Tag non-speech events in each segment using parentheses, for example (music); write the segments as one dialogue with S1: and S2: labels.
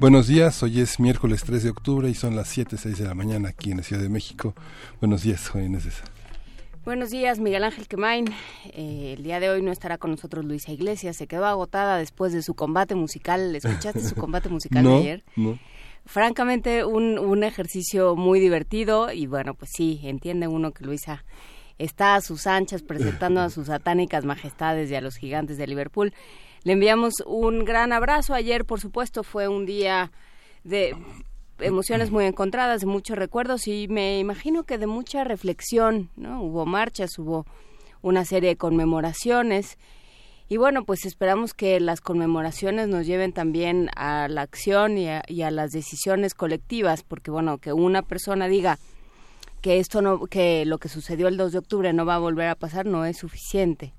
S1: Buenos días, hoy es miércoles 3 de octubre y son las 7, 6 de la mañana aquí en la Ciudad de México. Buenos días, Juan Inés.
S2: Buenos días, Miguel Ángel Quemain. Eh, el día de hoy no estará con nosotros Luisa Iglesias, se quedó agotada después de su combate musical. ¿Escuchaste su (laughs) combate musical de ayer?
S1: No.
S2: Francamente, un, un ejercicio muy divertido y bueno, pues sí, entiende uno que Luisa está a sus anchas presentando a sus satánicas majestades y a los gigantes de Liverpool. Le enviamos un gran abrazo. Ayer, por supuesto, fue un día de emociones muy encontradas, de muchos recuerdos y me imagino que de mucha reflexión, ¿no? Hubo marchas, hubo una serie de conmemoraciones y bueno, pues esperamos que las conmemoraciones nos lleven también a la acción y a, y a las decisiones colectivas, porque bueno, que una persona diga que esto no, que lo que sucedió el 2 de octubre no va a volver a pasar no es suficiente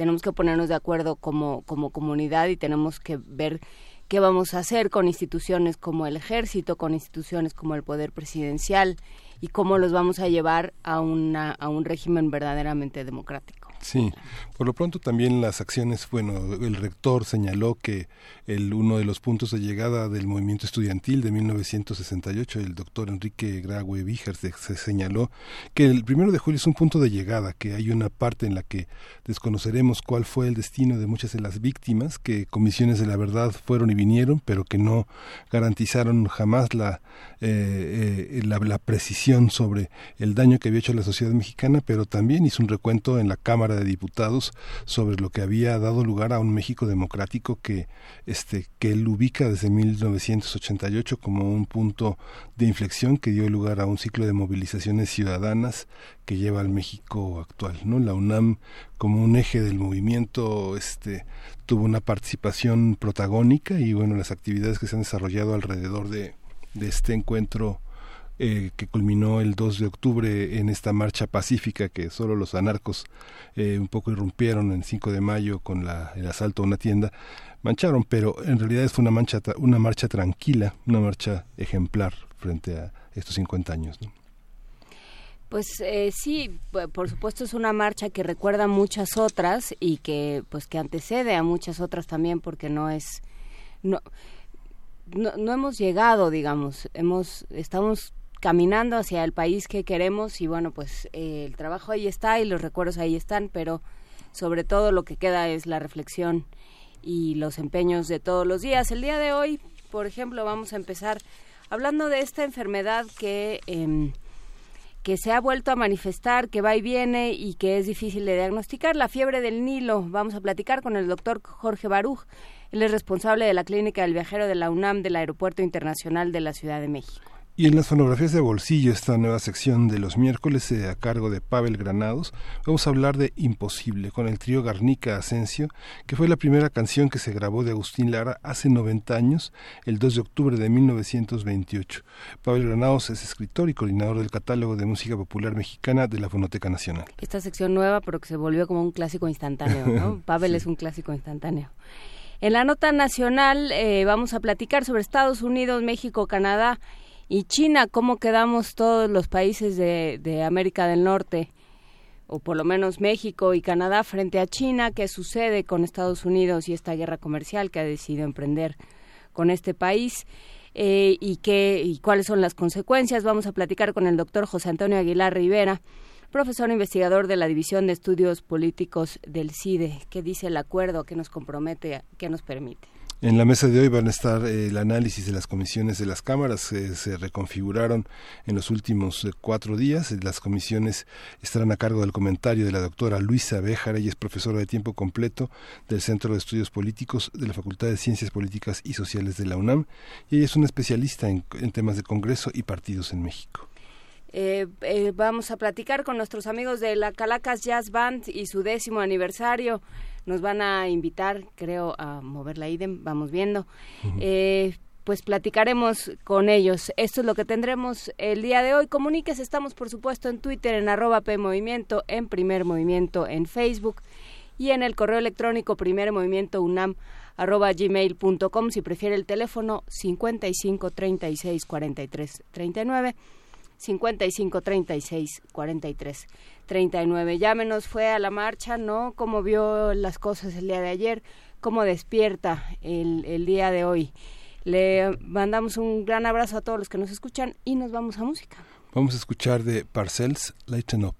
S2: tenemos que ponernos de acuerdo como, como comunidad y tenemos que ver qué vamos a hacer con instituciones como el ejército, con instituciones como el poder presidencial y cómo los vamos a llevar a, una, a un régimen verdaderamente democrático.
S1: Sí, por lo pronto también las acciones, bueno, el rector señaló que el uno de los puntos de llegada del movimiento estudiantil de 1968, el doctor Enrique Graue Víger, se señaló que el primero de julio es un punto de llegada, que hay una parte en la que desconoceremos cuál fue el destino de muchas de las víctimas, que comisiones de la verdad fueron y vinieron, pero que no garantizaron jamás la, eh, eh, la, la precisión sobre el daño que había hecho la sociedad mexicana, pero también hizo un recuento en la Cámara de Diputados sobre lo que había dado lugar a un México democrático que este que él ubica desde 1988 como un punto de inflexión que dio lugar a un ciclo de movilizaciones ciudadanas que lleva al México actual, ¿no? La UNAM como un eje del movimiento este tuvo una participación protagónica y bueno, las actividades que se han desarrollado alrededor de, de este encuentro eh, que culminó el 2 de octubre en esta marcha pacífica que solo los anarcos eh, un poco irrumpieron el 5 de mayo con la, el asalto a una tienda, mancharon, pero en realidad fue una, mancha, una marcha tranquila, una marcha ejemplar frente a estos 50 años.
S2: Pues eh, sí, por supuesto es una marcha que recuerda muchas otras y que pues que antecede a muchas otras también porque no es no no, no hemos llegado, digamos, hemos estamos caminando hacia el país que queremos y bueno, pues eh, el trabajo ahí está y los recuerdos ahí están, pero sobre todo lo que queda es la reflexión y los empeños de todos los días. El día de hoy, por ejemplo, vamos a empezar hablando de esta enfermedad que em, que se ha vuelto a manifestar, que va y viene y que es difícil de diagnosticar, la fiebre del Nilo. Vamos a platicar con el doctor Jorge Baruch. Él es responsable de la clínica del viajero de la UNAM del Aeropuerto Internacional de la Ciudad de México.
S1: Y en las fonografías de bolsillo, esta nueva sección de los miércoles eh, a cargo de Pavel Granados, vamos a hablar de Imposible con el trío Garnica Asensio, que fue la primera canción que se grabó de Agustín Lara hace 90 años, el 2 de octubre de 1928. Pavel Granados es escritor y coordinador del catálogo de música popular mexicana de la Fonoteca Nacional.
S2: Esta sección nueva, pero que se volvió como un clásico instantáneo, ¿no? (laughs) Pavel es un clásico instantáneo. En la nota nacional eh, vamos a platicar sobre Estados Unidos, México, Canadá y China, cómo quedamos todos los países de, América del Norte, o por lo menos México y Canadá frente a China, qué sucede con Estados Unidos y esta guerra comercial que ha decidido emprender con este país. Eh, y, qué, y cuáles son las consecuencias. Vamos a platicar con el doctor José Antonio Aguilar Rivera, profesor investigador de la División de Estudios Políticos del CIDE. ¿Qué dice el acuerdo? ¿Qué nos compromete? ¿Qué nos permite?
S1: En la mesa de hoy van a estar eh, el análisis de las comisiones de las cámaras. Eh, se reconfiguraron en los últimos eh, cuatro días. Las comisiones estarán a cargo del comentario de la doctora Luisa Béjar. Ella es profesora de tiempo completo del Centro de Estudios Políticos de la Facultad de Ciencias Políticas y Sociales de la UNAM. Y ella es una especialista en, en temas de Congreso y partidos en México.
S2: Eh, eh, vamos a platicar con nuestros amigos de la Calacas Jazz Band y su décimo aniversario nos van a invitar, creo, a mover la IDEM, vamos viendo. eh, pues platicaremos con ellos. Esto es lo que tendremos el día de hoy. Comuníquese, estamos por supuesto en Twitter, en arroba PMovimiento, en Primer Movimiento, en Facebook y en el correo electrónico Primer Movimiento UNAM arroba gmail.com si prefiere el teléfono 55 36 43 39 55 36 43 39. Llámenos, fue a la marcha, ¿no? ¿Cómo vio las cosas el día de ayer? ¿Cómo despierta el, el día de hoy? Le mandamos un gran abrazo a todos los que nos escuchan y nos vamos a música.
S3: Vamos a escuchar de Parcells Lighten Up.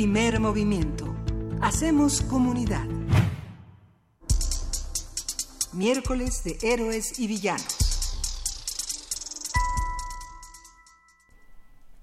S4: Primer movimiento. Hacemos comunidad. Miércoles de héroes y villanos.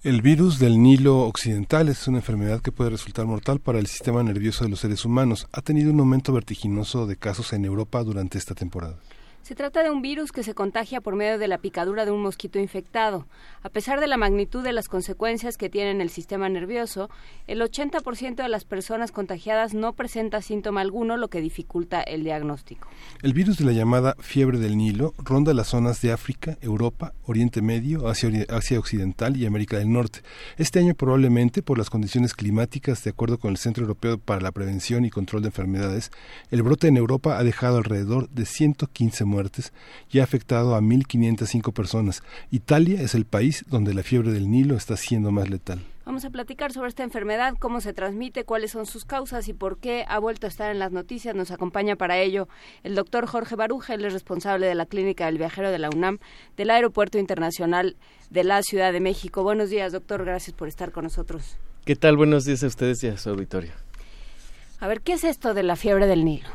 S3: El virus del Nilo Occidental es una enfermedad que puede resultar mortal para el sistema nervioso de los seres humanos. Ha tenido un aumento vertiginoso de casos en Europa durante esta temporada.
S2: Se trata de un virus que se contagia por medio de la picadura de un mosquito infectado. A pesar de la magnitud de las consecuencias que tiene en el sistema nervioso, el 80% de las personas contagiadas no presenta síntoma alguno, lo que dificulta el diagnóstico.
S1: El virus de la llamada fiebre del Nilo ronda las zonas de África, Europa, Oriente Medio, Asia, Occidental y América del Norte. Este año probablemente por las condiciones climáticas, de acuerdo con el Centro Europeo para la Prevención y Control de Enfermedades, el brote en Europa ha dejado alrededor de 115 muertes y ha afectado a 1.505 personas. Italia es el país donde la fiebre del Nilo está siendo más letal.
S2: Vamos a platicar sobre esta enfermedad, cómo se transmite, cuáles son sus causas y por qué ha vuelto a estar en las noticias. Nos acompaña para ello el doctor Jorge Baruja, él es responsable de la Clínica del Viajero de la UNAM del Aeropuerto Internacional de la Ciudad de México. Buenos días, doctor, gracias por estar con nosotros.
S5: ¿Qué tal? Buenos días a ustedes y a su auditorio.
S2: A ver, ¿qué es esto de la fiebre del Nilo?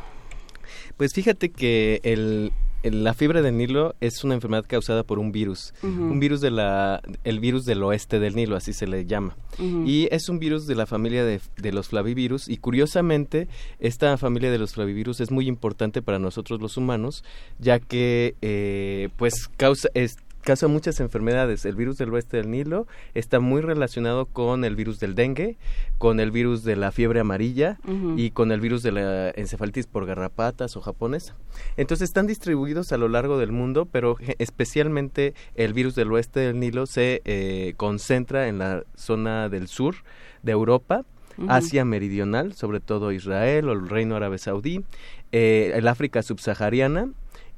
S5: Pues fíjate que el, la fiebre del Nilo es una enfermedad causada por un virus, un virus de la, el virus del oeste del Nilo, así se le llama. Y es un virus de la familia de, de, los flavivirus y curiosamente esta familia de los flavivirus es muy importante para nosotros los humanos, ya que eh, pues causa, es, causa muchas enfermedades. El virus del oeste del Nilo está muy relacionado con el virus del dengue, con el virus de la fiebre amarilla uh -huh. y con el virus de la encefalitis por garrapatas o japonesa. Entonces están distribuidos a lo largo del mundo, pero especialmente el virus del oeste del Nilo se eh, concentra en la zona del sur de Europa. Uh -huh. Asia meridional, sobre todo Israel o el Reino Árabe Saudí, eh, el África subsahariana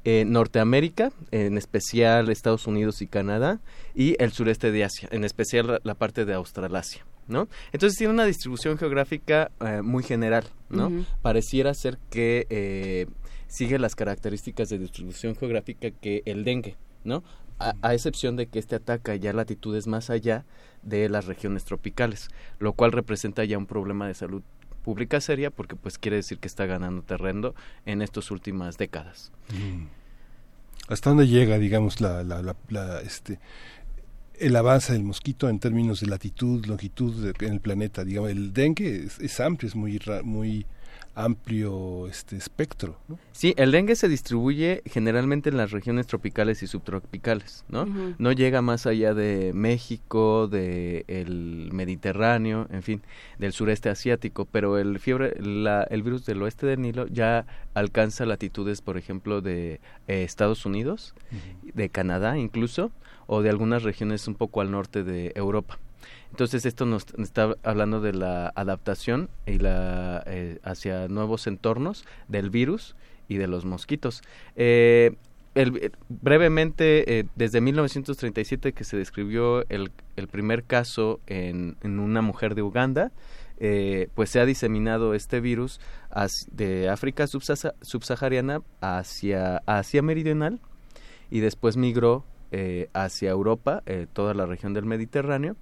S5: eh, Norteamérica, en especial Estados Unidos y Canadá, y el sureste de Asia, en especial la, la parte de Australasia. ¿No? Entonces tiene una distribución geográfica eh, muy general, ¿no? Uh -huh. Pareciera ser que eh, sigue las características de distribución geográfica que el dengue, ¿no? A, a, excepción de que este ataca ya latitudes más allá de las regiones tropicales, lo cual representa ya un problema de salud pública seria porque pues quiere decir que está ganando terreno en estas últimas décadas.
S1: Mm. ¿Hasta dónde llega, digamos, la, la, la, este, el avance del mosquito en términos de latitud, longitud en el planeta? Digamos, el dengue es, es amplio, es muy, muy amplio este espectro. ¿no?
S5: Sí, el dengue se distribuye generalmente en las regiones tropicales y subtropicales, ¿no? Uh -huh. No llega más allá de México, de el Mediterráneo, en fin, del sureste asiático, pero el fiebre, la, el virus del oeste del Nilo ya alcanza latitudes, por ejemplo, de eh, Estados Unidos, uh -huh. de Canadá incluso, o de algunas regiones un poco al norte de Europa. Entonces esto nos está hablando de la adaptación y la eh, hacia nuevos entornos del virus y de los mosquitos. Eh, el, brevemente, eh, desde 1937 que se describió el, el primer caso en, una mujer de Uganda, eh, pues se ha diseminado este virus de África subsahariana hacia Asia meridional y después migró eh, hacia Europa, toda la región del Mediterráneo,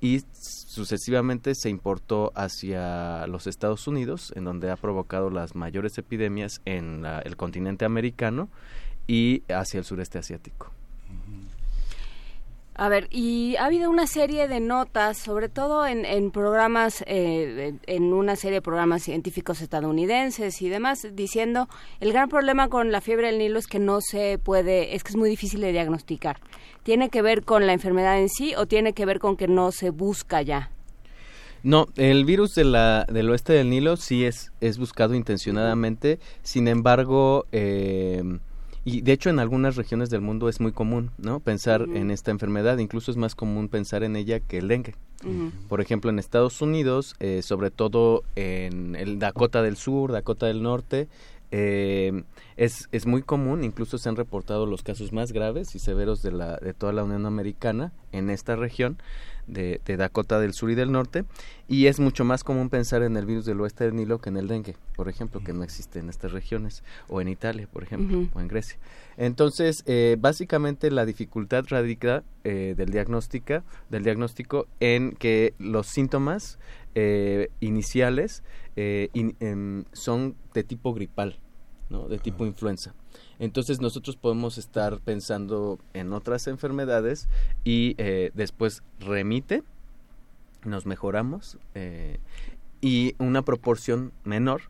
S5: y sucesivamente se importó hacia los Estados Unidos, en donde ha provocado las mayores epidemias en la, el continente americano y hacia el sureste asiático.
S2: A ver, y ha habido una serie de notas, sobre todo en, en programas, eh, en una serie de programas científicos estadounidenses y demás, diciendo el gran problema con la fiebre del Nilo es que no se puede, es que es muy difícil de diagnosticar. ¿Tiene que ver con la enfermedad en sí o tiene que ver con que no se busca ya?
S5: No, el virus de la, del oeste del Nilo sí es, es buscado intencionadamente, sin embargo, eh, y de hecho en algunas regiones del mundo es muy común, ¿no? Pensar uh -huh. en esta enfermedad, incluso es más común pensar en ella que el dengue. Uh -huh. Por ejemplo, en Estados Unidos, eh, sobre todo en el Dakota del Sur, Dakota del Norte, eh, es, es muy común, incluso se han reportado los casos más graves y severos de, la, de toda la Unión Americana en esta región de, de, Dakota del Sur y del Norte, y es mucho más común pensar en el virus del oeste del Nilo que en el dengue, por ejemplo, que no existe en estas regiones, o en Italia, por ejemplo, uh -huh. o en Grecia. Entonces, eh, básicamente la dificultad radica eh, del, diagnóstica, del diagnóstico en que los síntomas eh, iniciales in, en, son de tipo gripal, ¿no? de tipo influenza. Entonces nosotros podemos estar pensando en otras enfermedades y eh, después remite, nos mejoramos eh, y una proporción menor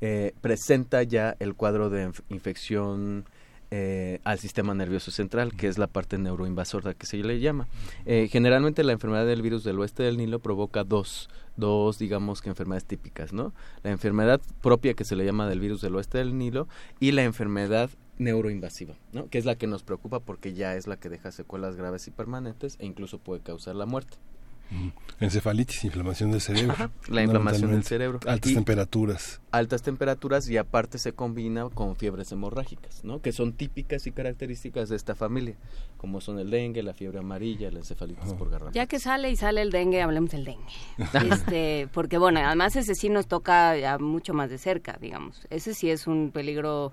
S5: eh, presenta ya el cuadro de infección eh, al sistema nervioso central, que es la parte neuroinvasora que se le llama. Eh, generalmente la enfermedad del virus del oeste del Nilo provoca dos, dos, digamos que enfermedades típicas, ¿no? La enfermedad propia que se le llama del virus del oeste del Nilo y la enfermedad neuroinvasiva, ¿no? Que es la que nos preocupa porque ya es la que deja secuelas graves y permanentes e incluso puede causar la muerte.
S1: Encefalitis, inflamación del cerebro.
S5: la inflamación del cerebro.
S1: Altas temperaturas.
S5: Altas temperaturas y aparte se combina con fiebres hemorrágicas, ¿no? Que son típicas y características de esta familia, como son el dengue, la fiebre amarilla, la encefalitis por garrapata.
S2: Ya que sale y sale el dengue, hablemos del dengue. (laughs) este, porque bueno, además ese sí nos toca ya mucho más de cerca, digamos. Ese sí es un peligro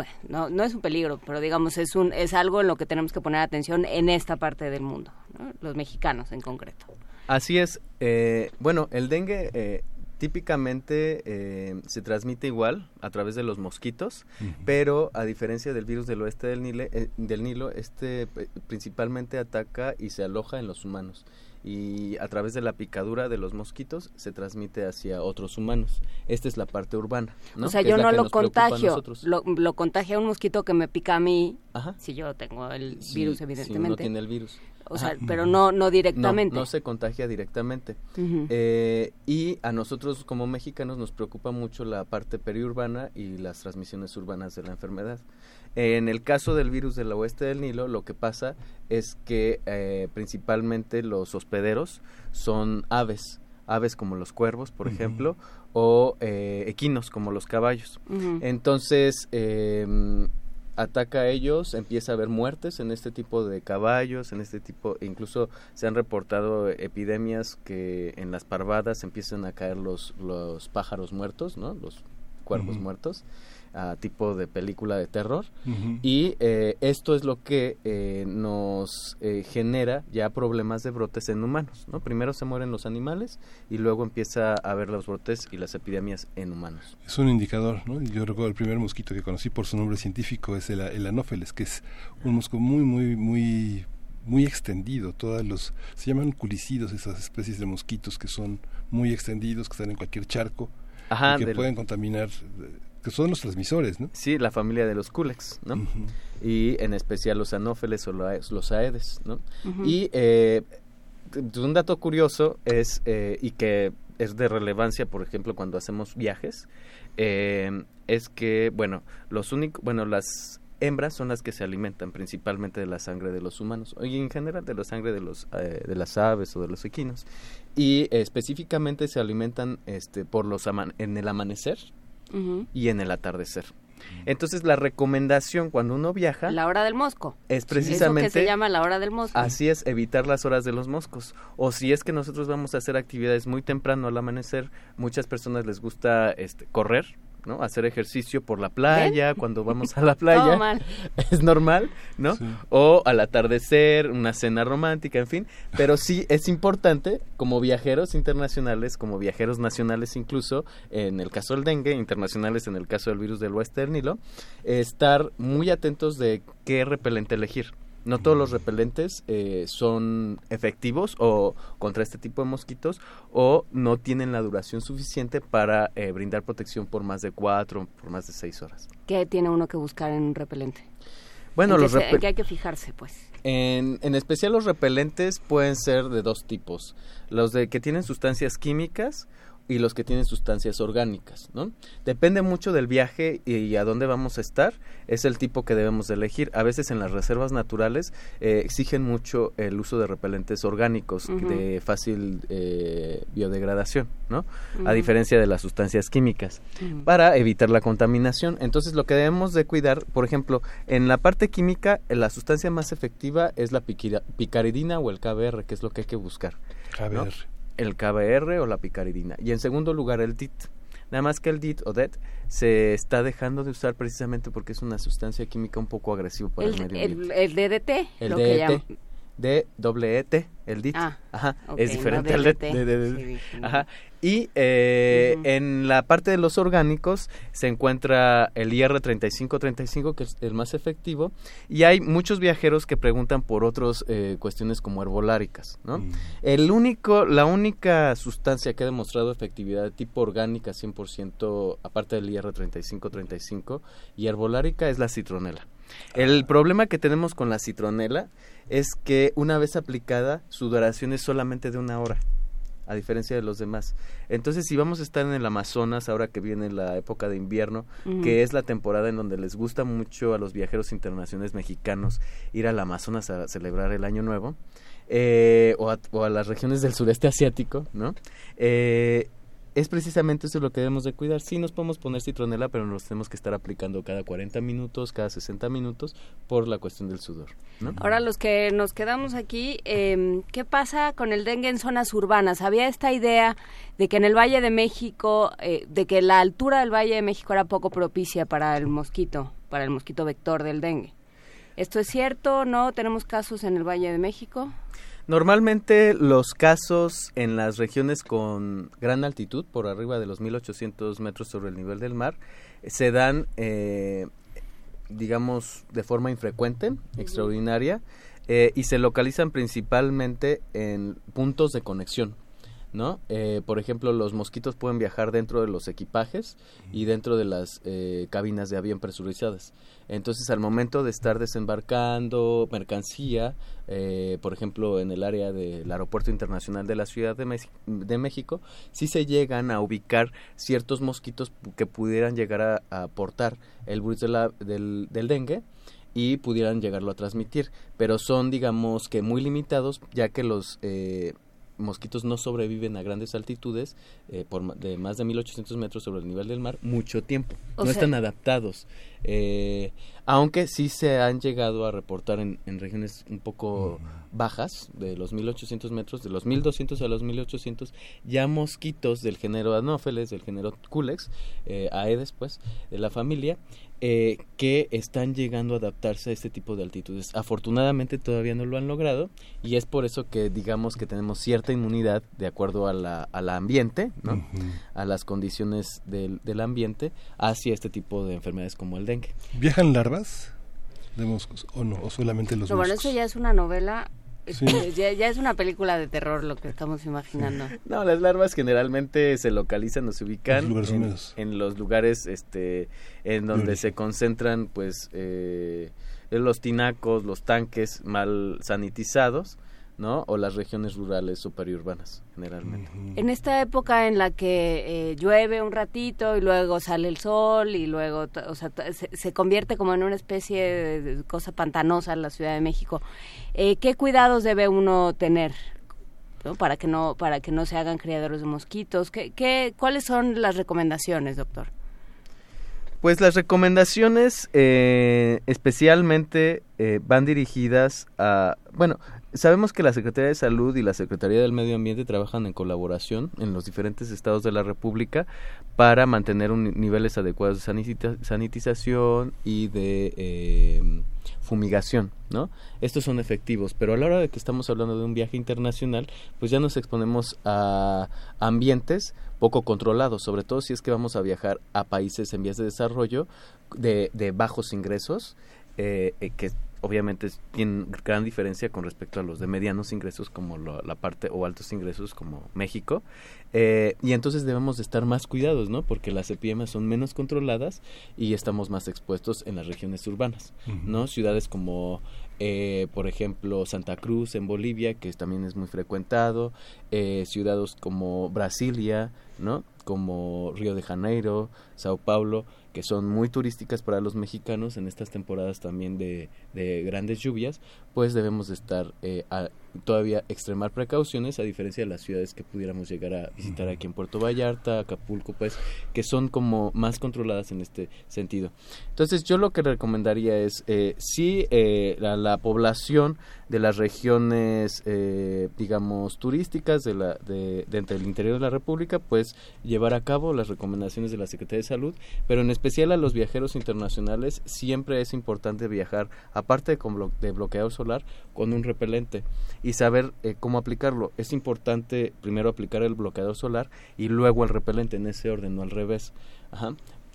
S2: bueno, no, no es un peligro, pero digamos es un es algo en lo que tenemos que poner atención en esta parte del mundo, los mexicanos en concreto.
S5: Así es. Eh, bueno, el dengue eh, típicamente eh, se transmite igual a través de los mosquitos, pero a diferencia del virus del oeste del, del Nilo, este principalmente ataca y se aloja en los humanos y a través de la picadura de los mosquitos se transmite hacia otros humanos. Esta es la parte urbana. ¿no?
S2: O sea, yo no lo contagio, lo, lo, contagia un mosquito que me pica a mí, si yo tengo el virus, evidentemente. Si
S5: no tiene el virus.
S2: O sea, pero no, no directamente.
S5: No, se contagia directamente. Eh, y a nosotros como mexicanos nos preocupa mucho la parte periurbana y las transmisiones urbanas de la enfermedad. En el caso del virus del oeste del Nilo, lo que pasa es que eh, principalmente los hospederos son aves, aves como los cuervos, por ejemplo, o eh, equinos como los caballos. Entonces, em, ataca a ellos, empieza a haber muertes en este tipo de caballos, en este tipo, incluso se han reportado epidemias que en las parvadas empiezan a caer los, los pájaros muertos, ¿no? Los cuervos muertos tipo de película de terror. Y eh, esto es lo que eh, nos eh, genera ya problemas de brotes en humanos no primero se mueren los animales y luego empieza a haber los brotes y las epidemias en humanos.
S1: Es un indicador no yo recuerdo el primer mosquito que conocí por su nombre científico es el, el anófeles que es un mosco muy muy muy muy extendido, todos los se llaman culicidos esas especies de mosquitos que son muy extendidos, que están en cualquier charco y que pueden contaminar que son los transmisores, ¿no?
S5: Sí, la familia de los culex, ¿no? Y en especial los anófeles o los aedes, ¿no? Y eh, un dato curioso es, eh, y que es de relevancia, por ejemplo, cuando hacemos viajes, eh, es que, bueno, los únicos, bueno, las hembras son las que se alimentan principalmente de la sangre de los humanos y en general de la sangre de los de las aves o de los equinos y específicamente se alimentan este por los en el amanecer y en el atardecer. Entonces la recomendación cuando uno viaja...
S2: La hora del mosco.
S5: Es precisamente...
S2: Eso que se llama la hora del mosco.
S5: Así es, evitar las horas de los moscos. O si es que nosotros vamos a hacer actividades muy temprano al amanecer, muchas personas les gusta este, correr, ¿no? Hacer ejercicio por la playa, cuando vamos a (laughs) la playa. (laughs) Es normal, ¿no? O al atardecer, una cena romántica, en fin. Pero sí es importante, como viajeros internacionales, como viajeros nacionales incluso, en el caso del dengue, internacionales en el caso del virus del oeste del Nilo, estar muy atentos de qué repelente elegir. No todos los repelentes eh, son efectivos o contra este tipo de mosquitos o no tienen la duración suficiente para eh, brindar protección por más de cuatro, por más de seis horas.
S2: ¿Qué tiene uno que buscar en un repelente?
S5: Bueno, los
S2: repelentes... hay que fijarse, pues.
S5: En, en, especial los repelentes pueden ser de dos tipos. Los de que tienen sustancias químicas y los que tienen sustancias orgánicas, ¿no? Depende mucho del viaje y, a dónde vamos a estar, es el tipo que debemos de elegir. A veces en las reservas naturales eh, exigen mucho el uso de repelentes orgánicos de fácil eh, biodegradación, ¿no? A diferencia de las sustancias químicas, para evitar la contaminación. Entonces lo que debemos de cuidar, por ejemplo, en la parte química, la sustancia más efectiva es la picaridina o el KBR, que es lo que hay que buscar.
S1: KBR
S5: el KBR o la picaridina. Y en segundo lugar el DIT. Nada más que el DIT o DET se está dejando de usar precisamente porque es una sustancia química un poco agresiva para el, medio
S2: ambiente. El, DDT,
S5: el lo DDT, D doble E T, el DIT.
S2: Ah,
S5: Ajá, es diferente al DDT. Ajá. Y eh, en la parte de los orgánicos se encuentra el IR3535, que es el más efectivo, y hay muchos viajeros que preguntan por otras eh, cuestiones como herboláricas, ¿no? Mm. El único, la única sustancia que ha demostrado efectividad de tipo orgánica 100%, aparte del IR3535, y herbolárica, es la citronela. El problema que tenemos con la citronela es que una vez aplicada, su duración es solamente de una hora a diferencia de los demás. Entonces, si vamos a estar en el Amazonas, ahora que viene la época de invierno, que es la temporada en donde les gusta mucho a los viajeros internacionales mexicanos ir al Amazonas a celebrar el Año Nuevo, eh, o, a, las regiones del sureste asiático, ¿no? Eh, es precisamente eso lo que debemos de cuidar. Sí nos podemos poner citronela, pero nos tenemos que estar aplicando cada 40 minutos, cada 60 minutos por la cuestión del sudor.
S2: Ahora los que nos quedamos aquí, eh, ¿qué pasa con el dengue en zonas urbanas? Había esta idea de que en el Valle de México, eh, de que la altura del Valle de México era poco propicia para el mosquito, para el mosquito vector del dengue. ¿Esto es cierto? ¿No? ¿Tenemos casos en el Valle de México?
S5: Normalmente los casos en las regiones con gran altitud, por arriba de los 1800 metros sobre el nivel del mar, se dan, eh, digamos, de forma infrecuente, extraordinaria, eh, y se localizan principalmente en puntos de conexión. ¿No? Eh, por ejemplo, los mosquitos pueden viajar dentro de los equipajes y dentro de las eh, cabinas de avión presurizadas. Entonces, al momento de estar desembarcando mercancía, eh, por ejemplo, en el área del Aeropuerto Internacional de la Ciudad de, de, México, sí se llegan a ubicar ciertos mosquitos que pudieran llegar a, aportar el virus del, del dengue y pudieran llegarlo a transmitir, pero son digamos que muy limitados ya que los eh, mosquitos no sobreviven a grandes altitudes, eh, por de más de 1800 metros sobre el nivel del mar, mucho tiempo. no están adaptados. Eh, aunque sí se han llegado a reportar en, regiones un poco bajas, de los 1800 metros, de los 1200 a los 1800, ya mosquitos del género Anopheles, del género Culex, eh, Aedes, pues, de la familia, eh, que están llegando a adaptarse a este tipo de altitudes. Afortunadamente todavía no lo han logrado y es por eso que digamos que tenemos cierta inmunidad de acuerdo a la, ambiente, ¿no? a las condiciones del, del, ambiente hacia este tipo de enfermedades como el dengue.
S1: ¿Viajan larvas de moscos o no? ¿O solamente los no,
S2: Bueno, eso ya es una novela (laughs) Ya, es una película de terror lo que estamos imaginando.
S5: No, las larvas generalmente se localizan o se ubican en, los lugares este, en donde se concentran pues eh, los tinacos, los tanques mal sanitizados ¿no? O las regiones rurales o periurbanas, generalmente.
S2: En esta época en la que eh, llueve un ratito y luego sale el sol y luego, o sea, se, convierte como en una especie de cosa pantanosa en la Ciudad de México, eh, ¿qué cuidados debe uno tener? para que no para que no se hagan criadores de mosquitos ¿Qué, qué, cuáles son las recomendaciones doctor
S5: pues las recomendaciones eh, especialmente van dirigidas a bueno Sabemos que la Secretaría de Salud y la Secretaría del Medio Ambiente trabajan en colaboración en los diferentes estados de la República para mantener un, niveles adecuados de sanitización y de eh, fumigación, ¿no? Estos son efectivos, pero a la hora de que estamos hablando de un viaje internacional, pues ya nos exponemos a ambientes poco controlados, sobre todo si es que vamos a viajar a países en vías de desarrollo de, de bajos ingresos, eh, eh que obviamente tiene gran diferencia con respecto a los de medianos ingresos como la parte o altos ingresos como México. Eh, y entonces debemos de estar más cuidados no porque las epidemias son menos controladas y estamos más expuestos en las regiones urbanas no ciudades como eh, por ejemplo Santa Cruz en Bolivia que también es muy frecuentado eh, ciudades como Brasilia no como Río de Janeiro Sao Paulo que son muy turísticas para los mexicanos en estas temporadas también de, de grandes lluvias, pues debemos de estar eh, todavía extremar precauciones a diferencia de las ciudades que pudiéramos llegar a visitar aquí en Puerto Vallarta, Acapulco, pues que son como más controladas en este sentido. Entonces yo lo que recomendaría es eh, si eh, la, población de las regiones, eh, digamos, turísticas de la, de, dentro del interior de la República, pues llevar a cabo las recomendaciones de la Secretaría de Salud, pero en especial a los viajeros internacionales siempre es importante viajar, aparte de, de bloqueador solar, con un repelente y saber eh, cómo aplicarlo. Es importante primero aplicar el bloqueador solar y luego el repelente en ese orden, no al revés.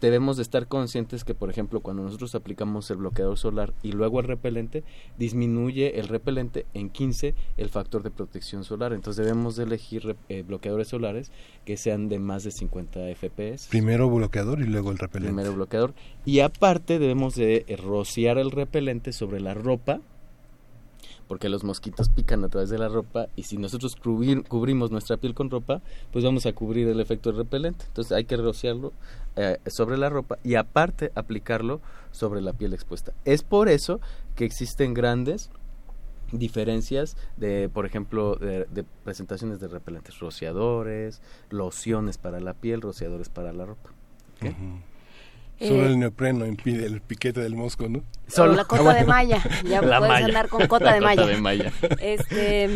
S5: Debemos de estar conscientes que, por ejemplo, cuando nosotros aplicamos el bloqueador solar y luego el repelente, disminuye el repelente en 15 el factor de protección solar. Entonces debemos de elegir eh, bloqueadores solares que sean de más de 50 FPS.
S1: Primero bloqueador y luego el repelente.
S5: Primero bloqueador. Y aparte debemos de rociar el repelente sobre la ropa porque los mosquitos pican a través de la ropa y si nosotros cubrimos nuestra piel con ropa, pues vamos a cubrir el efecto repelente. Entonces hay que rociarlo eh, sobre la ropa y aparte aplicarlo sobre la piel expuesta. Es por eso que existen grandes diferencias de, por ejemplo, de, presentaciones de repelentes, rociadores, lociones para la piel, rociadores para la ropa.
S1: Solo eh, el neopreno impide el piquete del mosco, ¿no?
S2: Solo la cota de malla. Ya puedes andar con (laughs) cota de malla. Este,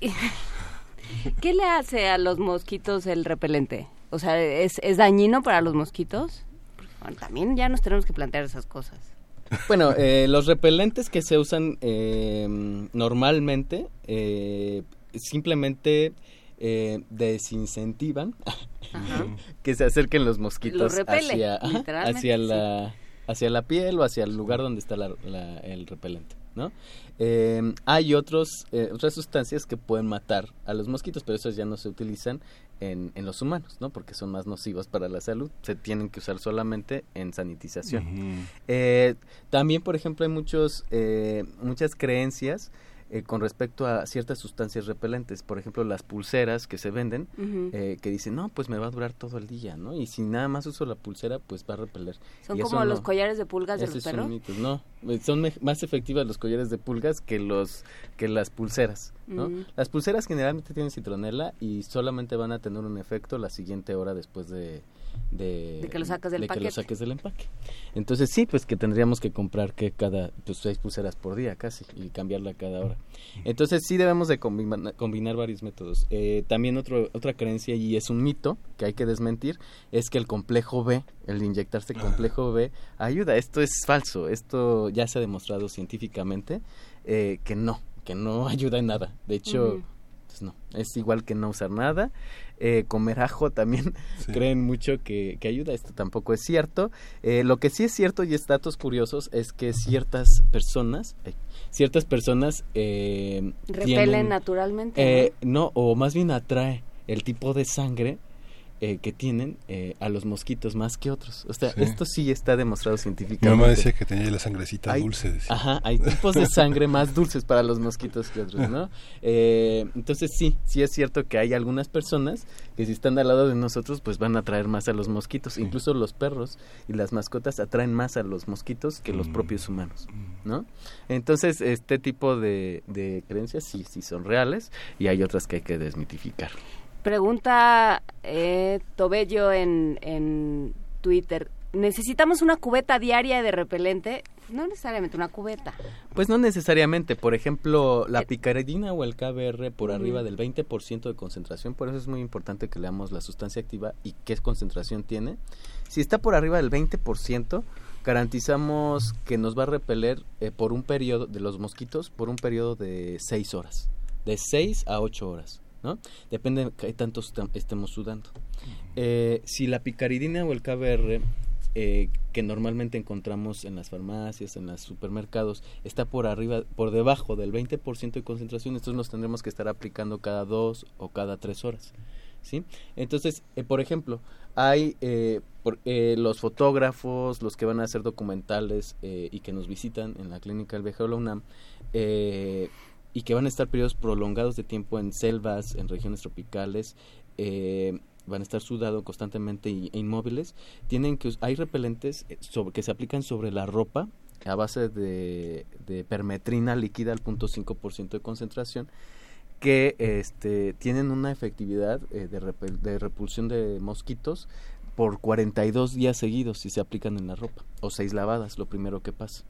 S2: (laughs) ¿Qué le hace a los mosquitos el repelente? O sea, ¿es, es dañino para los mosquitos? también ya nos tenemos que plantear esas cosas.
S5: Bueno, eh, los repelentes que se usan eh, normalmente simplemente desincentivan (laughs) que se acerquen los mosquitos hacia, hacia, la, hacia la piel o hacia el lugar donde está el repelente. ¿no? Eh, hay otros, eh, otras sustancias que pueden matar a los mosquitos, pero esas ya no se utilizan en, en, los humanos, ¿no? Porque son más nocivos para la salud. Se tienen que usar solamente en sanitización. Eh, también, por ejemplo, hay muchos, muchas creencias eh, con respecto a ciertas sustancias repelentes. Por ejemplo, las pulseras que se venden, eh, que dicen, no, pues me va a durar todo el día, ¿no? Y si nada más uso la pulsera, pues va a repeler.
S2: ¿Son como los collares de pulgas de los perros?
S5: no, eh, son más efectivas los collares de pulgas que, los, que las pulseras, ¿no? Las pulseras generalmente tienen citronela y solamente van a tener un efecto la siguiente hora después de,
S2: de, que lo sacas del
S5: que lo saques del empaque. Entonces sí, pues que tendríamos que comprar que cada pues seis pulseras por día casi y cambiarla cada hora. Entonces sí debemos de combinar, varios métodos. Eh, también otro, otra creencia y es un mito que hay que desmentir es que el complejo B, el inyectarse complejo B ayuda. Esto es falso. Esto ya se ha demostrado científicamente eh, que no, que no (laughs) ayuda en nada. De hecho, pues no, es igual que no usar nada eh, comer ajo también (laughs) creen mucho que, ayuda. Esto tampoco es cierto. Eh, lo que sí es cierto y es datos curiosos es que ciertas personas, ciertas personas
S2: eh, repelen naturalmente.
S5: ¿no? o más bien atrae el tipo de sangre eh, que tienen eh, a los mosquitos más que otros. O sea, esto sí está demostrado científicamente.
S1: Mi mamá decía que tenía la sangrecita dulce.
S5: Ajá, hay tipos de sangre (laughs) más dulces para los mosquitos que otros, ¿no? Eh, entonces sí, sí es cierto que hay algunas personas que si están al lado de nosotros, pues van a atraer más a los mosquitos. Incluso los perros y las mascotas atraen más a los mosquitos que los mm. propios humanos, mm. ¿no? Entonces, este tipo de, de creencias sí, sí son reales y hay otras que hay que desmitificar.
S2: Pregunta eh, Tobello en, en Twitter. ¿Necesitamos una cubeta diaria de repelente? No necesariamente una cubeta.
S5: Pues no necesariamente. Por ejemplo, la picaridina o el KBR por arriba del 20% de concentración. Por eso es muy importante que leamos la sustancia activa y qué concentración tiene. Si está por arriba del 20%, garantizamos que nos va a repeler eh, por un periodo de los mosquitos por un periodo de 6 horas. De 6 a 8 horas. ¿No? Depende de qué tanto estemos sudando. Eh, si la picaridina o el KBR eh, que normalmente encontramos en las farmacias, en los supermercados, está por arriba, por debajo del 20% de concentración, entonces nos tendremos que estar aplicando cada dos o cada tres horas. ¿Sí? Entonces, eh, por ejemplo, hay los fotógrafos, los que van a hacer documentales y que nos visitan en la clínica del Viajero de la UNAM, y que van a estar periodos prolongados de tiempo en selvas, en regiones tropicales, eh, van a estar sudados constantemente e inmóviles, tienen que hay repelentes eh, sobre, que se aplican sobre la ropa a base de, permetrina líquida al punto 5% de concentración que este, tienen una efectividad eh, de, de repulsión de mosquitos por 42 días seguidos si se aplican en la ropa o seis lavadas, lo primero que pasa.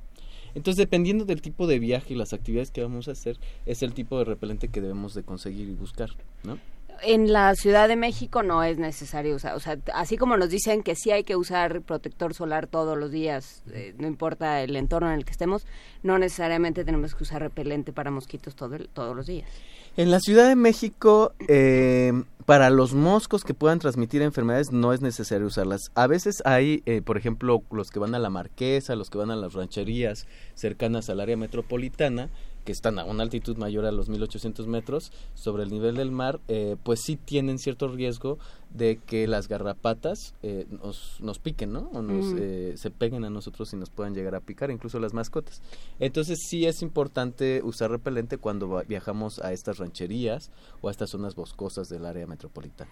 S5: Entonces, dependiendo del tipo de viaje y las actividades que vamos a hacer, es el tipo de repelente que debemos de conseguir y buscar, ¿no?
S2: En la Ciudad de México no es necesario usar, o sea, así como nos dicen que sí hay que usar protector solar todos los días, eh, no importa el entorno en el que estemos, no necesariamente tenemos que usar repelente para mosquitos todo todos los días.
S5: En la Ciudad de México, eh, para los moscos que puedan transmitir enfermedades no es necesario usarlas. A veces hay, eh, por ejemplo, los que van a la Marquesa, los que van a las rancherías cercanas al área metropolitana, que están a una altitud mayor a los 1800 metros sobre el nivel del mar, eh, pues sí tienen cierto riesgo de que las garrapatas eh, nos, nos, piquen, ¿no? O nos, eh, se peguen a nosotros y nos puedan llegar a picar, incluso las mascotas. Entonces sí es importante usar repelente cuando viajamos a estas rancherías o a estas zonas boscosas del área metropolitana.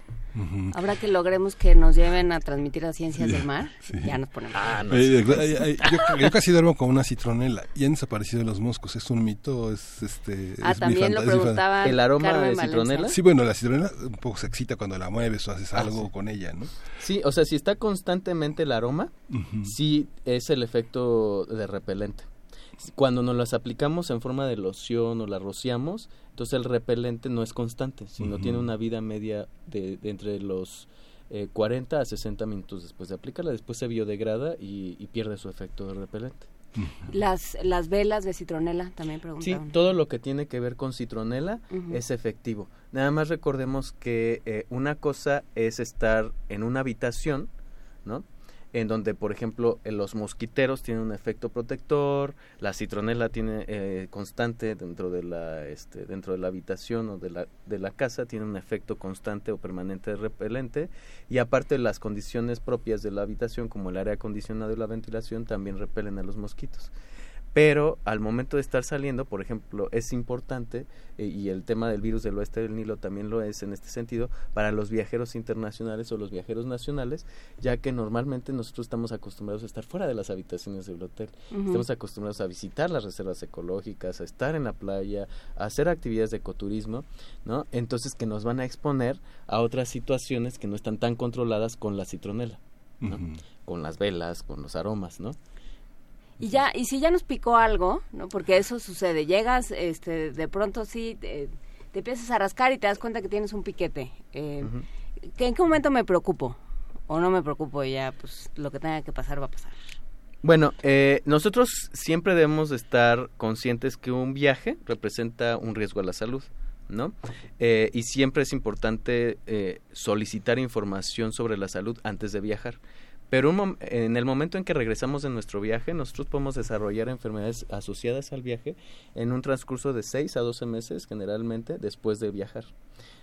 S2: Habrá que logremos que nos lleven a transmitir las ciencias del mar, ya nos ponemos.
S1: Ah, yo, casi duermo con una citronela y han desaparecido los moscos. ¿Es un mito? Es, este,
S2: ah, también lo preguntaba.
S5: ¿El aroma de citronela?
S1: Sí, bueno, la citronela un poco se excita cuando la mueves o haces Ah, algo con ella, ¿no?
S5: Sí, o sea, si está constantemente el aroma, sí es el efecto de repelente. Cuando nos las aplicamos en forma de loción o la rociamos, entonces el repelente no es constante, sino tiene una vida media de, entre los 40 eh, a 60 minutos después de aplicarla. Después se biodegrada y, y pierde su efecto de repelente.
S2: Las, las velas de citronela también preguntaban.
S5: Sí, todo lo que tiene que ver con citronela es efectivo. Nada más recordemos que eh, una cosa es estar en una habitación, ¿no? En donde, por ejemplo, los mosquiteros tienen un efecto protector, la citronela tiene eh, constante dentro de la este, dentro de la habitación o de la, de la casa tiene un efecto constante o permanente repelente. Y aparte las condiciones propias de la habitación como el aire acondicionado y la ventilación también repelen a los mosquitos pero al momento de estar saliendo, por ejemplo, es importante, eh, y el tema del virus del oeste del Nilo también lo es en este sentido, para los viajeros internacionales o los viajeros nacionales, ya que normalmente nosotros estamos acostumbrados a estar fuera de las habitaciones del hotel, estamos acostumbrados a visitar las reservas ecológicas, a estar en la playa, a hacer actividades de ecoturismo, ¿no? Entonces que nos van a exponer a otras situaciones que no están tan controladas con la citronela, con las velas, con los aromas, ¿no?
S2: Y ya, y si ya nos picó algo, ¿no? Porque eso sucede, llegas, este, de pronto sí, te, empiezas a rascar y te das cuenta que tienes un piquete. Eh, ¿En qué momento me preocupo? ¿O no me preocupo y ya, pues, lo que tenga que pasar va a pasar?
S5: Bueno, eh, nosotros siempre debemos estar conscientes que un viaje representa un riesgo a la salud. ¿no? Eh, y siempre es importante solicitar información sobre la salud antes de viajar. Pero en el momento en que regresamos de nuestro viaje, nosotros podemos desarrollar enfermedades asociadas al viaje en un transcurso de 6 a 12 meses generalmente después de viajar.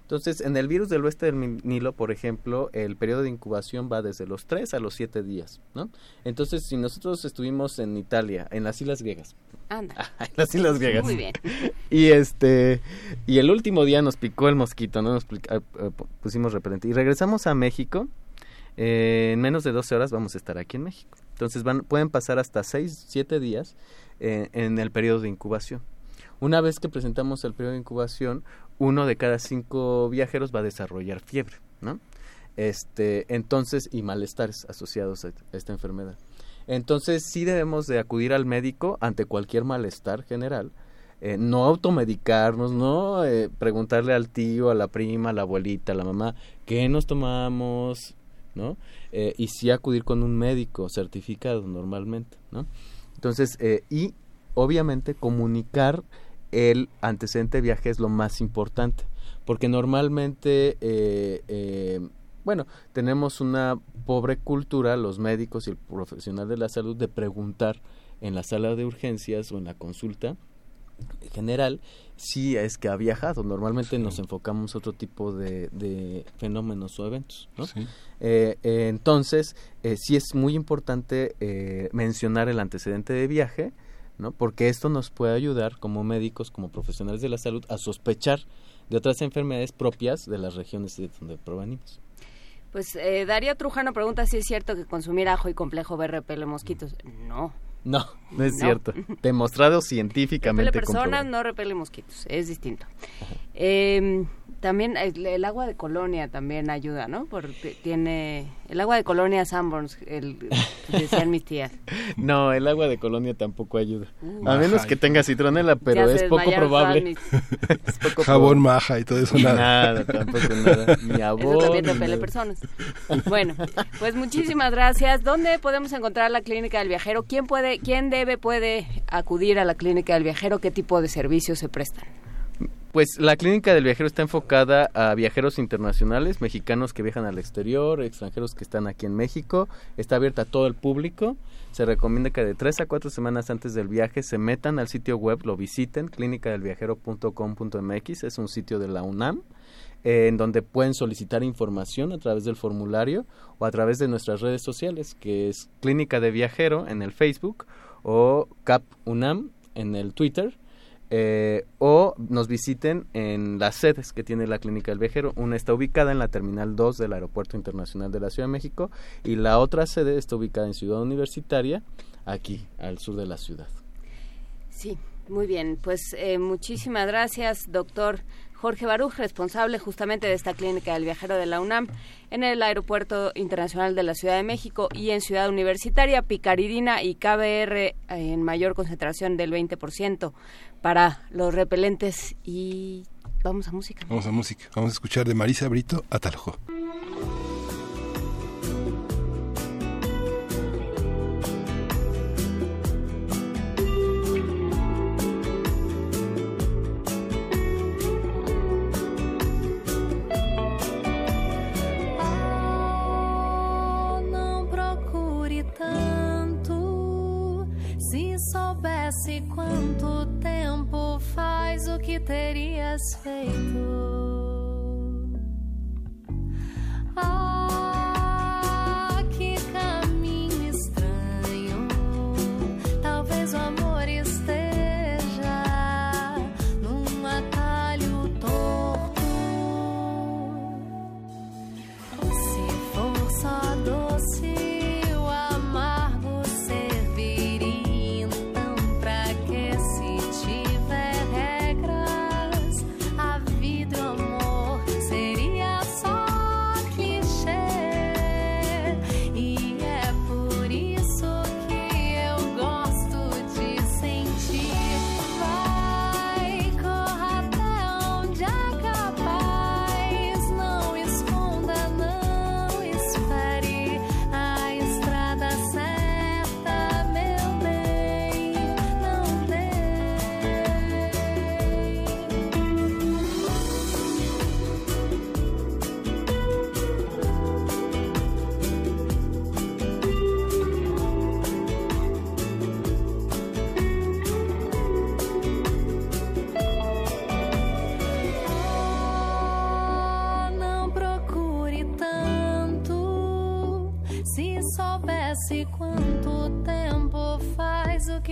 S5: Entonces, en el virus del oeste del Nilo, por ejemplo, el periodo de incubación va desde los 3 a los 7 días, ¿no? Entonces, si nosotros estuvimos en Italia, en las Islas Griegas.
S2: Anda. (laughs)
S5: en las Islas Griegas.
S2: Muy bien. (laughs)
S5: Y este y el último día nos picó el mosquito, ¿no? Nos eh, pusimos repelente y regresamos a México eh, en menos de 12 horas vamos a estar aquí en México. Entonces van, pueden pasar hasta 6, 7 días eh, en el periodo de incubación. Una vez que presentamos el periodo de incubación, uno de cada cinco viajeros va a desarrollar fiebre, ¿no? Este, entonces, y malestares asociados a esta enfermedad. Entonces, sí debemos de acudir al médico ante cualquier malestar general, eh, no automedicarnos, no preguntarle al tío, a la prima, a la abuelita, a la mamá, ¿qué nos tomamos? ¿No? Eh, y sí acudir con un médico certificado normalmente, ¿no? Entonces, eh, y obviamente comunicar el antecedente de viaje es lo más importante, porque normalmente, eh, bueno, tenemos una pobre cultura, los médicos y el profesional de la salud, de preguntar en la sala de urgencias o en la consulta general si es que ha viajado. Normalmente nos enfocamos a otro tipo de, fenómenos o eventos. ¿no? Eh, eh, entonces, eh, sí es muy importante eh, mencionar el antecedente de viaje, ¿no? porque esto nos puede ayudar como médicos, como profesionales de la salud, a sospechar de otras enfermedades propias de las regiones de donde provenimos.
S2: Pues Darío Trujano pregunta si es cierto que consumir ajo y complejo ver repele mosquitos. No,
S5: no, no es cierto. Demostrado científicamente.
S2: Repele personas, no repele mosquitos. Es distinto. Eh, también el, agua de colonia también ayuda, ¿no? Porque tiene el agua de colonia Sanborns, el, decían mis tías. (laughs)
S5: No, el agua de colonia tampoco ayuda. Uh. a menos que tenga citronela, pero es poco probable. (laughs)
S1: Jabón maja y todo eso
S5: nada. Nada, tampoco nada. (laughs) Ni
S2: Eso también repele personas. Bueno, pues muchísimas gracias. ¿Dónde podemos encontrar la clínica del viajero? ¿Quién puede, quién debe puede acudir a la clínica del viajero? ¿Qué tipo de servicios se prestan?
S5: Pues la clínica del viajero está enfocada a viajeros internacionales, mexicanos que viajan al exterior, extranjeros que están aquí en México. Está abierta a todo el público. Se recomienda que de tres a cuatro semanas antes del viaje se metan al sitio web, lo visiten, clínicadelviajero.com.mx, es un sitio de la UNAM. Eh, en donde pueden solicitar información a través del formulario o a través de nuestras redes sociales, que es Clínica de Viajero en el Facebook o CAP UNAM en el Twitter eh, o nos visiten en las sedes que tiene la Clínica del Viajero. Una está ubicada en la Terminal 2 del Aeropuerto Internacional de la Ciudad de México y la otra sede está ubicada en Ciudad Universitaria, aquí, al sur de la ciudad.
S2: Sí, muy bien. Pues eh, muchísimas gracias, doctor Jorge Baruch, responsable justamente de esta clínica del viajero de la UNAM en el Aeropuerto Internacional de la Ciudad de México y en Ciudad Universitaria, Picaridina y KBR en mayor concentración del 20% para los repelentes y vamos a música.
S1: Vamos a música. Vamos a escuchar de Marisa Brito a Taljo.
S6: Se quanto tempo faz o que terias feito. Ah, que caminho estranho. Talvez o amor.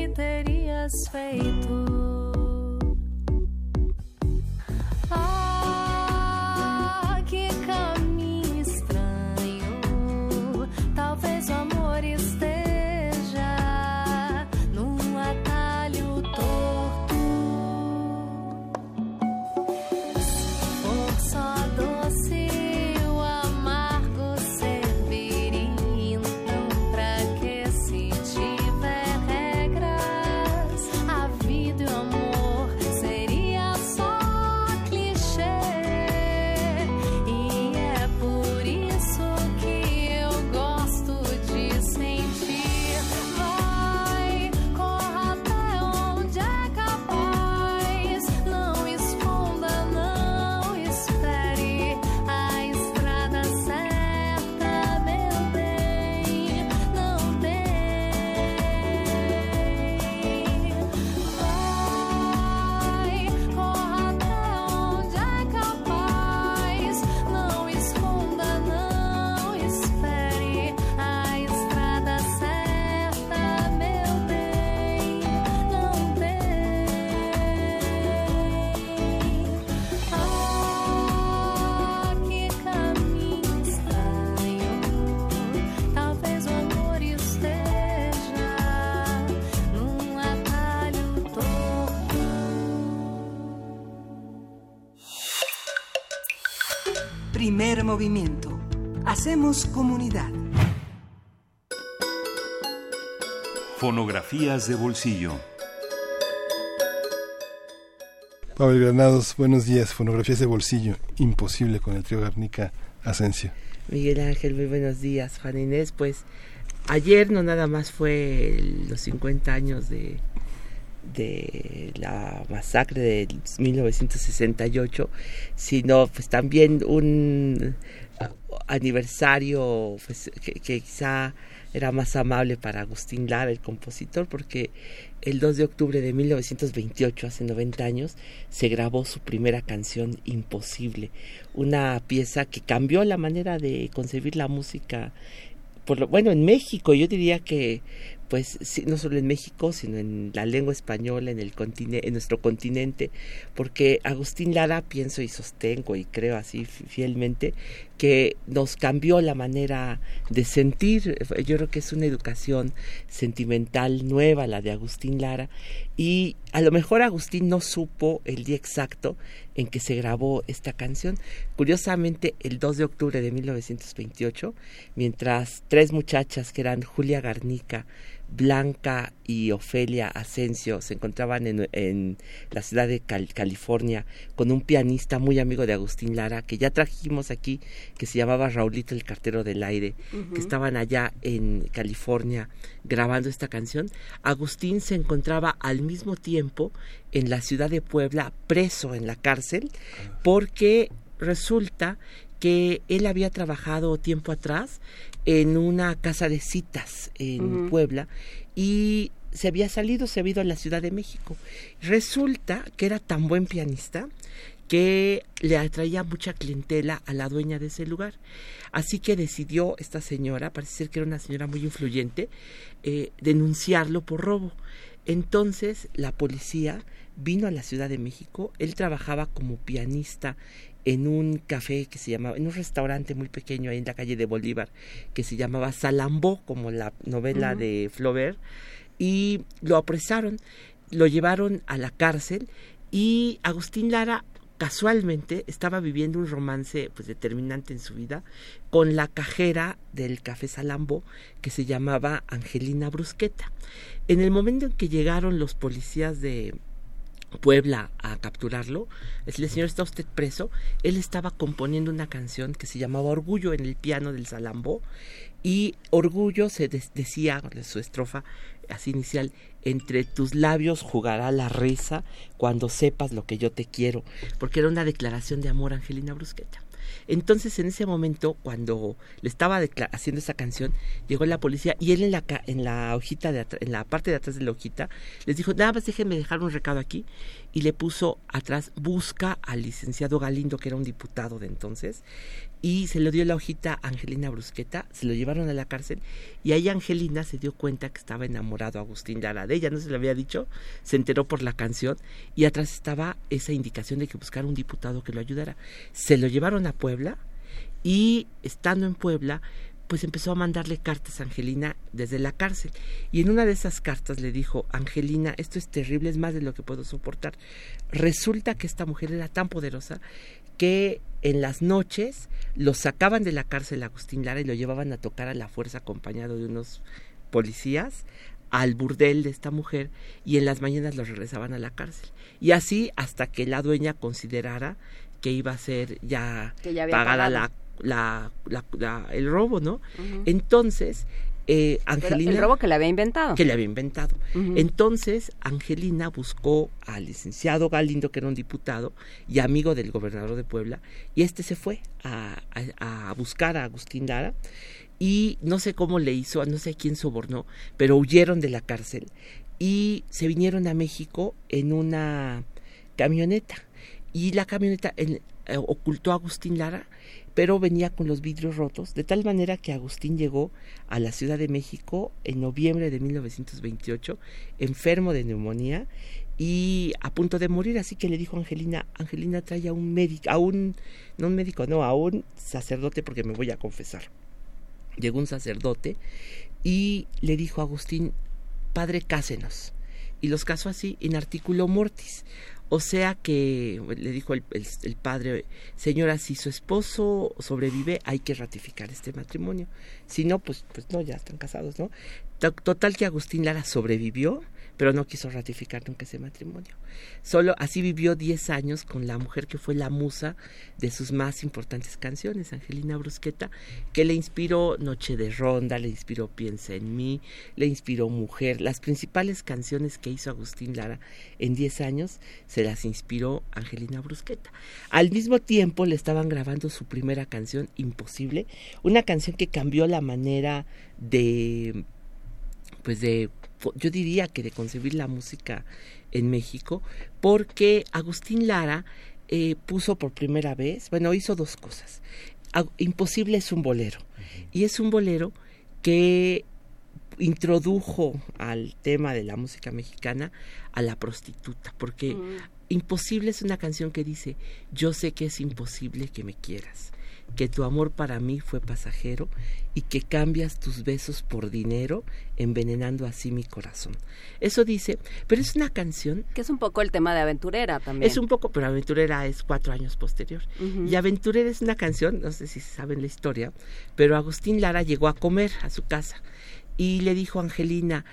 S6: que terias feito?
S4: Movimiento. Hacemos comunidad.
S7: Fonografías de bolsillo.
S1: Pablo Granados, buenos días. Fonografías de bolsillo. Imposible con el trío Garnica Asensio.
S8: Miguel Ángel, muy buenos días. Juan Inés, pues ayer no nada más fue los 50 años de, de la masacre de 1968, sino pues también un aniversario pues, que, quizá era más amable para Agustín Lara, el compositor, porque el 2 de octubre de 1928, hace 90 años, se grabó su primera canción Imposible, una pieza que cambió la manera de concebir la música por lo, bueno, en México yo diría que pues no solo en México, sino en la lengua española, en, el continente, en nuestro continente, porque Agustín Lara, pienso y sostengo y creo así fielmente, que nos cambió la manera de sentir. Yo creo que es una educación sentimental nueva la de Agustín Lara y a lo mejor Agustín no supo el día exacto en que se grabó esta canción. Curiosamente, el 2 de octubre de 1928, mientras tres muchachas que eran Julia Garnica, Blanca y Ofelia Asensio se encontraban en, la ciudad de California con un pianista muy amigo de Agustín Lara, que ya trajimos aquí, que se llamaba Raulito el Cartero del Aire, que estaban allá en California grabando esta canción. Agustín se encontraba al mismo tiempo en la ciudad de Puebla, preso en la cárcel, porque resulta que él había trabajado tiempo atrás en una casa de citas en Puebla y se había salido, se había ido a la Ciudad de México. Resulta que era tan buen pianista que le atraía mucha clientela a la dueña de ese lugar. Así que decidió esta señora, parece ser que era una señora muy influyente, eh, denunciarlo por robo. Entonces la policía vino a la Ciudad de México, él trabajaba como pianista en un café que se llamaba, en un restaurante muy pequeño ahí en la calle de Bolívar, que se llamaba Salambó, como la novela de Flaubert, y lo apresaron, lo llevaron a la cárcel y Agustín Lara casualmente estaba viviendo un romance pues determinante en su vida con la cajera del café Salambó que se llamaba Angelina Brusqueta. En el momento en que llegaron los policías de Puebla a capturarlo, decirle, señor, está usted preso. Él estaba componiendo una canción que se llamaba Orgullo en el piano del Salambó y Orgullo se decía, su estrofa así inicial, entre tus labios jugará la risa cuando sepas lo que yo te quiero, porque era una declaración de amor a Angelina Brusqueta. Entonces, en ese momento, cuando le estaba haciendo esa canción, llegó la policía y él en la, en la hojita, de en la parte de atrás de la hojita, les dijo, nada más déjenme dejar un recado aquí. Y le puso atrás, busca al licenciado Galindo, que era un diputado de entonces, y se le dio la hojita a Angelina Brusqueta, se lo llevaron a la cárcel y ahí Angelina se dio cuenta que estaba enamorado Agustín Lara de ella, no se le había dicho, se enteró por la canción y atrás estaba esa indicación de que buscara un diputado que lo ayudara. Se lo llevaron a Puebla y estando en Puebla pues empezó a mandarle cartas a Angelina desde la cárcel. Y en una de esas cartas le dijo, Angelina, esto es terrible, es más de lo que puedo soportar. Resulta que esta mujer era tan poderosa que en las noches lo sacaban de la cárcel a Agustín Lara y lo llevaban a tocar a la fuerza acompañado de unos policías al burdel de esta mujer y en las mañanas lo regresaban a la cárcel. Y así hasta que la dueña considerara que iba a ser ya, pagada la, la, la, el robo, ¿no? Entonces, eh, Angelina...
S2: el robo que le había inventado.
S8: Que le había inventado. Entonces, Angelina buscó al licenciado Galindo, que era un diputado y amigo del gobernador de Puebla, y este se fue a, a, buscar a Agustín Lara y no sé cómo le hizo, no sé quién sobornó, pero huyeron de la cárcel y se vinieron a México en una camioneta. Y la camioneta eh, ocultó a Agustín Lara pero venía con los vidrios rotos, de tal manera que Agustín llegó a la Ciudad de México en noviembre de 1928, enfermo de neumonía y a punto de morir, así que le dijo a Angelina, Angelina trae a un médico, a un, no un médico, no, a un sacerdote porque me voy a confesar. Llegó un sacerdote y le dijo a Agustín, Padre, cásenos. Y los casó así, en artículo mortis. O sea que le dijo el, padre, señora, si su esposo sobrevive, hay que ratificar este matrimonio. Si no, pues, pues no, ya están casados, ¿no? Total que Agustín Lara sobrevivió, pero no quiso ratificar nunca ese matrimonio. Solo así vivió 10 años con la mujer que fue la musa de sus más importantes canciones, Angelina Brusqueta, que le inspiró Noche de Ronda, le inspiró Piensa en mí, le inspiró Mujer. Las principales canciones que hizo Agustín Lara en 10 años se las inspiró Angelina Brusqueta. Al mismo tiempo le estaban grabando su primera canción, Imposible, una canción que cambió la manera de pues de yo diría que de concebir la música en México, porque Agustín Lara eh, puso por primera vez, bueno, hizo dos cosas. Imposible es un bolero, y es un bolero que introdujo al tema de la música mexicana a la prostituta, porque mm. Imposible es una canción que dice, yo sé que es imposible que me quieras, que tu amor para mí fue pasajero y que cambias tus besos por dinero, envenenando así mi corazón. Eso dice, pero es una canción...
S2: Que es un poco el tema de Aventurera también.
S8: Es un poco, pero Aventurera es cuatro años posterior. Y Aventurera es una canción, no sé si saben la historia, pero Agustín Lara llegó a comer a su casa y le dijo a Angelina,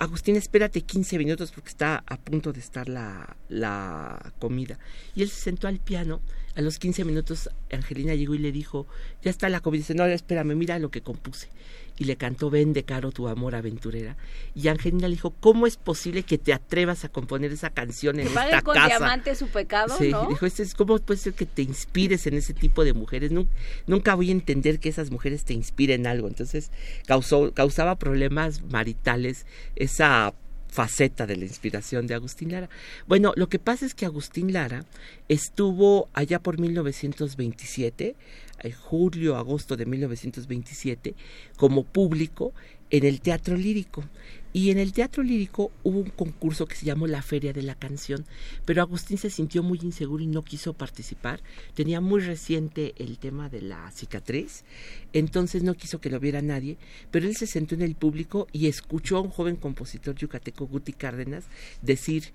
S8: Agustín, espérate 15 minutos porque está a punto de estar la, la comida. Y él se sentó al piano. A los 15 minutos Angelina llegó y le dijo, ya está la comida. Dice, no, espérame, mira lo que compuse y le cantó Vende caro tu amor aventurera. Y Angelina le dijo, ¿cómo es posible que te atrevas a componer esa canción en esta
S2: con
S8: casa?
S2: diamante su pecado,
S8: sí,
S2: ¿no?
S8: dijo, es, ¿cómo puede ser que te inspires en ese tipo de mujeres? Nunca, nunca voy a entender que esas mujeres te inspiren algo. Entonces causó, causaba problemas maritales esa faceta de la inspiración de Agustín Lara. Bueno, lo que pasa es que Agustín Lara estuvo allá por 1927 en julio, agosto de 1927, como público en el Teatro Lírico. Y en el Teatro Lírico hubo un concurso que se llamó la Feria de la Canción, pero Agustín se sintió muy inseguro y no quiso participar. Tenía muy reciente el tema de la cicatriz, entonces no quiso que lo viera nadie, pero él se sentó en el público y escuchó a un joven compositor yucateco, Guti Cárdenas, decir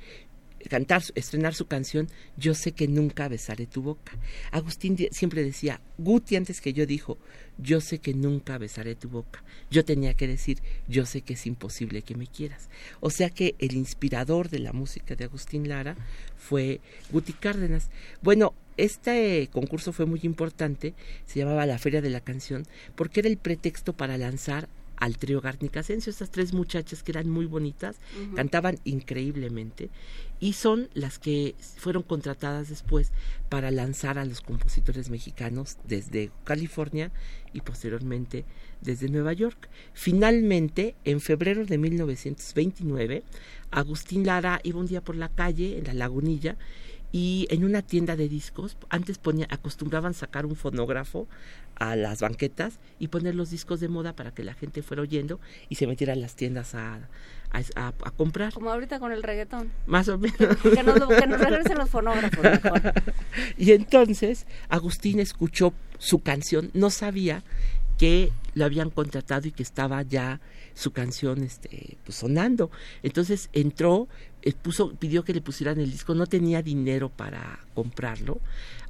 S8: cantar, estrenar su canción Yo sé que nunca besaré tu boca. Agustín siempre decía, Guti antes que yo dijo, yo sé que nunca besaré tu boca. Yo tenía que decir, yo sé que es imposible que me quieras. O sea que el inspirador de la música de Agustín Lara fue Guti Cárdenas. Bueno, este concurso fue muy importante, se llamaba la Feria de la Canción, porque era el pretexto para lanzar al trío Garnica Asensio, estas tres muchachas que eran muy bonitas, cantaban increíblemente y son las que fueron contratadas después para lanzar a los compositores mexicanos desde California y posteriormente desde Nueva York. Finalmente, en febrero de 1929, Agustín Lara iba un día por la calle en la lagunilla y en una tienda de discos antes ponía, acostumbraban sacar un fonógrafo a las banquetas y poner los discos de moda para que la gente fuera oyendo y se metiera a las tiendas a, a, comprar.
S2: Como ahorita con el reggaetón.
S8: Más o menos. (laughs)
S2: que, nos, que nos regresen los fonógrafos mejor. (laughs)
S8: y entonces Agustín escuchó su canción, no sabía que lo habían contratado y que estaba ya su canción este pues sonando. Entonces entró, pidió que le pusieran el disco, no tenía dinero para comprarlo,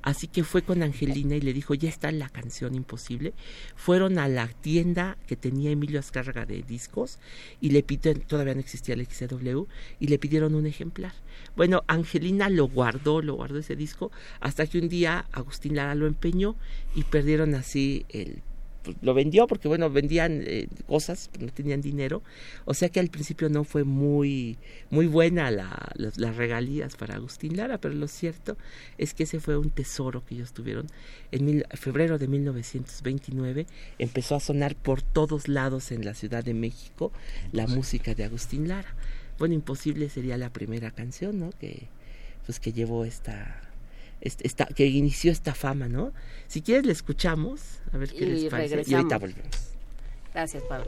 S8: así que fue con Angelina y le dijo, ya está la canción imposible. Fueron a la tienda que tenía Emilio Azcárraga de discos y le pidieron, todavía no existía el XCW, y le pidieron un ejemplar. Bueno, Angelina lo guardó, lo guardó ese disco, hasta que un día Agustín Lara lo empeñó y perdieron así el pues, lo vendió porque bueno vendían eh, cosas no tenían dinero. O sea que al principio no fue muy muy buena la, las, regalías para Agustín Lara pero lo cierto es que ese fue un tesoro que ellos tuvieron. En febrero de 1929 empezó a sonar por todos lados en la Ciudad de México la música de Agustín Lara. Bueno imposible sería la primera canción no que pues que llevó esta esta, que inició esta fama, ¿no? Si quieres le escuchamos, a ver qué les parece. Y ahorita volvemos.
S2: Gracias, Pablo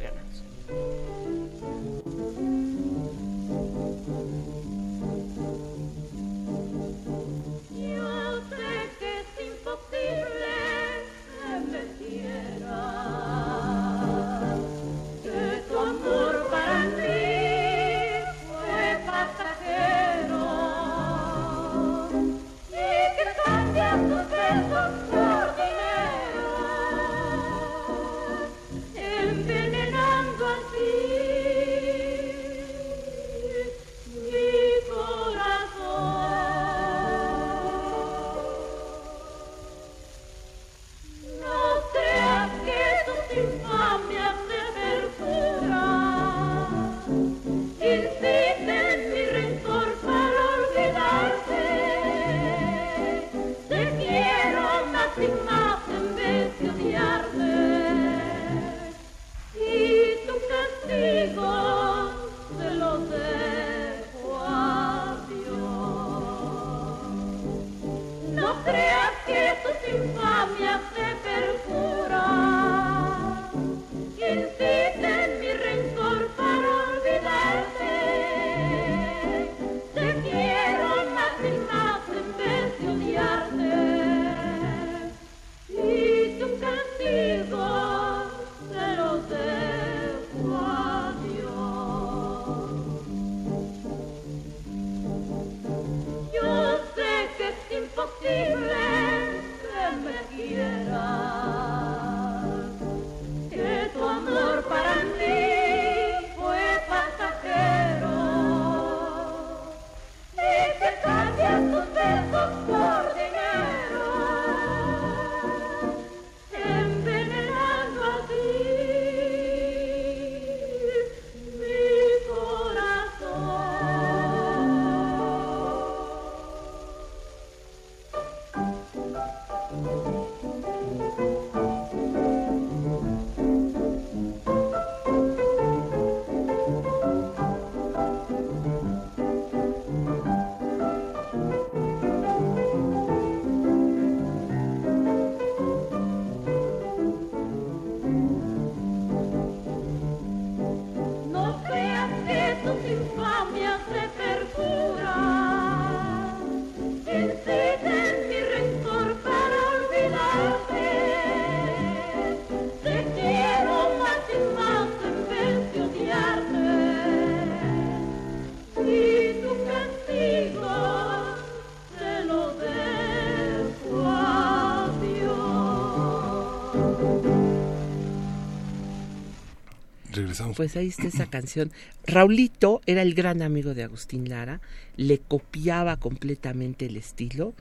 S8: Pues ahí está esa canción. Raulito era el gran amigo de Agustín Lara, le copiaba completamente el estilo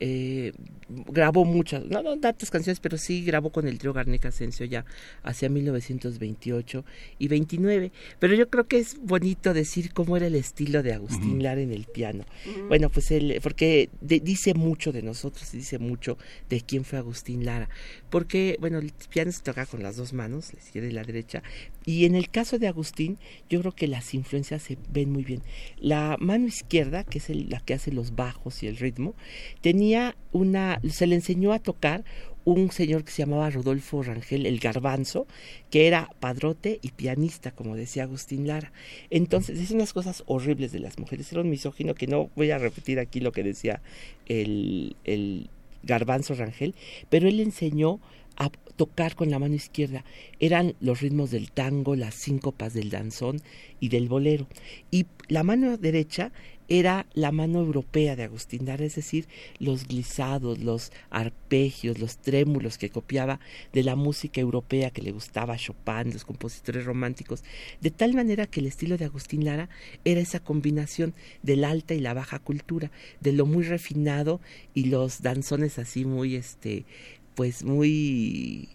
S8: eh, grabó muchas, no, no tantas canciones, pero sí grabó con el trío Garnica Asensio ya hacia 1928 y 29. Pero yo creo que es bonito decir cómo era el estilo de Agustín Lara en el piano. Bueno, pues él, porque dice mucho de nosotros y dice mucho de quién fue Agustín Lara. Porque, bueno, el piano se toca con las dos manos, la izquierda y la derecha. Y en el caso de Agustín, yo creo que las influencias se ven muy bien. La mano izquierda, que es la que hace los bajos y el ritmo, tenía una, se le enseñó a tocar un señor que se llamaba Rodolfo Rangel, el garbanzo, que era padrote y pianista, como decía Agustín Lara. Entonces, es unas cosas horribles de las mujeres. Era un misógino que no voy a repetir aquí lo que decía el, el garbanzo Rangel, pero él enseñó a tocar con la mano izquierda. Eran los ritmos del tango, las síncopas del danzón y del bolero. Y la mano derecha era la mano europea de Agustín Lara, es decir, los glisados, los arpegios, los trémulos que copiaba de la música europea que le gustaba a Chopin, los compositores románticos, de tal manera que el estilo de Agustín Lara era esa combinación de la alta y la baja cultura, de lo muy refinado y los danzones así muy este pues muy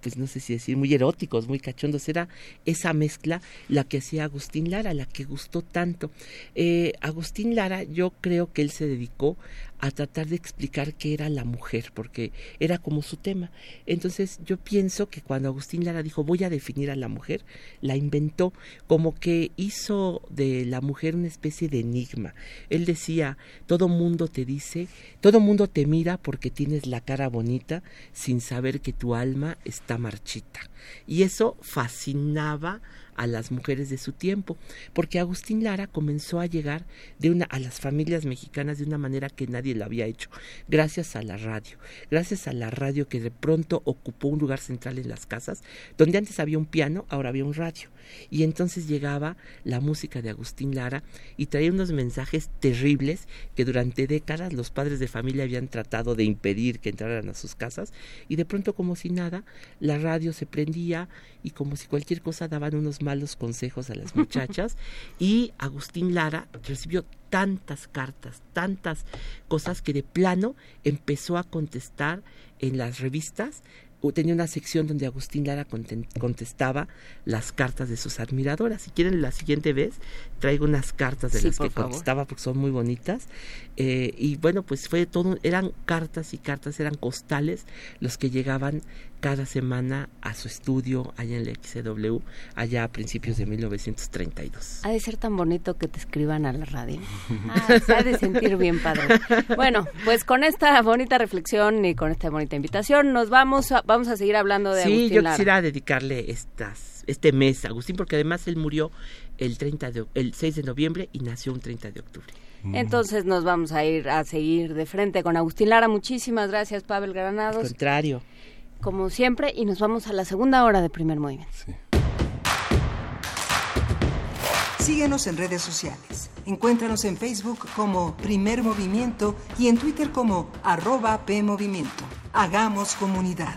S8: pues no sé si decir, muy eróticos, muy cachondos. Era esa mezcla la que hacía Agustín Lara, la que gustó tanto. Eh, Agustín Lara, yo creo que él se dedicó a tratar de explicar qué era la mujer, porque era como su tema. Entonces yo pienso que cuando Agustín Lara dijo voy a definir a la mujer, la inventó como que hizo de la mujer una especie de enigma. Él decía, todo mundo te dice, todo mundo te mira porque tienes la cara bonita sin saber que tu alma está marchita. Y eso fascinaba a las mujeres de su tiempo, porque Agustín Lara comenzó a llegar de una a las familias mexicanas de una manera que nadie lo había hecho, gracias a la radio, gracias a la radio que de pronto ocupó un lugar central en las casas, donde antes había un piano, ahora había un radio. Y entonces llegaba la música de Agustín Lara y traía unos mensajes terribles que durante décadas los padres de familia habían tratado de impedir que entraran a sus casas. Y de pronto como si nada, la radio se prendía y como si cualquier cosa daban unos malos consejos a las muchachas. (laughs) Y Agustín Lara recibió tantas cartas, tantas cosas que de plano empezó a contestar en las revistas tenía una sección donde Agustín Lara contestaba las cartas de sus admiradoras. Si quieren la siguiente vez, traigo unas cartas de las que contestaba porque son muy bonitas. Eh, y bueno, pues fue todo, eran cartas y cartas, eran costales los que llegaban cada semana a su estudio allá en el XCW, allá a principios de 1932.
S2: Ha de ser tan bonito que te escriban a la radio. (laughs) Ah, se ha de sentir bien padre. Bueno, pues con esta bonita reflexión y con esta bonita invitación nos vamos a, vamos a seguir hablando de
S8: sí, yo quisiera dedicarle estas, este mes Agustín porque además él murió el, 30 de, el 6 de noviembre y nació un 30 de octubre.
S2: Entonces nos vamos a ir a seguir de frente con Agustín Lara. Muchísimas gracias, Pavel Granados.
S8: Al contrario
S2: como siempre, y nos vamos a la segunda hora de primer movimiento.
S4: Síguenos en redes sociales. Encuéntranos en Facebook como Primer Movimiento y en Twitter como arroba PMovimiento. Hagamos comunidad.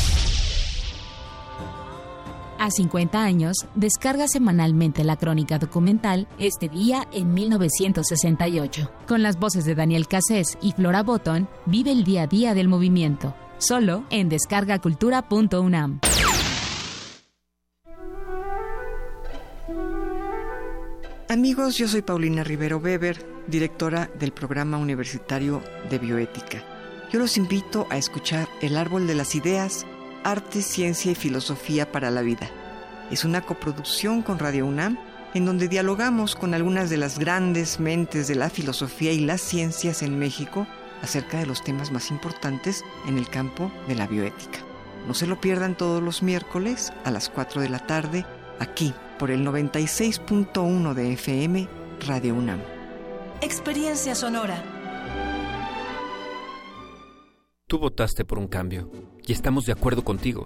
S9: A 50 años, descarga semanalmente la crónica documental Este día en 1968. Con las voces de Daniel Cassés y Flora Botton, vive el día a día del movimiento. Solo en descargacultura.unam.
S10: Amigos, yo soy Paulina Rivero Weber, directora del programa universitario de bioética. Yo los invito a escuchar El Árbol de las Ideas, Arte, Ciencia y Filosofía para la Vida. Es una coproducción con Radio UNAM en donde dialogamos con algunas de las grandes mentes de la filosofía y las ciencias en México acerca de los temas más importantes en el campo de la bioética. No se lo pierdan todos los miércoles a las 4 de la tarde aquí por el 96.1 de FM Radio UNAM.
S11: Experiencia sonora.
S12: Tú votaste por un cambio y estamos de acuerdo contigo.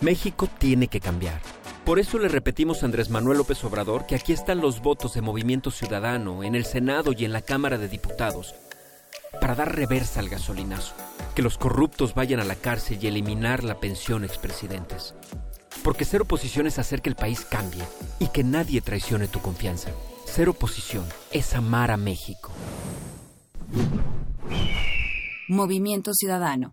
S12: México tiene que cambiar. Por eso le repetimos a Andrés Manuel López Obrador que aquí están los votos de Movimiento Ciudadano en el Senado y en la Cámara de Diputados para dar reversa al gasolinazo, que los corruptos vayan a la cárcel y eliminar la pensión expresidentes. Porque ser oposición es hacer que el país cambie y que nadie traicione tu confianza. Ser oposición es amar a México.
S9: Movimiento Ciudadano.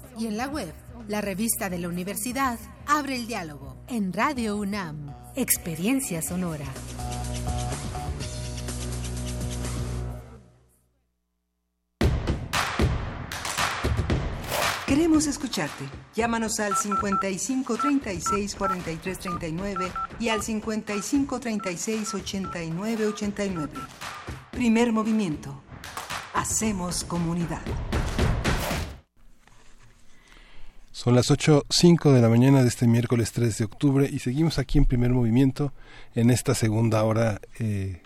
S13: y en la web. La revista de la universidad abre el diálogo en Radio UNAM, Experiencia Sonora.
S4: Queremos escucharte. Llámanos al 55 36 43 39 y al 55 36 89 89. Primer movimiento. Hacemos comunidad.
S1: Son las 8.05 de la mañana de este miércoles 3 de octubre y seguimos aquí en primer movimiento en esta segunda hora. Eh,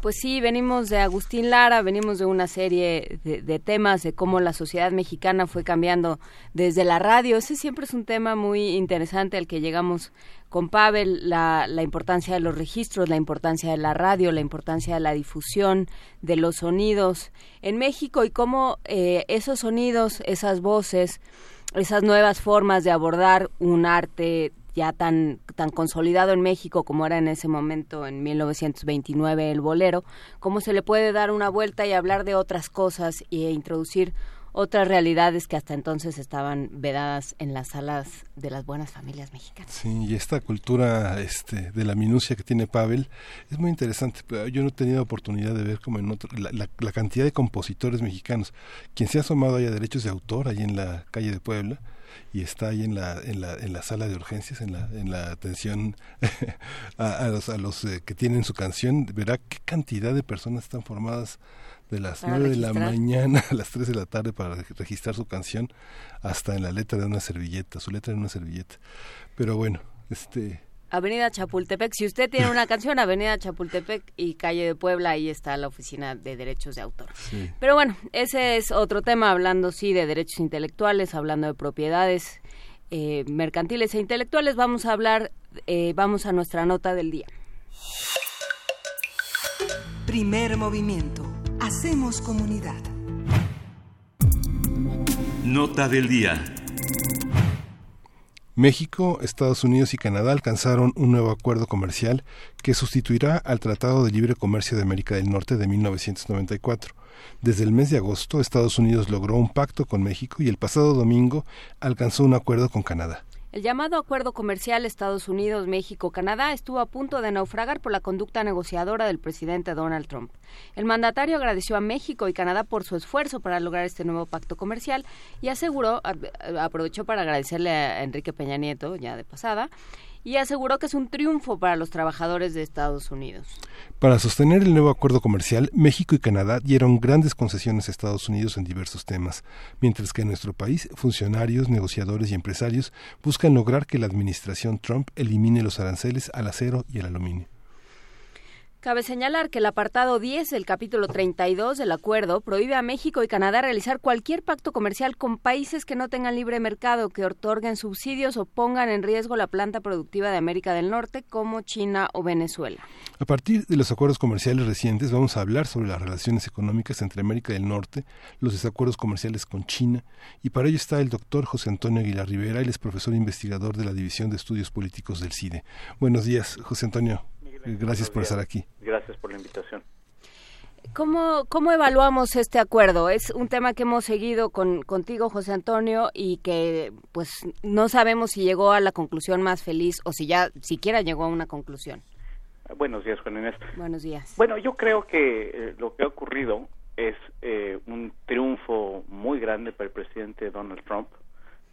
S2: pues sí, venimos de Agustín Lara, venimos de una serie de, temas de cómo la sociedad mexicana fue cambiando desde la radio. Ese siempre es un tema muy interesante al que llegamos con Pavel, la, la importancia de los registros, la importancia de la radio, la importancia de la difusión de los sonidos en México y cómo eh, esos sonidos, esas voces, esas nuevas formas de abordar un arte ya tan, tan consolidado en México como era en ese momento, en 1929, el bolero, cómo se le puede dar una vuelta y hablar de otras cosas e introducir otras realidades que hasta entonces estaban vedadas en las salas de las buenas familias mexicanas.
S1: Sí, y esta cultura este, de la minucia que tiene Pavel es muy interesante. Yo no he tenido oportunidad de ver como en otro, la, la, cantidad de compositores mexicanos. Quien se ha asomado ahí a derechos de autor, ahí en la calle de Puebla, y está ahí en la, en la, en la sala de urgencias, en la, en la atención (laughs) a, los, a los eh, que tienen su canción, verá qué cantidad de personas están formadas de las nueve de la mañana (laughs) a las 3 de la tarde para registrar su canción hasta en la letra de una servilleta, su letra en una servilleta. Pero bueno, este
S2: Avenida Chapultepec. Si usted tiene una canción, Avenida Chapultepec y Calle de Puebla, ahí está la Oficina de Derechos de Autor. Pero bueno, ese es otro tema, hablando sí de derechos intelectuales, hablando de propiedades eh, mercantiles e intelectuales. Vamos a hablar, eh, vamos a nuestra nota del día.
S4: Primer movimiento. Hacemos comunidad.
S7: Nota del día.
S1: México, Estados Unidos y Canadá alcanzaron un nuevo acuerdo comercial que sustituirá al Tratado de Libre Comercio de América del Norte de 1994. Desde el mes de agosto, Estados Unidos logró un pacto con México y el pasado domingo alcanzó un acuerdo con Canadá.
S2: El llamado Acuerdo Comercial Estados Unidos-México-Canadá estuvo a punto de naufragar por la conducta negociadora del presidente Donald Trump. El mandatario agradeció a México y Canadá por su esfuerzo para lograr este nuevo pacto comercial y aseguró, aprovechó para agradecerle a Enrique Peña Nieto, ya de pasada, y aseguró que es un triunfo para los trabajadores de Estados Unidos.
S1: Para sostener el nuevo acuerdo comercial, México y Canadá dieron grandes concesiones a Estados Unidos en diversos temas, mientras que en nuestro país funcionarios, negociadores y empresarios buscan lograr que la administración Trump elimine los aranceles al acero y al aluminio.
S2: Cabe señalar que el apartado 10 del capítulo 32 del acuerdo prohíbe a México y Canadá realizar cualquier pacto comercial con países que no tengan libre mercado, que otorguen subsidios o pongan en riesgo la planta productiva de América del Norte, como China o Venezuela.
S1: A partir de los acuerdos comerciales recientes, vamos a hablar sobre las relaciones económicas entre América del Norte, los desacuerdos comerciales con China, y para ello está el doctor José Antonio Aguilar Rivera, él es profesor investigador de la División de Estudios Políticos del CIDE. Buenos días, José Antonio. Gracias por estar aquí.
S14: Gracias por la invitación.
S2: ¿Cómo, ¿Cómo evaluamos este acuerdo? Es un tema que hemos seguido con, contigo, José Antonio, y que pues no sabemos si llegó a la conclusión más feliz o si ya siquiera llegó a una conclusión.
S14: Buenos días, Juan Inés.
S2: Buenos días.
S14: Bueno, yo creo que eh, lo que ha ocurrido es eh, un triunfo muy grande para el presidente Donald Trump,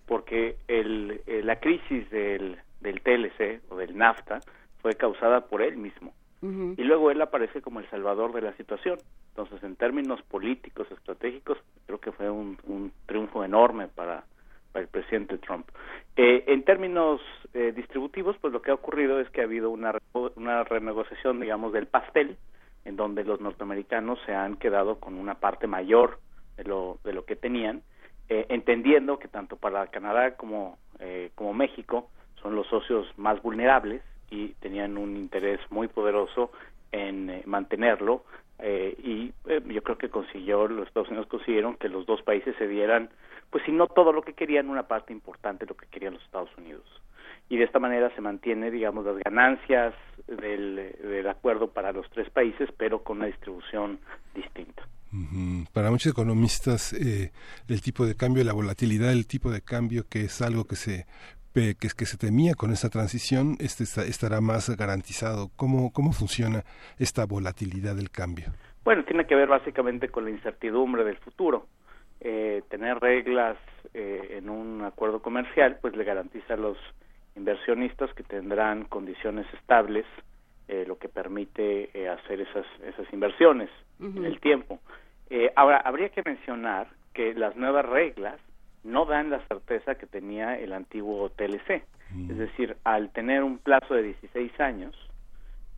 S14: porque el, eh, la crisis del, del TLC o del NAFTA fue causada por él mismo. Y luego él aparece como el salvador de la situación. Entonces, en términos políticos, estratégicos, creo que fue un, un triunfo enorme para, para el presidente Trump. Eh, en términos eh, distributivos, pues lo que ha ocurrido es que ha habido una, una renegociación, digamos, del pastel, en donde los norteamericanos se han quedado con una parte mayor de lo, de lo que tenían, eh, entendiendo que tanto para Canadá como, como México son los socios más vulnerables y tenían un interés muy poderoso en eh, mantenerlo eh, y eh, yo creo que consiguió los Estados Unidos consiguieron que los dos países se dieran pues si no todo lo que querían una parte importante de lo que querían los Estados Unidos. Y de esta manera se mantiene digamos las ganancias del, acuerdo para los tres países pero con una distribución distinta.
S1: Para muchos economistas, el tipo de cambio, la volatilidad del tipo de cambio, que es algo que se que, que se temía con esta transición este estará más garantizado. ¿Cómo, ¿Cómo funciona esta volatilidad del cambio?
S14: Bueno, tiene que ver básicamente con la incertidumbre del futuro. Eh, tener reglas eh, en un acuerdo comercial pues le garantiza a los inversionistas que tendrán condiciones estables, eh, lo que permite hacer esas, esas inversiones en el tiempo. Eh, ahora, habría que mencionar que las nuevas reglas no dan la certeza que tenía el antiguo TLC. Es decir, al tener un plazo de 16 años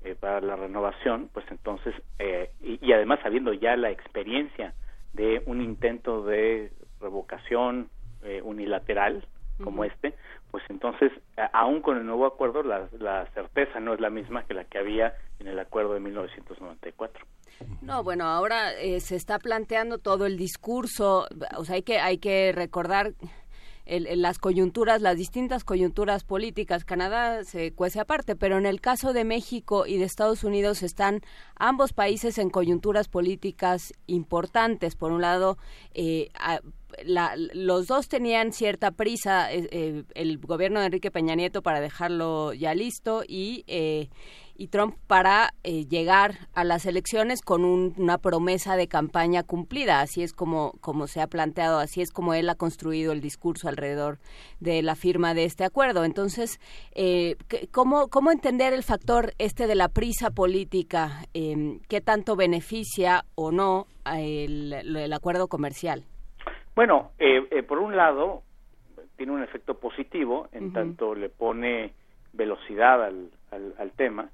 S14: eh, para la renovación, pues entonces, eh, y, y además habiendo ya la experiencia de un intento de revocación eh, unilateral como este, pues entonces, a- aún con el nuevo acuerdo, la, la certeza no es la misma que la que había en el acuerdo de 1994.
S2: No, bueno, ahora eh, se está planteando todo el discurso, o sea, hay que, hay que recordar el- las coyunturas, las distintas coyunturas políticas. Canadá se cuece aparte, pero en el caso de México y de Estados Unidos están ambos países en coyunturas políticas importantes. Por un lado, eh, la- los dos tenían cierta prisa, eh, eh, el gobierno de Enrique Peña Nieto para dejarlo ya listo y, eh, y Trump para eh, llegar a las elecciones con un- una promesa de campaña cumplida. Así es como, como se ha planteado, así es como él ha construido el discurso alrededor de la firma de este acuerdo. Entonces, eh, ¿qué- ¿cómo, ¿cómo entender el factor este de la prisa política? Eh, ¿Qué tanto beneficia o no a el, el acuerdo comercial?
S14: Bueno, eh, eh, por un lado, tiene un efecto positivo, en tanto le pone velocidad al, al, al tema,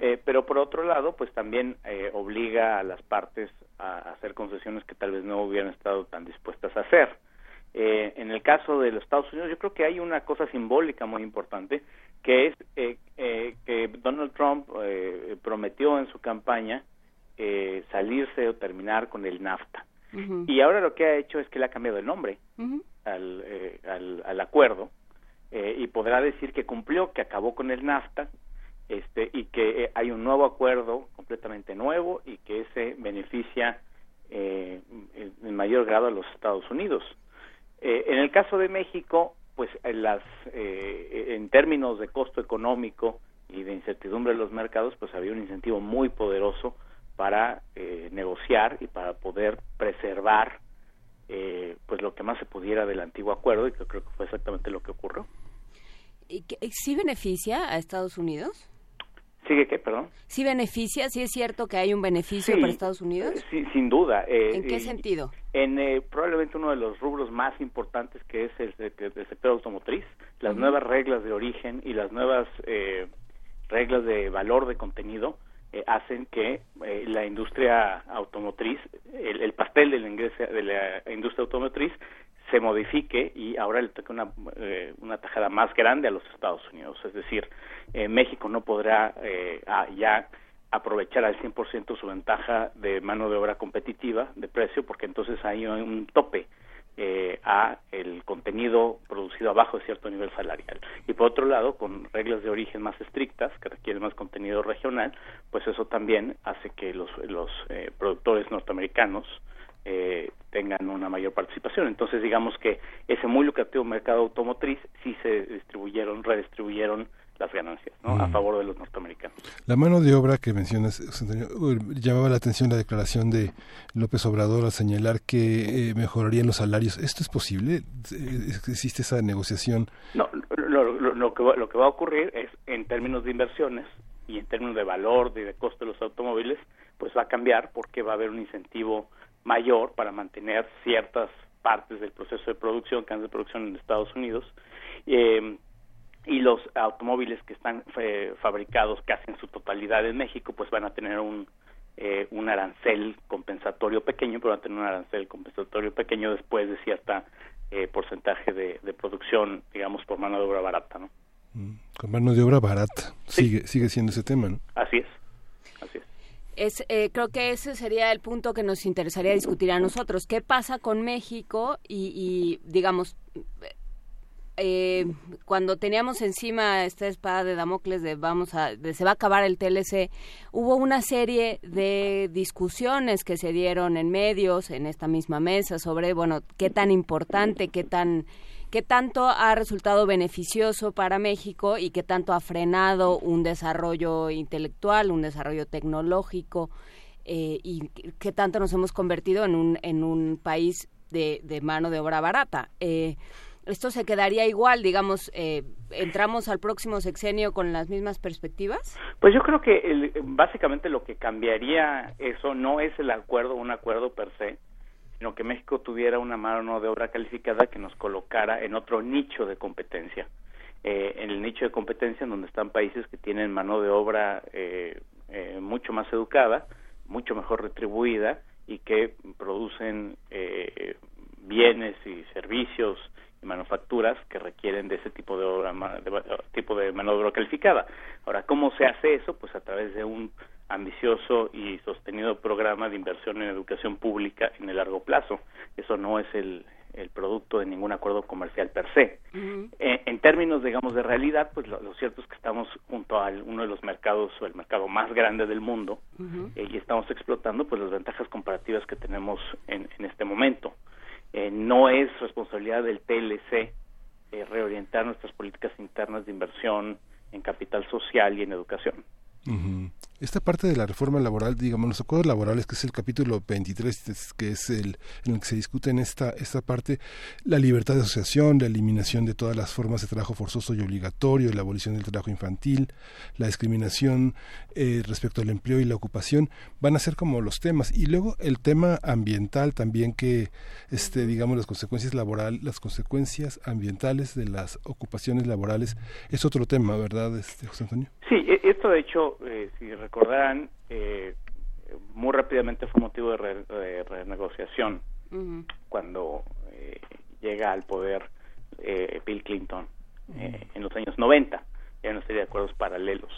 S14: eh, pero por otro lado, pues también eh, obliga a las partes a hacer concesiones que tal vez no hubieran estado tan dispuestas a hacer. Eh, en el caso de los Estados Unidos, yo creo que hay una cosa simbólica muy importante, que es eh, eh, que Donald Trump eh, prometió en su campaña eh, salirse o terminar con el NAFTA. Y ahora lo que ha hecho es que le ha cambiado el nombre al, eh, al, al acuerdo y podrá decir que cumplió, que acabó con el NAFTA este, y que eh, hay un nuevo acuerdo completamente nuevo y que ese beneficia eh, en, mayor grado a los Estados Unidos. Eh, en el caso de México, pues en, las, eh, en términos de costo económico y de incertidumbre de los mercados, pues había un incentivo muy poderoso para eh, negociar y para poder preservar eh, pues lo que más se pudiera del antiguo acuerdo y que creo que fue exactamente lo que ocurrió.
S2: ¿Y que- ¿Sí beneficia a Estados Unidos?
S14: ¿Sigue qué, perdón?
S2: ¿Sí beneficia? ¿Sí es cierto que hay un beneficio
S14: Sí,
S2: para Estados Unidos?
S14: Sí, sin duda. eh,
S2: ¿En qué sentido?
S14: En eh, probablemente uno de los rubros más importantes que es el, de- del sector automotriz, las nuevas reglas de origen y las nuevas eh, reglas de valor de contenido eh, hacen que eh, la industria automotriz, el, el pastel de la, ingresa- de la industria automotriz se modifique y ahora le toca una, eh, una tajada más grande a los Estados Unidos. Es decir, eh, México no podrá eh, ya aprovechar al 100% su ventaja de mano de obra competitiva de precio porque entonces hay un tope eh, a el contenido producido abajo de cierto nivel salarial y por otro lado con reglas de origen más estrictas que requieren más contenido regional pues eso también hace que los, los eh, productores norteamericanos eh, tengan una mayor participación entonces digamos que ese muy lucrativo mercado automotriz sí se distribuyeron redistribuyeron las ganancias ¿no? a
S1: Mm.
S14: favor de los norteamericanos
S1: La mano de obra que mencionas, llamaba la atención la declaración de López Obrador al señalar que eh, mejorarían los salarios. ¿Esto es posible? ¿Existe esa negociación?
S14: No, lo, lo- lo que va, lo que va a ocurrir es, en términos de inversiones y en términos de valor y de costo de los automóviles, pues va a cambiar porque va a haber un incentivo mayor para mantener ciertas partes del proceso de producción, cadenas de producción en Estados Unidos, eh, y los automóviles que están eh, fabricados casi en su totalidad en México, pues van a tener un, eh, un arancel compensatorio pequeño, pero van a tener un arancel compensatorio pequeño después de cierta eh, porcentaje de, de producción, digamos, por mano de obra barata, ¿no?
S1: Con mano de obra barata. Sigue, sigue siendo ese tema, ¿no?
S14: Así es. Es,
S2: eh, creo que ese sería el punto que nos interesaría discutir a nosotros. ¿Qué pasa con México? Y, y, digamos, eh, cuando teníamos encima esta espada de Damocles de vamos a, de se va a acabar el TLC, hubo una serie de discusiones que se dieron en medios, en esta misma mesa, sobre, bueno, qué tan importante, qué tan qué tanto ha resultado beneficioso para México y qué tanto ha frenado un desarrollo intelectual, un desarrollo tecnológico eh, y qué tanto nos hemos convertido en un, en un país de, mano de obra barata. Eh, esto se quedaría igual, digamos, eh, entramos al próximo sexenio con las mismas perspectivas.
S14: Pues yo creo que el, básicamente lo que cambiaría eso no es el acuerdo, un acuerdo per se, sino que México tuviera una mano de obra calificada que nos colocara en otro nicho de competencia. Eh, en el nicho de competencia en donde están países que tienen mano de obra eh, eh, mucho más educada, mucho mejor retribuida y que producen eh, bienes y servicios y manufacturas que requieren de ese tipo de, obra, de, tipo de mano de obra calificada. Ahora, ¿cómo se hace eso? Pues a través de un ambicioso y sostenido programa de inversión en educación pública en el largo plazo. Eso no es el, el producto de ningún acuerdo comercial per se. Eh, en términos, digamos, de realidad, pues lo, cierto es que estamos junto a uno de los mercados o el mercado más grande del mundo eh, y estamos explotando pues las ventajas comparativas que tenemos en, en este momento. Eh, no es responsabilidad del TLC reorientar nuestras políticas internas de inversión en capital social y en educación.
S1: Esta parte de la reforma laboral, digamos, los acuerdos laborales, que es el capítulo 23, que es el en el que se discute en esta, esta parte, la libertad de asociación, la eliminación de todas las formas de trabajo forzoso y obligatorio, la abolición del trabajo infantil, la discriminación eh, respecto al empleo y la ocupación, van a ser como los temas. Y luego el tema ambiental también, que, este, digamos, las consecuencias laborales, las consecuencias ambientales de las ocupaciones laborales, es otro tema, ¿verdad, este, José Antonio?
S14: Sí, e, esto de hecho, eh, si recordarán, eh, muy rápidamente fue motivo de, renegociación cuando eh, llega al poder eh, Bill Clinton en los años 90. Ya no sería de acuerdos paralelos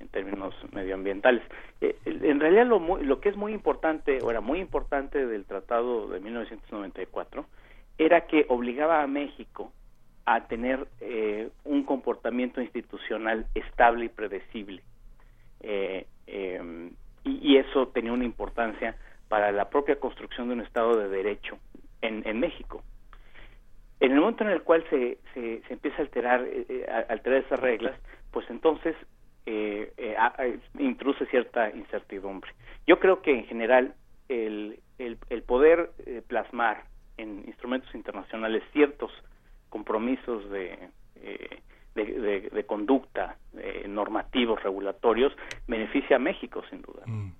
S14: en términos medioambientales. en realidad lo, lo que es muy importante, o era muy importante del Tratado de 1994, era que obligaba a México a tener un comportamiento institucional estable y predecible. Eh, eh, y, eso tenía una importancia para la propia construcción de un Estado de Derecho en, en México. En el momento en el cual se, se, empieza a alterar, eh, alterar esas reglas, pues entonces eh, eh introduce cierta incertidumbre. Yo creo que en general el, el, el poder plasmar en instrumentos internacionales ciertos compromisos de, de, conducta normativos, regulatorios, beneficia a México, sin duda. Mm.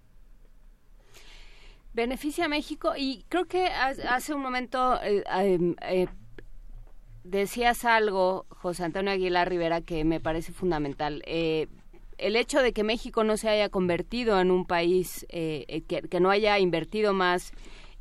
S2: Beneficia a México y creo que hace un momento eh, em, eh, decías algo, José Antonio Aguilar Rivera, que me parece fundamental. Eh, el hecho de que México no se haya convertido en un país que, no haya invertido más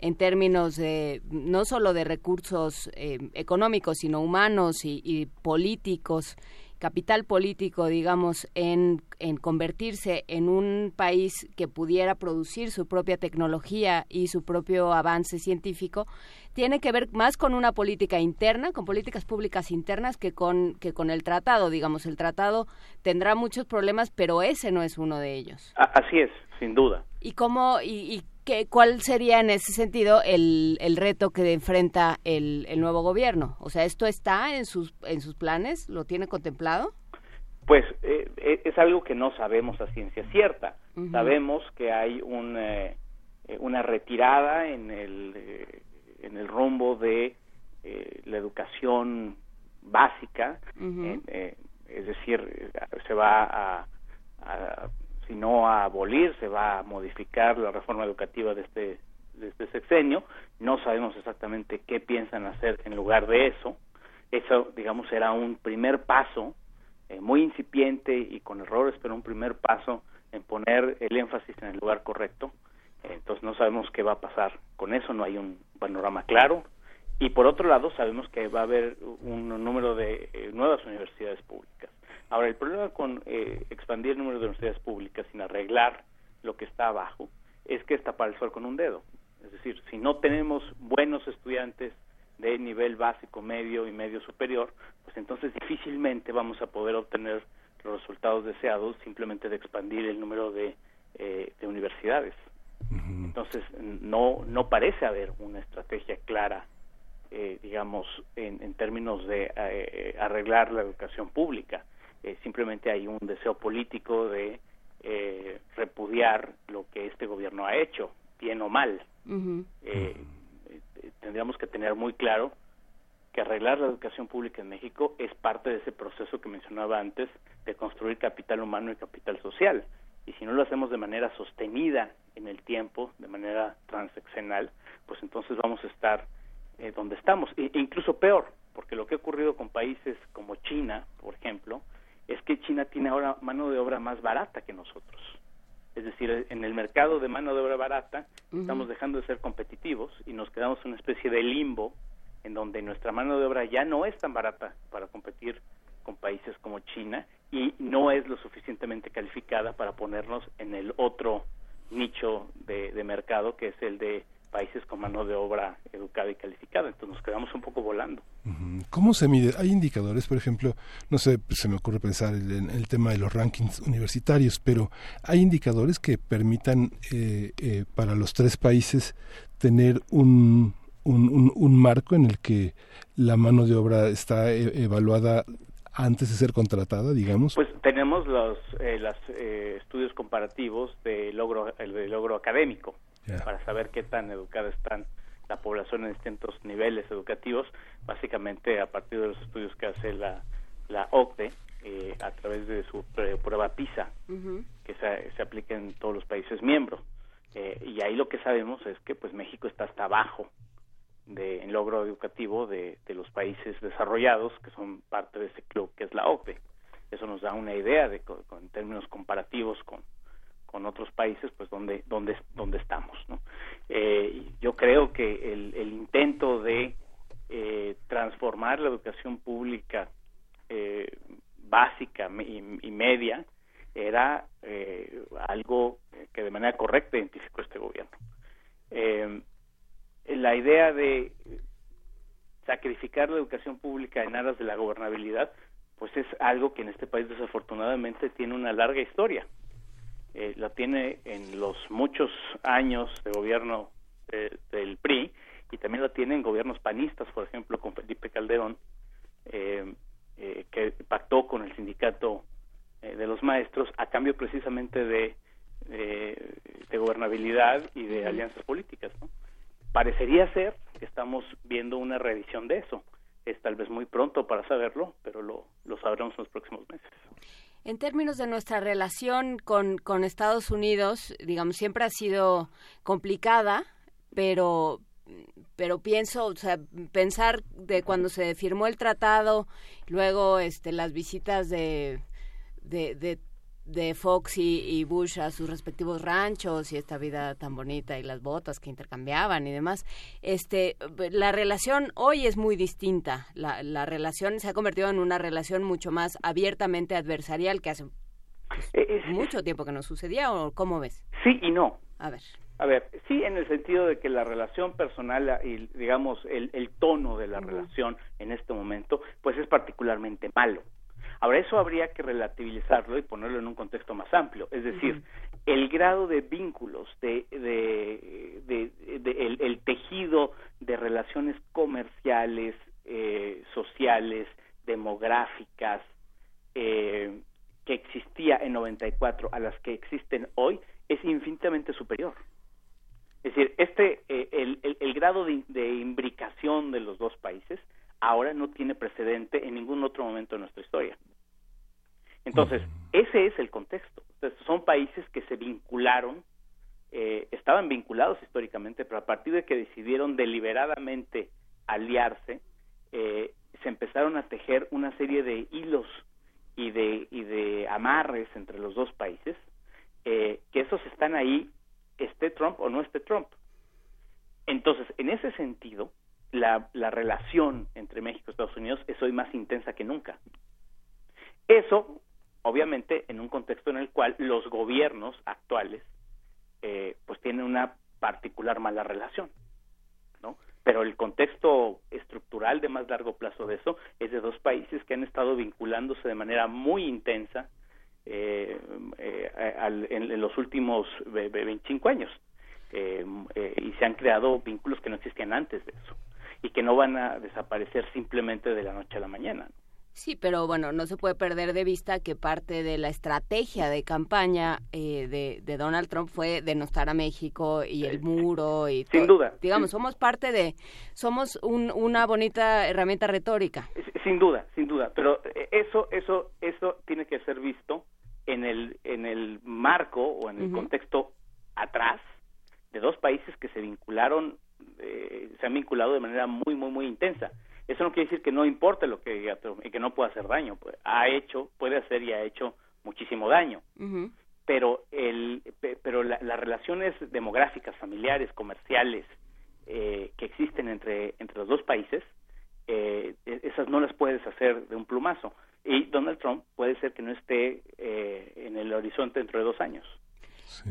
S2: en términos de no solo de recursos económicos, sino humanos y, y políticos capital político, digamos, en, en convertirse en un país que pudiera producir su propia tecnología y su propio avance científico, tiene que ver más con una política interna, con políticas públicas internas que con que con el tratado, digamos, el tratado tendrá muchos problemas, pero ese no es uno de ellos.
S14: Así es, sin duda.
S2: ¿Y cómo y ¿Cuál sería en ese sentido el, el reto que enfrenta el, el, nuevo gobierno? O sea, ¿esto está en sus, en sus planes? ¿Lo tiene contemplado?
S14: Pues eh, eh, es algo que no sabemos a ciencia cierta. Sabemos que hay un, eh, una retirada en el, en el rumbo de la educación básica, es decir, se va a, a sino a abolir, se va a modificar la reforma educativa de este, de este sexenio. No sabemos exactamente qué piensan hacer en lugar de eso. Eso, digamos, será un primer paso, eh, muy incipiente y con errores, pero un primer paso en poner el énfasis en el lugar correcto. entonces no sabemos qué va a pasar con eso, no hay un panorama claro. Y por otro lado, sabemos que va a haber un número de eh, nuevas universidades públicas. Ahora, el problema con eh, expandir el número de universidades públicas sin arreglar lo que está abajo es que es tapar el sol con un dedo. Es decir, si no tenemos buenos estudiantes de nivel básico, medio y medio superior, pues entonces difícilmente vamos a poder obtener los resultados deseados simplemente de expandir el número de, eh, universidades. Entonces, no, no parece haber una estrategia clara, eh, digamos, en, en, términos de arreglar la educación pública. Eh, simplemente hay un deseo político de eh, repudiar lo que este gobierno ha hecho, bien o mal. Eh, tendríamos que tener muy claro que arreglar la educación pública en México es parte de ese proceso que mencionaba antes de construir capital humano y capital social. Y si no lo hacemos de manera sostenida en el tiempo, de manera transaccional, pues entonces vamos a estar eh, donde estamos, e incluso peor, porque lo que ha ocurrido con países como China, por ejemplo, es que China tiene ahora mano de obra más barata que nosotros. Es decir, en el mercado de mano de obra barata estamos dejando de ser competitivos y nos quedamos en una especie de limbo en donde nuestra mano de obra ya no es tan barata para competir con países como China y no es lo suficientemente calificada para ponernos en el otro nicho de, de mercado que es el de países con mano de obra educada y calificada. Entonces nos quedamos un poco volando.
S1: ¿Cómo se mide? Hay indicadores, por ejemplo, no sé, se me ocurre pensar en el tema de los rankings universitarios, pero hay indicadores que permitan eh, eh, para los tres países tener un, un, un, marco en el que la mano de obra está e, evaluada antes de ser contratada, digamos?
S14: Pues tenemos los, eh, los estudios comparativos de logro, el de logro académico para saber qué tan educada están la población en distintos niveles educativos, básicamente a partir de los estudios que hace la, la OCDE eh, a través de su prueba PISA, que se, se, aplica en todos los países miembros. Eh, y ahí lo que sabemos es que pues México está hasta abajo de, en logro educativo de, de los países desarrollados que son parte de ese club que es la OCDE. Eso nos da una idea de, en términos comparativos con, con otros países, pues donde donde donde estamos. Eh, yo creo que el, el intento de eh, transformar la educación pública eh, básica y, media era eh, algo que de manera correcta identificó este gobierno. Eh, la idea de sacrificar la educación pública en aras de la gobernabilidad, pues es algo que en este país desafortunadamente tiene una larga historia eh, la tiene en los muchos años de gobierno del PRI y también la tiene en gobiernos panistas, por ejemplo, con Felipe Calderón, eh, eh, que pactó con el sindicato eh, de los maestros a cambio precisamente de, de gobernabilidad y de alianzas políticas. ¿no? Parecería ser que estamos viendo una revisión de eso. Es tal vez muy pronto para saberlo, pero lo, lo sabremos en los próximos meses.
S2: En términos de nuestra relación con, con Estados Unidos, digamos, siempre ha sido complicada, pero, pero pienso, o sea, pensar de cuando se firmó el tratado, luego este, las visitas de, de, de de Fox y, Bush a sus respectivos ranchos y esta vida tan bonita y las botas que intercambiaban y demás. Este, la relación hoy es muy distinta. La, la relación se ha convertido en una relación mucho más abiertamente adversarial que hace pues, eh, mucho tiempo que no sucedía. ¿O cómo ves?
S14: Sí y no.
S2: A ver.
S14: A ver, sí, en el sentido de que la relación personal y, digamos, el, el tono de la relación en este momento, pues es particularmente malo. Ahora, eso habría que relativizarlo y ponerlo en un contexto más amplio, es decir, el grado de vínculos, de, el, tejido de relaciones comerciales, eh, sociales, demográficas, eh, que existía en 94 a las que existen hoy, es infinitamente superior. Es decir, este, eh, el, el, grado de, de imbricación de los dos países ahora no tiene precedente en ningún otro momento de nuestra historia. Entonces, ese es el contexto. son países que se vincularon, eh, estaban vinculados históricamente, pero a partir de que decidieron deliberadamente aliarse, eh, se empezaron a tejer una serie de hilos y de, y de amarres entre los dos países, eh, que esos están ahí, esté Trump o no esté Trump. Entonces, en ese sentido, la, la relación entre México y Estados Unidos es hoy más intensa que nunca. Eso obviamente en un contexto en el cual los gobiernos actuales eh, pues tienen una particular mala relación, ¿no? Pero el contexto estructural de más largo plazo de eso es de dos países que han estado vinculándose de manera muy intensa eh, eh, en, los últimos 25 años y se han creado vínculos que no existían antes de eso y que no van a desaparecer simplemente de la noche a la mañana.
S2: Sí, pero bueno, no se puede perder de vista que parte de la estrategia de campaña eh, de, de, Donald Trump fue denostar a México y el muro y
S14: sin duda.
S2: Digamos, somos parte de, somos un, una bonita herramienta retórica.
S14: Sin duda, sin duda. Pero eso, eso, eso tiene que ser visto en el en el marco o en el contexto atrás de dos países que se vincularon, eh, se han vinculado de manera muy, muy, muy intensa. Eso no quiere decir que no importe lo que diga Trump y que no pueda hacer daño. Pues, ha hecho, puede hacer y ha hecho muchísimo daño. Pero, el, pero las relaciones demográficas, familiares, comerciales eh, que existen entre, entre los dos países, eh, e, esas no las puedes hacer de un plumazo. Y Donald Trump puede ser que no esté eh, en el horizonte dentro de dos años.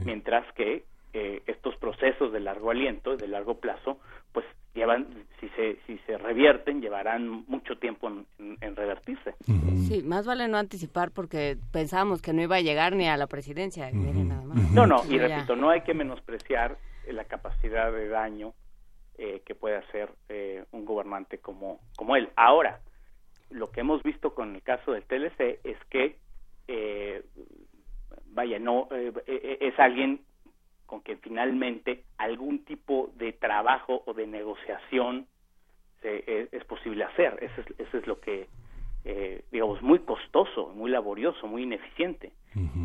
S14: Mientras que eh, estos procesos de largo aliento, de largo plazo, pues llevan, si se, si se revierten, llevarán mucho tiempo en, revertirse.
S2: Sí, más vale no anticipar porque pensábamos que no iba a llegar ni a la presidencia.
S14: No, no, y repito, no hay que menospreciar la capacidad de daño eh, que puede hacer eh, un gobernante como, como él. Ahora, lo que hemos visto con el caso del TLC es que, eh, vaya, no es alguien con que finalmente algún tipo de trabajo o de negociación se, es, posible hacer. Eso es, eso es lo que, eh, digamos, muy costoso, muy laborioso, muy ineficiente.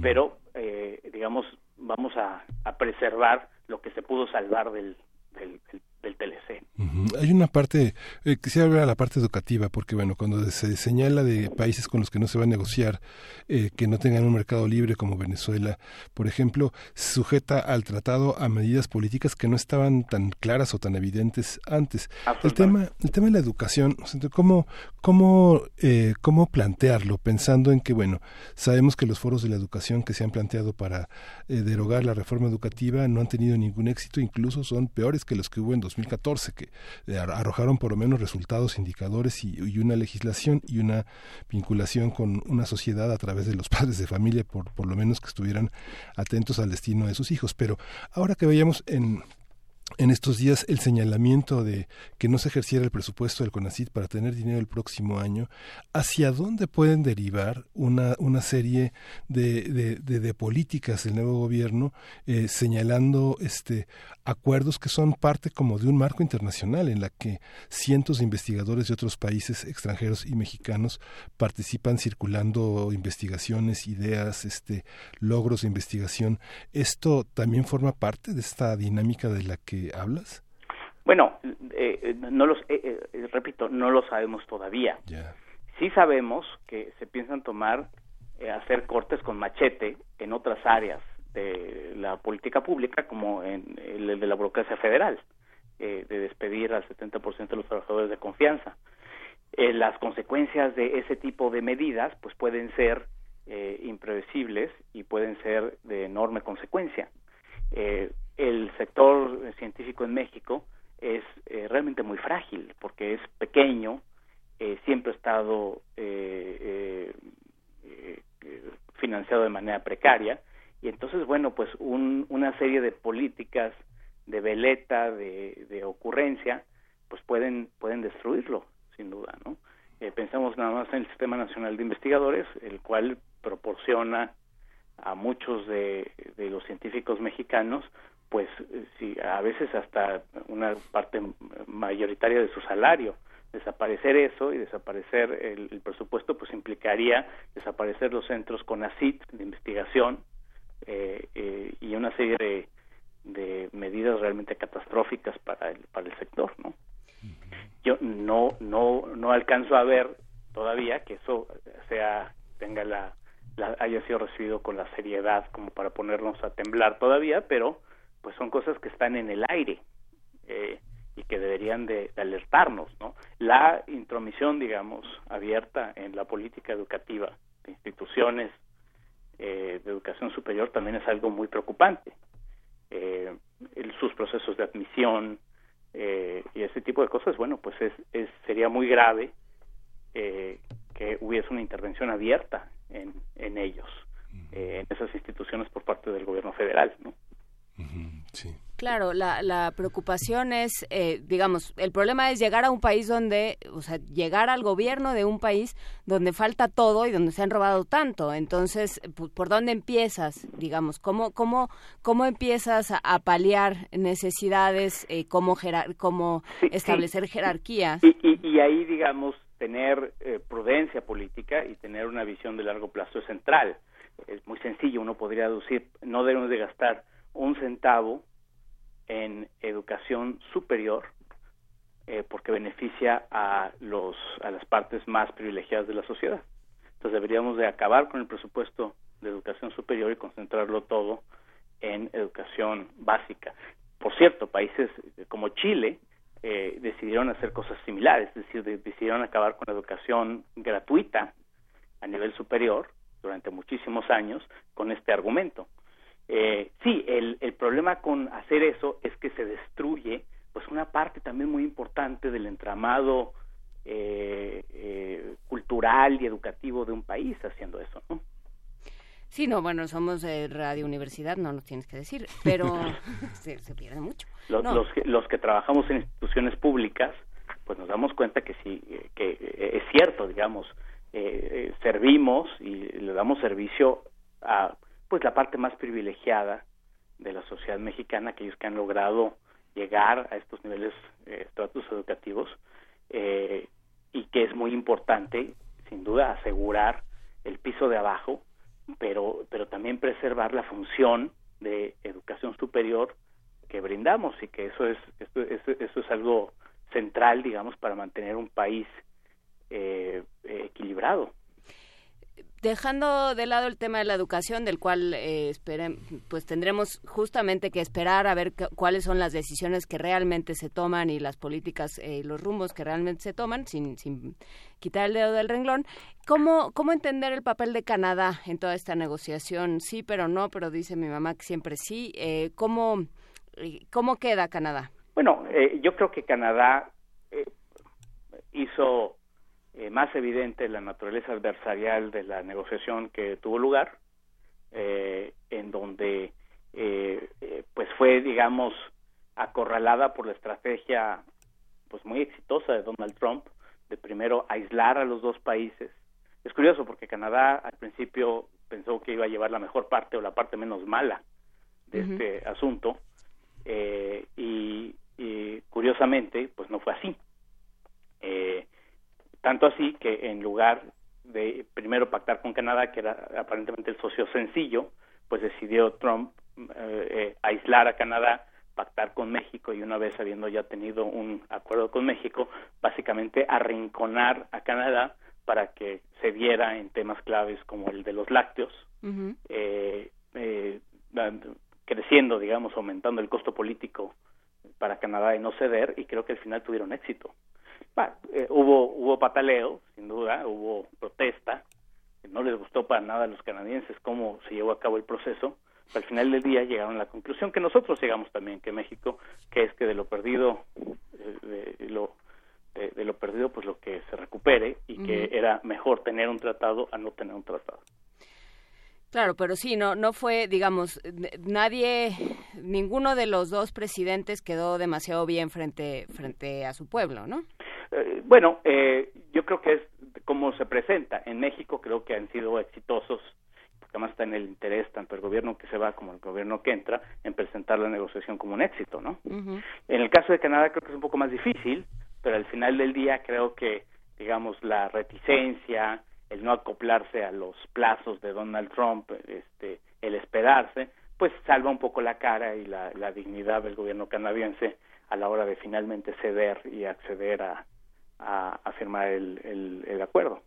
S14: Pero, eh, digamos, vamos a, a, preservar lo que se pudo salvar del, del, del TLC.
S1: Hay una parte, eh, quisiera hablar de la parte educativa, porque bueno, cuando se señala de países con los que no se va a negociar, eh, que no tengan un mercado libre como Venezuela, por ejemplo, se sujeta al tratado a medidas políticas que no estaban tan claras o tan evidentes antes. El tema, el tema de la educación, ¿cómo, cómo, eh, cómo plantearlo? Pensando en que, bueno, sabemos que los foros de la educación que se han planteado para eh, derogar la reforma educativa no han tenido ningún éxito, incluso son peores que los que hubo en 2014, que eh, arrojaron por lo menos resultados, indicadores y, una legislación y una vinculación con una sociedad a través de los (laughs) padres de familia, por, por lo menos que estuvieran atentos al destino de sus hijos. Pero ahora que veíamos en en estos días el señalamiento de que no se ejerciera el presupuesto del CONACID para tener dinero el próximo año, ¿hacia dónde pueden derivar una, una serie de, de, de, políticas del nuevo gobierno eh, señalando este acuerdos que son parte como de un marco internacional en la que cientos de investigadores de otros países extranjeros y mexicanos participan circulando investigaciones, ideas, este logros de investigación? ¿Esto también forma parte de esta dinámica de la que hablas?
S14: Bueno, eh, no los, eh, eh, repito, no lo sabemos todavía. Sí sabemos que se piensan tomar, hacer cortes con machete en otras áreas de la política pública, como en el de la burocracia federal, de despedir al 70% de los trabajadores de confianza. las consecuencias de ese tipo de medidas, pues pueden ser imprevisibles y pueden ser de enorme consecuencia. Eh, el sector científico en México es eh, realmente muy frágil porque es pequeño, eh, siempre ha estado eh, financiado de manera precaria. Y entonces bueno pues una serie de políticas de veleta de, de, ocurrencia pues pueden pueden destruirlo sin duda no pensamos nada más en el sistema nacional de investigadores el cual proporciona a muchos de, de los científicos mexicanos pues sí, a veces hasta una parte mayoritaria de su salario. Desaparecer eso y desaparecer el, presupuesto, pues implicaría desaparecer los centros con ACIT de investigación eh, eh, y una serie de, de medidas realmente catastróficas para el, para el sector, ¿no? Yo no, no, no alcanzo a ver todavía que eso sea, tenga la, la, haya sido recibido con la seriedad como para ponernos a temblar todavía, pero pues son cosas que están en el aire eh, y que deberían de, alertarnos, ¿no? La intromisión, digamos, abierta en la política educativa de instituciones eh, de educación superior también es algo muy preocupante. Eh, sus procesos de admisión y ese tipo de cosas, bueno, pues es, sería muy grave que hubiese una intervención abierta en, en ellos, en esas instituciones por parte del gobierno federal, ¿no?
S1: Sí.
S2: Claro, la, la preocupación es, eh, digamos, el problema es llegar a un país donde, o sea, llegar al gobierno de un país donde falta todo y donde se han robado tanto. Entonces, ¿por dónde empiezas, digamos? ¿Cómo, cómo, cómo empiezas a, paliar necesidades, eh, cómo, cómo establecer jerarquías?
S14: Y, y, ahí, digamos, tener eh, prudencia política y tener una visión de largo plazo es central. Es muy sencillo, uno podría decir, no debemos de gastar un centavo en educación superior eh, porque beneficia a los a las partes más privilegiadas de la sociedad. Entonces deberíamos de acabar con el presupuesto de educación superior y concentrarlo todo en educación básica. Por cierto, países como Chile eh, decidieron hacer cosas similares, es decir, decidieron acabar con la educación gratuita a nivel superior durante muchísimos años con este argumento. Eh, sí, el, el problema con hacer eso es que se destruye pues una parte también muy importante del entramado eh, eh, cultural y educativo de un país haciendo eso, ¿no?
S2: Sí, no, bueno, somos de Radio Universidad, no nos tienes que decir, pero (laughs) se, pierde mucho.
S14: Los, los, que, los que trabajamos en instituciones públicas, pues nos damos cuenta que sí, que es cierto, digamos, servimos y le damos servicio a pues la parte más privilegiada de la sociedad mexicana, aquellos que han logrado llegar a estos niveles eh, estratos educativos eh, y que es muy importante, sin duda, asegurar el piso de abajo, pero, pero también preservar la función de educación superior que brindamos y que eso es, eso, eso es algo central, digamos, para mantener un país eh, equilibrado
S2: dejando de lado el tema de la educación, del cual eh, pues tendremos justamente que esperar a ver cuáles son las decisiones que realmente se toman y las políticas y eh, los rumbos que realmente se toman, sin, sin quitar el dedo del renglón. ¿Cómo, ¿Cómo entender el papel de Canadá en toda esta negociación? Sí, pero no, pero dice mi mamá que siempre sí. Eh, ¿cómo, ¿Cómo queda Canadá?
S14: Bueno, yo creo que Canadá hizo eh, más evidente la naturaleza adversarial de la negociación que tuvo lugar, eh, en donde eh, pues fue, digamos, acorralada por la estrategia pues muy exitosa de Donald Trump de primero aislar a los dos países. Es curioso porque Canadá al principio pensó que iba a llevar la mejor parte o la parte menos mala de este asunto y, y, curiosamente pues no fue así. Eh, tanto así que en lugar de primero pactar con Canadá, que era aparentemente el socio sencillo, pues decidió Trump eh, eh, aislar a Canadá, pactar con México y una vez habiendo ya tenido un acuerdo con México, básicamente arrinconar a Canadá para que se diera en temas claves como el de los lácteos, eh, creciendo, digamos, aumentando el costo político para Canadá de no ceder y creo que al final tuvieron éxito. Eh, hubo hubo pataleo, sin duda, hubo protesta, no les gustó para nada a los canadienses cómo se llevó a cabo el proceso, al final del día llegaron a la conclusión que nosotros llegamos también, que México, que es que de lo perdido, eh, de, lo de, lo perdido, pues lo que se recupere y que era mejor tener un tratado a no tener un tratado.
S2: Claro, pero sí, no, no fue, digamos, nadie, ninguno de los dos presidentes quedó demasiado bien frente, frente a su pueblo, ¿no?
S14: Eh, bueno, eh, yo creo que es como se presenta. En México creo que han sido exitosos, porque además está en el interés tanto el gobierno que se va como el gobierno que entra en presentar la negociación como un éxito, ¿no? En el caso de Canadá creo que es un poco más difícil, pero al final del día creo que, digamos, la reticencia, el no acoplarse a los plazos de Donald Trump, este, el esperarse, pues salva un poco la cara y la, la dignidad del gobierno canadiense a la hora de finalmente ceder y acceder a, a, firmar el, el, acuerdo.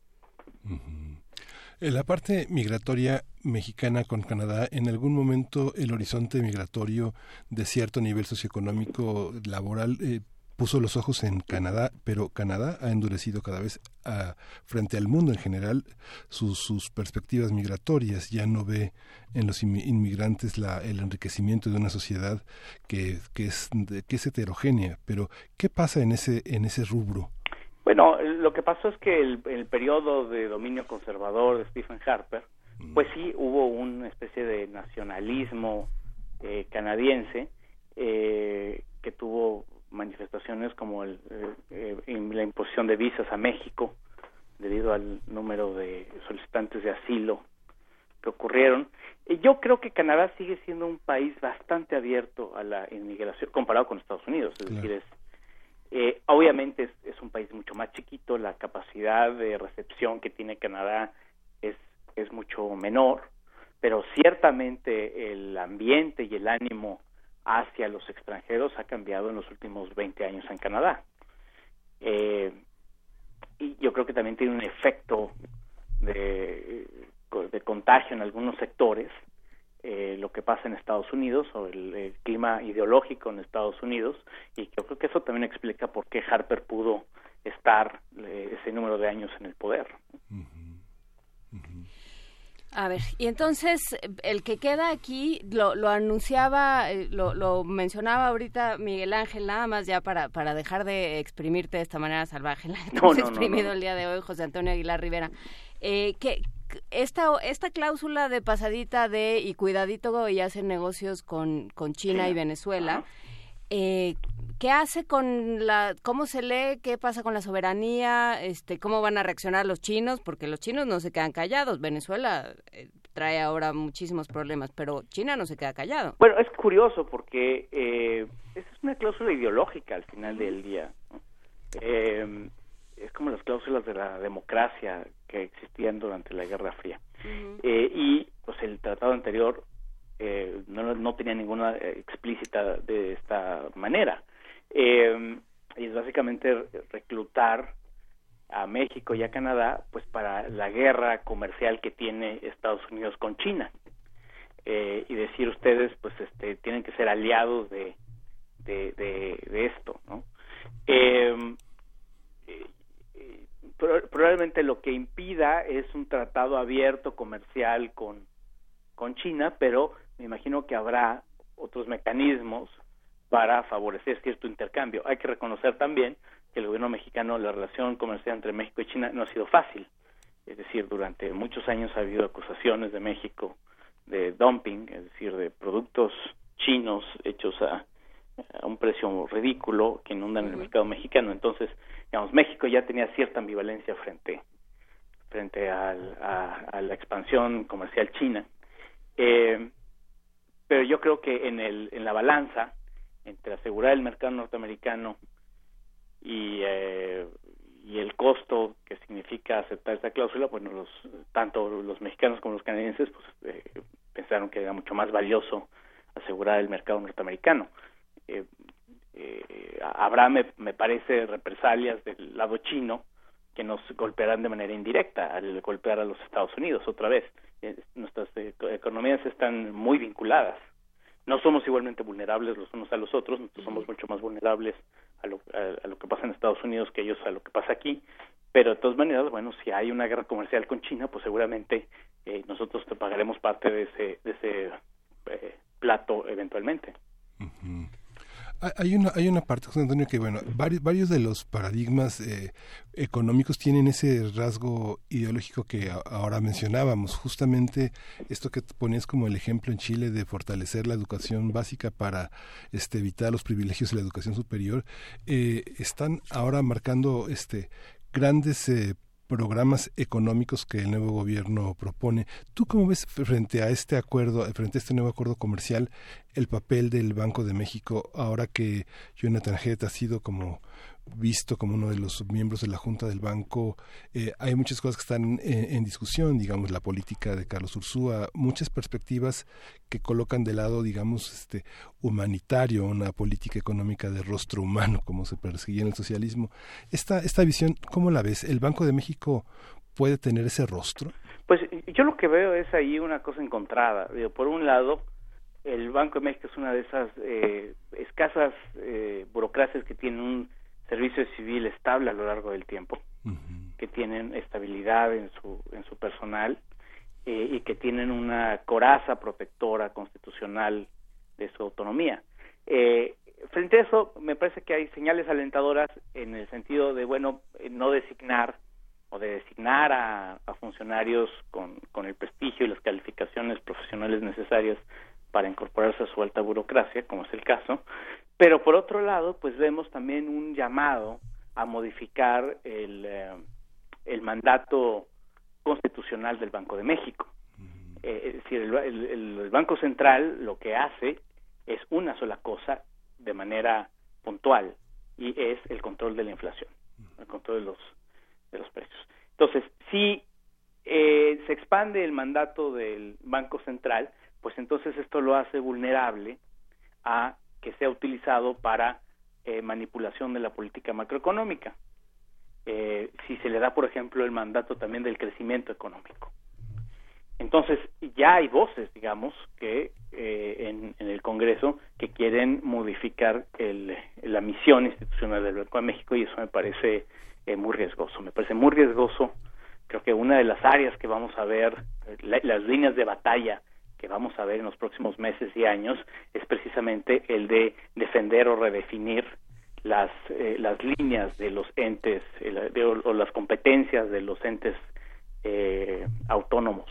S1: En la parte migratoria mexicana con Canadá, en algún momento el horizonte migratorio de cierto nivel socioeconómico laboral eh, puso los ojos en Canadá, pero Canadá ha endurecido cada vez a, frente al mundo en general sus, sus, perspectivas migratorias, ya no ve en los inmigrantes la, el enriquecimiento de una sociedad que, que, es, que es heterogénea, pero ¿qué pasa en ese, en ese rubro?
S14: Bueno, lo que pasó es que el, el periodo de dominio conservador de Stephen Harper, mm. pues sí hubo una especie de nacionalismo eh, canadiense, eh, que tuvo manifestaciones como el, eh, la imposición de visas a México debido al número de solicitantes de asilo que ocurrieron. Yo creo que Canadá sigue siendo un país bastante abierto a la inmigración comparado con Estados Unidos, es decir, es eh, obviamente es, un país mucho más chiquito, la capacidad de recepción que tiene Canadá es, es mucho menor, pero ciertamente el ambiente y el ánimo hacia los extranjeros ha cambiado en los últimos 20 años en Canadá. Eh, y yo creo que también tiene un efecto de, de contagio en algunos sectores eh, lo que pasa en Estados Unidos o el, clima ideológico en Estados Unidos y yo creo que eso también explica por qué Harper pudo estar eh, ese número de años en el poder.
S2: A ver, y entonces el que queda aquí lo, lo anunciaba, eh, lo, lo, mencionaba ahorita Miguel Ángel, nada más ya para, para dejar de exprimirte de esta manera salvaje, la que hemos exprimido el día de hoy, José Antonio Aguilar Rivera. Eh, que esta, esta cláusula de pasadita de y cuidadito y hacen negocios con, con China y Venezuela, eh, ¿qué hace con la, cómo se lee, qué pasa con la soberanía, este, cómo van a reaccionar los chinos? Porque los chinos no se quedan callados. Venezuela eh, trae ahora muchísimos problemas, pero China no se queda callado.
S14: Bueno, es curioso porque eh, es una cláusula ideológica al final del día. Eh, es como las cláusulas de la democracia que existían durante la Guerra Fría. Eh, y pues el tratado anterior eh, no, no, tenía ninguna eh, explícita de esta manera. y es básicamente reclutar a México y a Canadá pues para la guerra comercial que tiene Estados Unidos con China. y decir ustedes pues este tienen que ser aliados de de, de, de esto, ¿no? Probablemente lo que impida es un tratado abierto comercial con, con China, pero me imagino que habrá otros mecanismos para favorecer cierto intercambio. Hay que reconocer también que el gobierno mexicano, la relación comercial entre México y China no ha sido fácil. Es decir, durante muchos años ha habido acusaciones de México de dumping, es decir, de productos chinos hechos a, a un precio ridículo que inundan el mercado mexicano. Entonces, digamos, México ya tenía cierta ambivalencia frente frente a, la expansión comercial china. Eh, pero yo creo que en, el, en la balanza entre asegurar el mercado norteamericano y, eh, y el costo que significa aceptar esta cláusula, bueno, los, tanto los mexicanos como los canadienses pues, eh, pensaron que era mucho más valioso asegurar el mercado norteamericano. Eh, eh, habrá, me, parece, represalias del lado chino que nos golpearán de manera indirecta al golpear a los Estados Unidos otra vez. Nuestras economías están muy vinculadas. No somos igualmente vulnerables los unos a los otros, nosotros somos mucho más vulnerables a lo, a, lo que pasa en Estados Unidos que ellos a lo que pasa aquí, pero de todas maneras, bueno, si hay una guerra comercial con China, pues seguramente eh, nosotros te pagaremos parte de ese, de ese eh, plato eventualmente.
S1: Hay una, hay una parte, José Antonio, que bueno, varios, varios de los paradigmas eh, económicos tienen ese rasgo ideológico que ahora mencionábamos. Justamente esto que ponías como el ejemplo en Chile de fortalecer la educación básica para este, evitar los privilegios de la educación superior, eh, están ahora marcando este grandes eh, programas económicos que el nuevo gobierno propone. ¿Tú cómo ves frente a este acuerdo, frente a este nuevo acuerdo comercial, el papel del Banco de México ahora que Jonathan Head ha sido como visto como uno de los miembros de la Junta del Banco. Eh, hay muchas cosas que están en, discusión, digamos, la política de Carlos Ursúa, muchas perspectivas que colocan de lado, digamos, este humanitario, una política económica de rostro humano, como se perseguía en el socialismo. Esta, esta visión, ¿cómo la ves? ¿El Banco de México puede tener ese rostro?
S14: Pues yo lo que veo es ahí una cosa encontrada. Por un lado, el Banco de México es una de esas eh, escasas eh, burocracias que tienen un servicio civil estable a lo largo del tiempo, que tienen estabilidad en su, en su personal eh, y que tienen una coraza protectora constitucional de su autonomía. Eh, frente a eso, me parece que hay señales alentadoras en el sentido de, bueno, no designar o de designar a, funcionarios con, con el prestigio y las calificaciones profesionales necesarias para incorporarse a su alta burocracia, como es el caso, pero por otro lado, pues vemos también un llamado a modificar el, eh, el mandato constitucional del Banco de México. Eh, es decir, el, el, Banco Central lo que hace es una sola cosa de manera puntual y es el control de la inflación, el control de los, de los precios. Entonces, si eh, se expande el mandato del Banco Central, pues entonces esto lo hace vulnerable a que sea utilizado para eh, manipulación de la política macroeconómica. Eh, si se le da, por ejemplo, el mandato también del crecimiento económico. Entonces, ya hay voces, digamos, que eh, en, el Congreso que quieren modificar el, la misión institucional del Banco de México y eso me parece muy riesgoso. Me parece muy riesgoso. Creo que una de las áreas que vamos a ver, las líneas de batalla que vamos a ver en los próximos meses y años es precisamente el de defender o redefinir las eh, las líneas de los entes o, las competencias de los entes eh, autónomos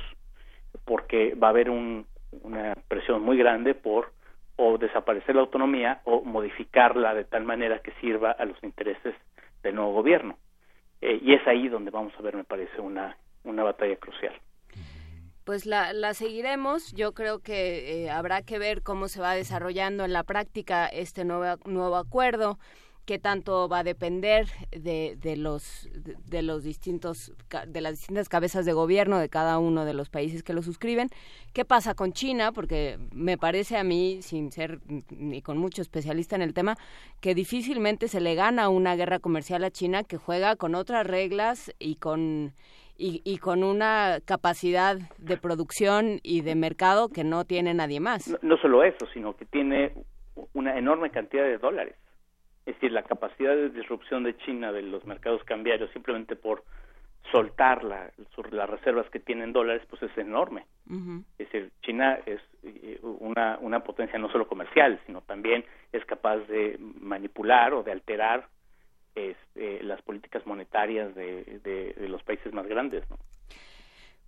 S14: porque va a haber una presión muy grande por o desaparecer la autonomía o modificarla de tal manera que sirva a los intereses del nuevo gobierno. Eh, y es ahí donde vamos a ver me parece una una batalla crucial
S2: pues la, la seguiremos. Yo creo que eh, habrá que ver cómo se va desarrollando en la práctica este nuevo, nuevo acuerdo qué tanto va a depender de, de los de, los distintos de las distintas cabezas de gobierno de cada uno de los países que lo suscriben qué pasa con China porque me parece a mí sin ser ni con mucho especialista en el tema que difícilmente se le gana una guerra comercial a China que juega con otras reglas y con y, con una capacidad de producción y de mercado que no tiene nadie más.
S14: No, solo eso, sino que tiene una enorme cantidad de dólares. Es decir, la capacidad de disrupción de China de los mercados cambiarios simplemente por soltar la, las reservas que tienen dólares, pues es enorme. Es decir, China es eh, una, una potencia no solo comercial, sino también es capaz de manipular o de alterar este, las políticas monetarias de, de, los países más grandes. ¿no?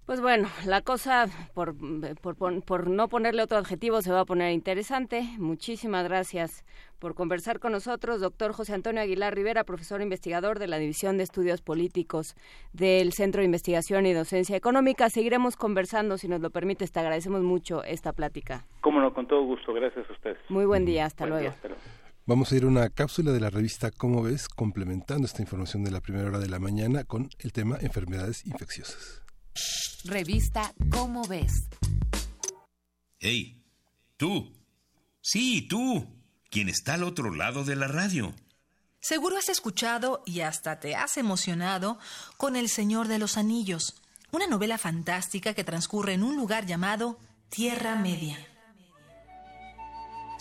S2: Pues bueno, la cosa, por, por, por, no ponerle otro adjetivo, se va a poner interesante. Muchísimas gracias por conversar con nosotros, doctor José Antonio Aguilar Rivera, profesor investigador de la División de Estudios Políticos del Centro de Investigación y Docencia Económica. Seguiremos conversando, si nos lo permite. Te agradecemos mucho esta plática.
S14: Cómo no, con todo gusto. Gracias a ustedes.
S2: Muy buen día. Hasta luego.
S1: Vamos a ir a una cápsula de la revista Cómo ves, complementando esta información de la primera hora de la mañana con el tema enfermedades infecciosas.
S9: Revista Cómo ves.
S15: Hey, tú. Sí, tú. Quien está al otro lado de la radio.
S11: Seguro has escuchado y hasta te has emocionado con El Señor de los Anillos, una novela fantástica que transcurre en un lugar llamado Tierra Media.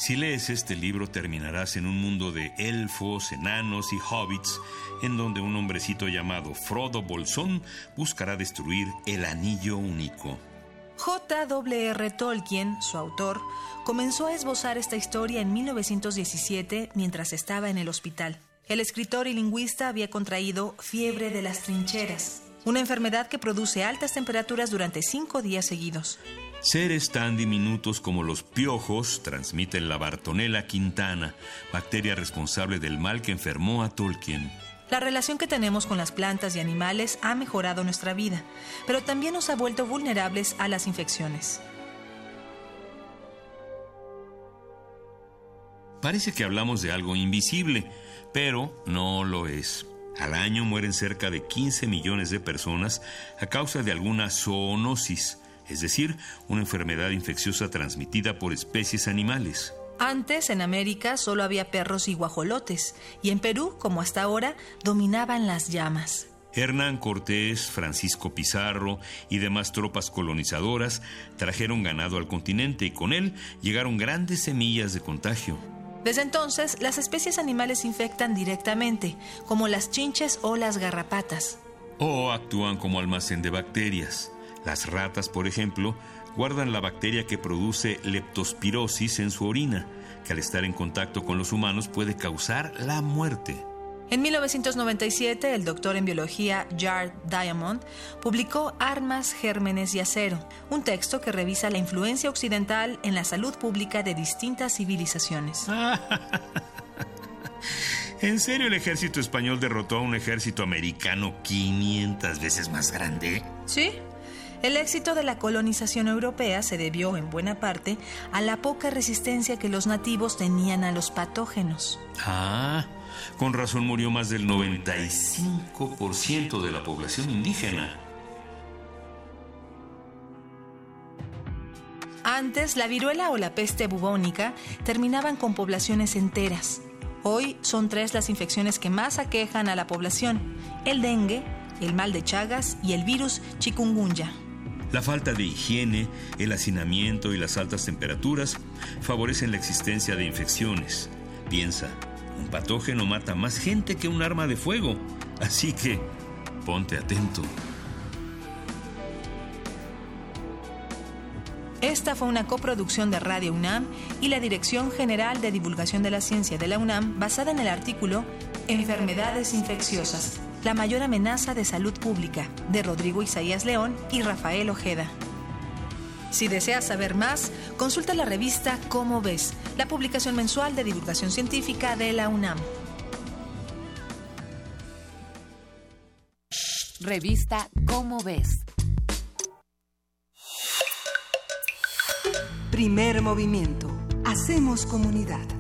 S15: Si lees este libro terminarás en un mundo de elfos, enanos y hobbits, en donde un hombrecito llamado Frodo Bolsón buscará destruir el anillo único.
S11: J.W.R. Tolkien, su autor, comenzó a esbozar esta historia en 1917 mientras estaba en el hospital. El escritor y lingüista había contraído fiebre de las trincheras, una enfermedad que produce altas temperaturas durante cinco días seguidos.
S15: Seres tan diminutos como los piojos transmiten la Bartonella quintana, bacteria responsable del mal que enfermó a Tolkien.
S11: La relación que tenemos con las plantas y animales ha mejorado nuestra vida, pero también nos ha vuelto vulnerables a las infecciones.
S15: Parece que hablamos de algo invisible, pero no lo es. Al año mueren cerca de 15 millones de personas a causa de alguna zoonosis, es decir, una enfermedad infecciosa transmitida por especies animales.
S11: Antes en América solo había perros y guajolotes, y en Perú, como hasta ahora, dominaban las llamas.
S15: Hernán Cortés, Francisco Pizarro y demás tropas colonizadoras trajeron ganado al continente y con él llegaron grandes semillas de contagio.
S11: Desde entonces, las especies animales infectan directamente, como las chinches o las garrapatas.
S15: O actúan como almacén de bacterias. Las ratas, por ejemplo, guardan la bacteria que produce leptospirosis en su orina, que al estar en contacto con los humanos puede causar la muerte.
S11: En 1997, el doctor en biología Jared Diamond publicó Armas, Gérmenes y Acero, un texto que revisa la influencia occidental en la salud pública de distintas civilizaciones. (laughs)
S15: ¿En serio el ejército español derrotó a un ejército americano 500 veces más grande?
S11: Sí. El éxito de la colonización europea se debió en buena parte a la poca resistencia que los nativos tenían a los patógenos.
S15: Ah, con razón murió más del 95% de la población indígena.
S11: Antes, la viruela o la peste bubónica terminaban con poblaciones enteras. Hoy son tres las infecciones que más aquejan a la población: el dengue, el mal de Chagas y el virus chikungunya.
S15: La falta de higiene, el hacinamiento y las altas temperaturas favorecen la existencia de infecciones. Piensa, un patógeno mata más gente que un arma de fuego, así que ponte atento.
S11: Esta fue una coproducción de Radio UNAM y la Dirección General de Divulgación de la Ciencia de la UNAM basada en el artículo Enfermedades infecciosas, la mayor amenaza de salud pública, de Rodrigo Isaías León y Rafael Ojeda. Si deseas saber más, consulta la revista Cómo ves, la publicación mensual de divulgación científica de la UNAM.
S9: Revista Cómo ves.
S4: Primer movimiento. Hacemos comunidad.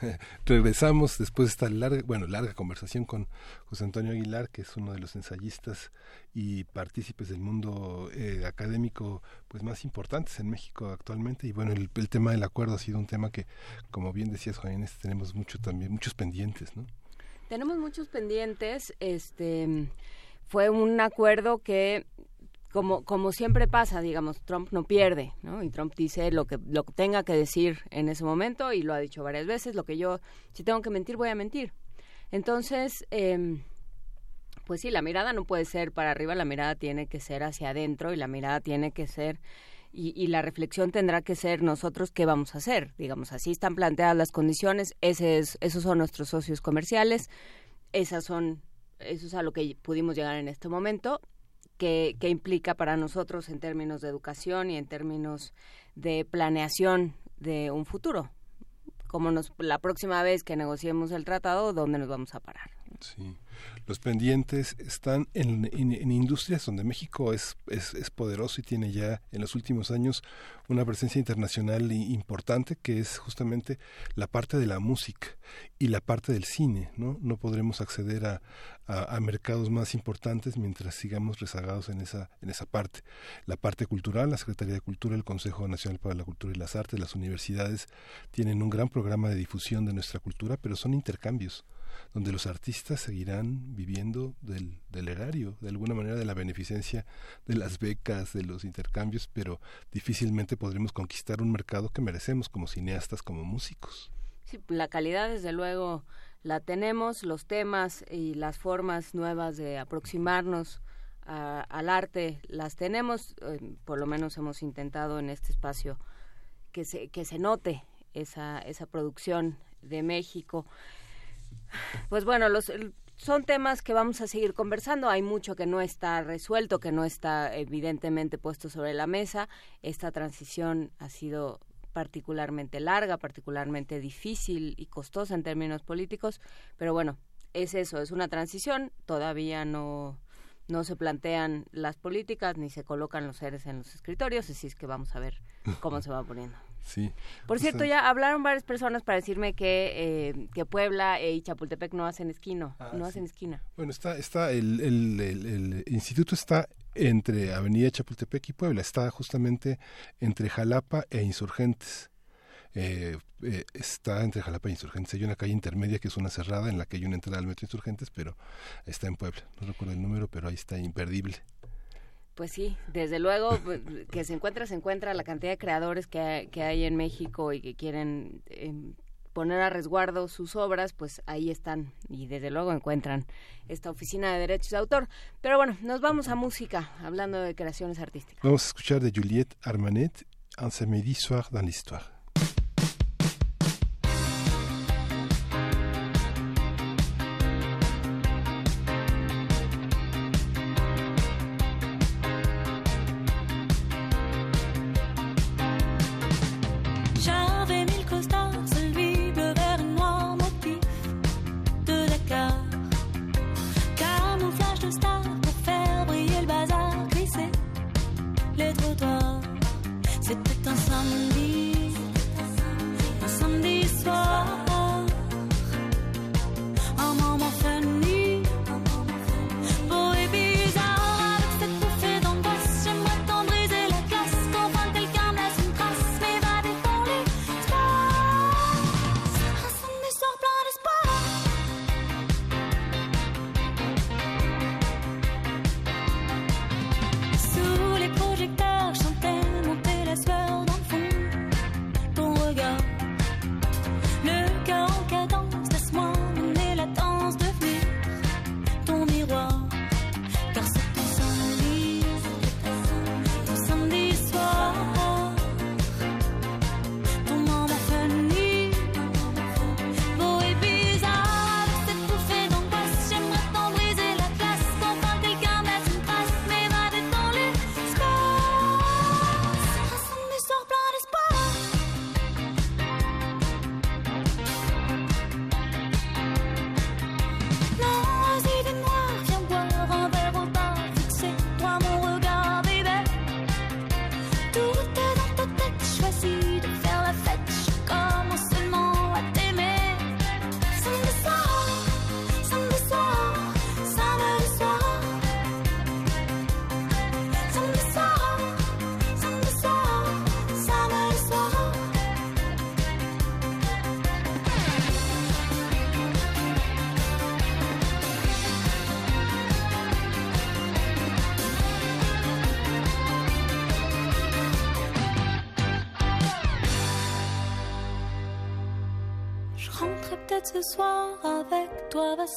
S4: (laughs)
S1: Regresamos después de esta larga, bueno, larga conversación con José Antonio Aguilar, que es uno de los ensayistas y partícipes del mundo eh, académico pues más importantes en México actualmente. Y bueno, el, el, tema del acuerdo ha sido un tema que, como bien decías, Juan tenemos mucho también, muchos pendientes, ¿no?
S2: Tenemos muchos pendientes. Este fue un acuerdo que como, como siempre pasa, digamos, Trump no pierde, ¿no? Y Trump dice lo que, lo que tenga que decir en ese momento y lo ha dicho varias veces, lo que yo, si tengo que mentir, voy a mentir. Entonces, eh, pues sí, la mirada no puede ser para arriba, la mirada tiene que ser hacia adentro y la mirada tiene que ser, y, y la reflexión tendrá que ser nosotros qué vamos a hacer. Digamos, así están planteadas las condiciones, ese es, esos son nuestros socios comerciales, esas son, eso es a lo que pudimos llegar en este momento que, que, implica para nosotros en términos de educación y en términos de planeación de un futuro. Como nos, la próxima vez que negociemos el tratado, ¿dónde nos vamos a parar?
S1: Sí. Los pendientes están en, en, en industrias donde México es, es, es, poderoso y tiene ya en los últimos años una presencia internacional importante que es justamente la parte de la música y la parte del cine. No, no podremos acceder a, a, mercados más importantes mientras sigamos rezagados en esa, en esa parte. La parte cultural, la Secretaría de Cultura, el Consejo Nacional para la Cultura y las Artes, las universidades tienen un gran programa de difusión de nuestra cultura, pero son intercambios donde los artistas seguirán viviendo del, del, erario, de alguna manera de la beneficencia de las becas, de los intercambios, pero difícilmente podremos conquistar un mercado que merecemos como cineastas, como músicos.
S2: Sí, la calidad desde luego la tenemos, los temas y las formas nuevas de aproximarnos a, al arte las tenemos, eh, por lo menos hemos intentado en este espacio que se, que se note esa, esa producción de México. Pues bueno, los, son temas que vamos a seguir conversando. Hay mucho que no está resuelto, que no está evidentemente puesto sobre la mesa. Esta transición ha sido particularmente larga, particularmente difícil y costosa en términos políticos, pero bueno, es eso, es una transición, todavía no no se plantean las políticas ni se colocan los seres en los escritorios, así es que vamos a ver cómo se va poniendo. (laughs)
S1: Sí.
S2: Por cierto, ya hablaron varias personas para decirme que, eh, que Puebla y Chapultepec no hacen esquino, ah, no sí. hacen esquina.
S1: Bueno, está, está el, el, el, el, instituto está entre Avenida Chapultepec y Puebla, está justamente entre Jalapa e Insurgentes. Eh, eh, está entre Jalapa e Insurgentes. Hay una calle intermedia que es una cerrada en la que hay una entrada al metro Insurgentes, pero está en Puebla. No recuerdo el número, pero ahí está imperdible.
S2: Pues sí, desde luego (laughs) que se encuentra, se encuentra la cantidad de creadores que, que hay en México y que quieren eh, poner a resguardo sus obras, pues ahí están y desde luego encuentran esta oficina de derechos de autor. Pero bueno, nos vamos a música, hablando de creaciones artísticas.
S1: Vamos a escuchar de Juliette Armanet, Un samedi soir dans l'histoire.
S6: ta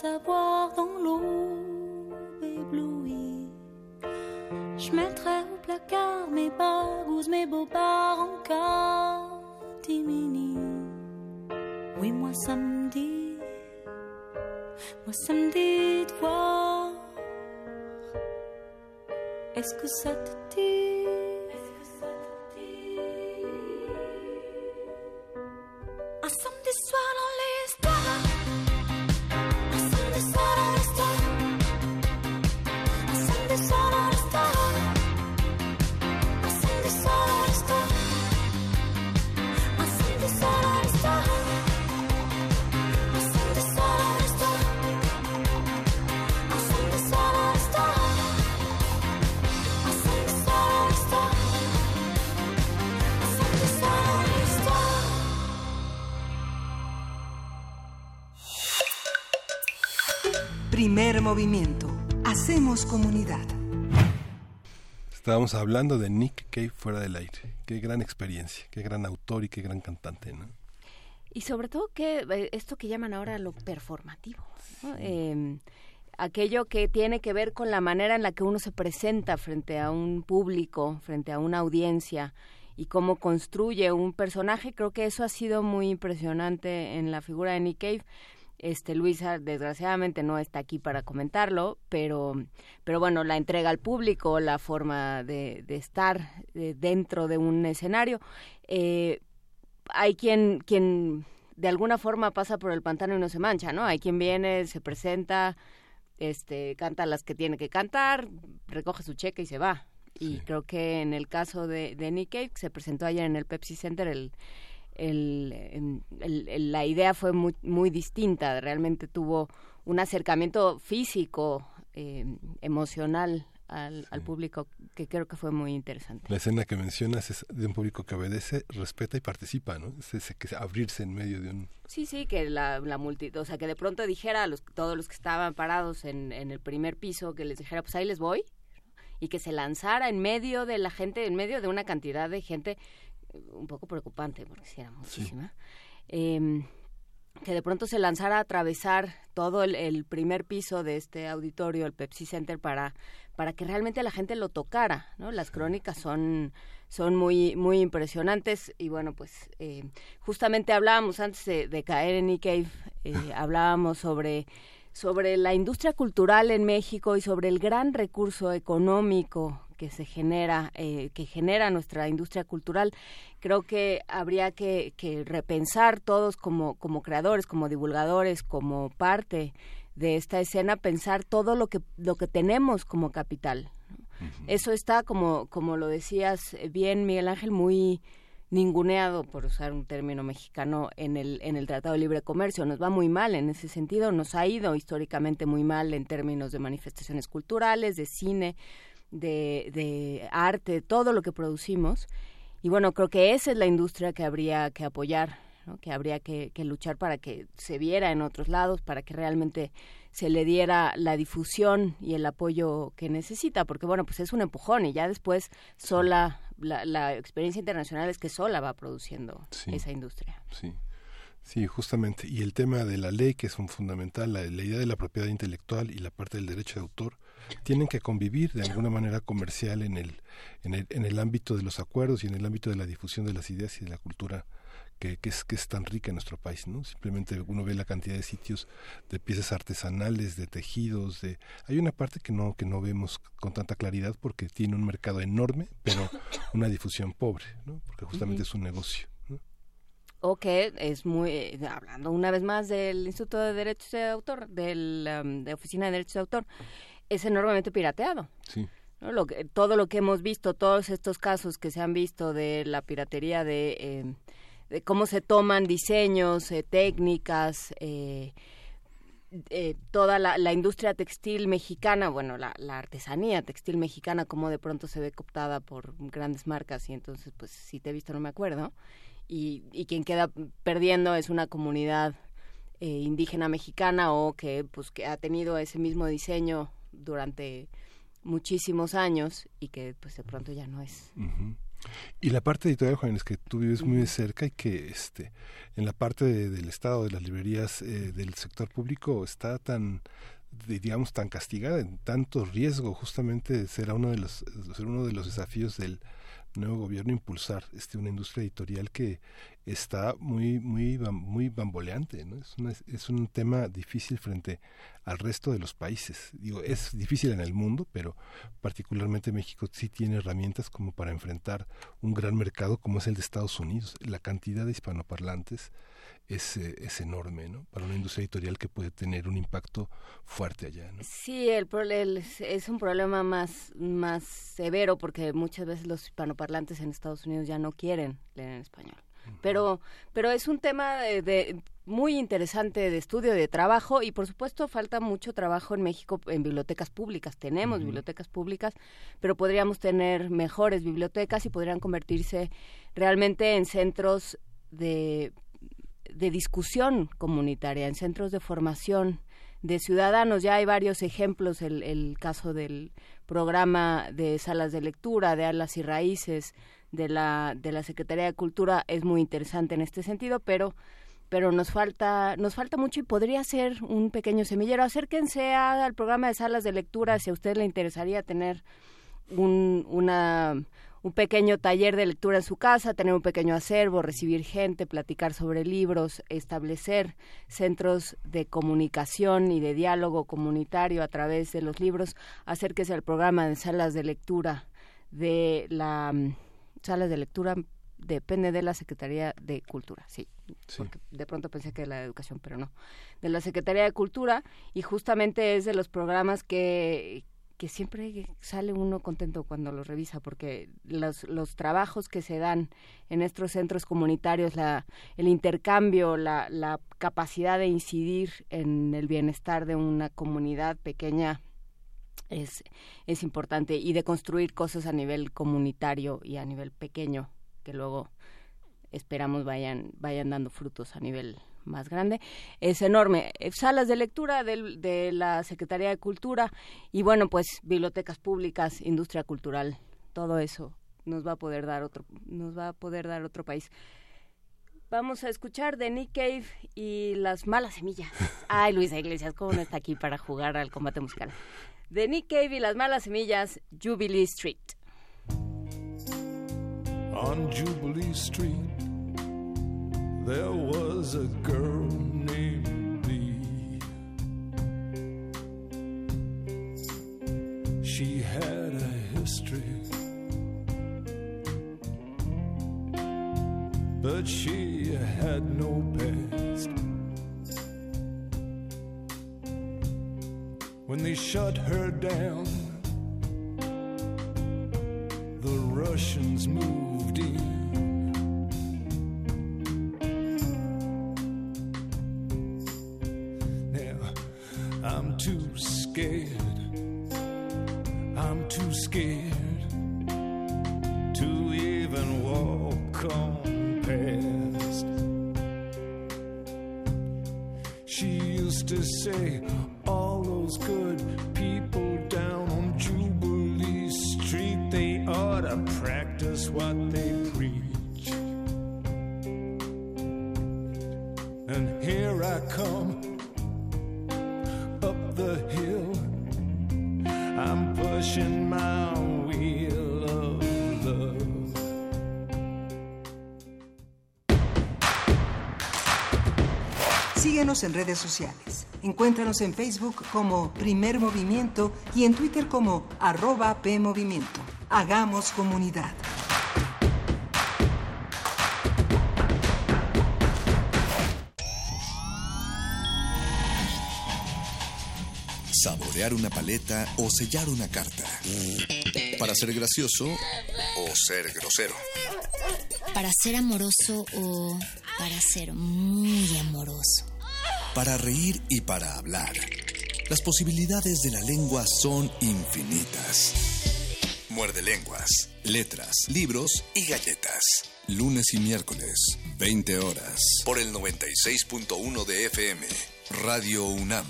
S6: savoir dans l'eau éblouie. Je mettrai au placard mes bagouses, mes bobards en catimini. Oui, moi samedi, moi samedi de voir. Est-ce que ça te dit? Un samedi soir
S4: Primer movimiento. Hacemos comunidad.
S1: Estábamos hablando de Nick Cave fuera del aire. Qué gran experiencia, qué gran autor y qué gran cantante, ¿no?
S2: Y sobre todo que eh, esto que llaman ahora lo performativo, ¿no? Eh, aquello que tiene que ver con la manera en la que uno se presenta frente a un público, frente a una audiencia y cómo construye un personaje, creo que eso ha sido muy impresionante en la figura de Nick Cave. Este Luisa desgraciadamente no está aquí para comentarlo, pero pero bueno, la entrega al público, la forma de, de estar eh, dentro de un escenario. Eh, hay quien quien de alguna forma pasa por el pantano y no se mancha, ¿no? Hay quien viene, se presenta, este, canta las que tiene que cantar, recoge su cheque y se va. Y creo que en el caso de, de Nick Cave, que se presentó ayer en el Pepsi Center, el, el, la idea fue muy, muy distinta. Realmente tuvo un acercamiento físico, eh, emocional al, al público, que creo que fue muy interesante.
S1: La escena que mencionas es de un público que obedece, respeta y participa, ¿no? Es ese que abrirse en medio de un...
S2: Sí, sí, que la, la multitud, o sea, que de pronto dijera a los, todos los que estaban parados en, en el primer piso, que les dijera, pues ahí les voy, y que se lanzara en medio de la gente, en medio de una cantidad de gente un poco preocupante, porque sí era muchísima, Em, que de pronto se lanzara a atravesar todo el, el primer piso de este auditorio, el Pepsi Center, para, para que realmente la gente lo tocara, ¿no? Las crónicas son, son muy, muy impresionantes. Y bueno, pues eh, justamente hablábamos antes de, de caer en E-Cave, eh, (laughs) hablábamos sobre sobre la industria cultural en México y sobre el gran recurso económico que se genera, eh, que genera nuestra industria cultural, creo que habría que, que repensar todos como, como creadores, como divulgadores, como parte de esta escena, pensar todo lo que, lo que tenemos como capital. Eso está, como, como lo decías bien, Miguel Ángel, muy ninguneado, por usar un término mexicano, en el, en el Tratado de Libre Comercio. Nos va muy mal en ese sentido, nos ha ido históricamente muy mal en términos de manifestaciones culturales, de cine, de, de arte, todo lo que producimos. Y bueno, creo que esa es la industria que habría que apoyar, ¿no? que habría que, que luchar para que se viera en otros lados, para que realmente se le diera la difusión y el apoyo que necesita, porque bueno, pues es un empujón y ya después sola, la, la experiencia internacional es que sola va produciendo
S1: Sí.
S2: esa industria.
S1: Sí. Sí, justamente. Y el tema de la ley, que es un fundamental, la, la idea de la propiedad intelectual y la parte del derecho de autor, tienen que convivir de alguna manera comercial en el, en el, en el ámbito de los acuerdos y en el ámbito de la difusión de las ideas y de la cultura que, que es, que es tan rica en nuestro país, ¿no? Simplemente uno ve la cantidad de sitios de piezas artesanales, de tejidos, de hay una parte que no que no vemos con tanta claridad porque tiene un mercado enorme, pero (coughs) una difusión pobre, ¿no? Porque justamente es un negocio.
S2: O que es muy, eh, hablando una vez más del Instituto de Derechos de Autor, del, um, de Oficina de Derechos de Autor, es enormemente pirateado.
S1: Sí.
S2: ¿no? Lo que, todo lo que hemos visto, todos estos casos que se han visto de la piratería, de, eh, de cómo se toman diseños, eh, técnicas, eh, eh, toda la, la industria textil mexicana, bueno, la, la artesanía textil mexicana, como de pronto se ve cooptada por grandes marcas y entonces, pues, si te he visto no me acuerdo. Y, y quien queda perdiendo es una comunidad eh, indígena mexicana o que, pues, que ha tenido ese mismo diseño durante muchísimos años y que, pues, de pronto ya no es.
S1: Y la parte editorial, Juanes, que tú vives muy de cerca y que este, en la parte de- del Estado, de las librerías eh, del sector público, está tan, digamos, tan castigada, en tanto riesgo, justamente será uno de los, será uno de los desafíos del nuevo gobierno impulsar este una industria editorial que está muy muy muy bamboleante ¿no? es, una- es un tema difícil frente al resto de los países digo es difícil en el mundo pero particularmente México sí tiene herramientas como para enfrentar un gran mercado como es el de Estados Unidos la cantidad de hispanoparlantes es, eh, es enorme ¿no? para una industria editorial que puede tener un impacto fuerte allá ¿no?
S2: Sí, el, el- es un problema más, más severo porque muchas veces los hispanoparlantes en Estados Unidos ya no quieren leer en español. Pero, pero es un tema de, de- muy interesante de estudio, de trabajo y por supuesto falta mucho trabajo en México en bibliotecas públicas. Tenemos
S16: Ujú.
S2: bibliotecas públicas, pero podríamos tener mejores bibliotecas y podrían convertirse realmente en centros de de discusión comunitaria, en centros de formación de ciudadanos. Ya hay varios ejemplos, el, caso del programa de salas de lectura, de alas y raíces, de la, de la Secretaría de Cultura, es muy interesante en este sentido, pero pero nos falta nos falta mucho y podría ser un pequeño semillero. Acérquense al programa de salas de lectura si a usted le interesaría tener un, una, un pequeño taller de lectura en su casa, tener un pequeño acervo, recibir gente, platicar sobre libros, establecer centros de comunicación y de diálogo comunitario a través de los libros. Acérquese al programa de salas de lectura de la mm, salas de lectura depende de la Secretaría de Cultura, sí, porque de pronto pensé que de la educación, pero no, de la Secretaría de Cultura y justamente es de los programas que que siempre sale uno contento cuando los revisa porque los, los trabajos que se dan en estos centros comunitarios, la, el intercambio, la, la capacidad de incidir en el bienestar de una comunidad pequeña es, es importante y de construir cosas a nivel comunitario y a nivel pequeño que luego esperamos vayan vayan dando frutos a nivel más grande es enorme Eh, salas de lectura del- de la Secretaría de Cultura y bueno pues bibliotecas públicas industria cultural todo eso nos va a poder dar otro nos va a poder dar otro país Vamos a escuchar de Nick Cave y las malas semillas. (laughs) Ay, Luisa Iglesias, ¿cómo no está aquí para jugar al combate musical? De Nick Cave y las malas semillas, Jubilee Street.
S16: On Jubilee Street, there was a girl named Bee. She had a history, but she had no past. When they shut her down, the Russians moved in. gate.
S4: Síguenos en redes sociales. Encuéntranos en Facebook como Primer Movimiento y en Twitter como arroba PMovimiento. Hagamos comunidad.
S17: Saborear una paleta o sellar una carta. Para ser gracioso o ser grosero.
S18: Para ser amoroso o para ser muy amoroso.
S17: Para reír y para hablar. Las posibilidades de la lengua son infinitas. Muerde lenguas, letras, libros y galletas. Lunes y miércoles, 20 horas. Por el 96.1 de FM. Radio UNAM.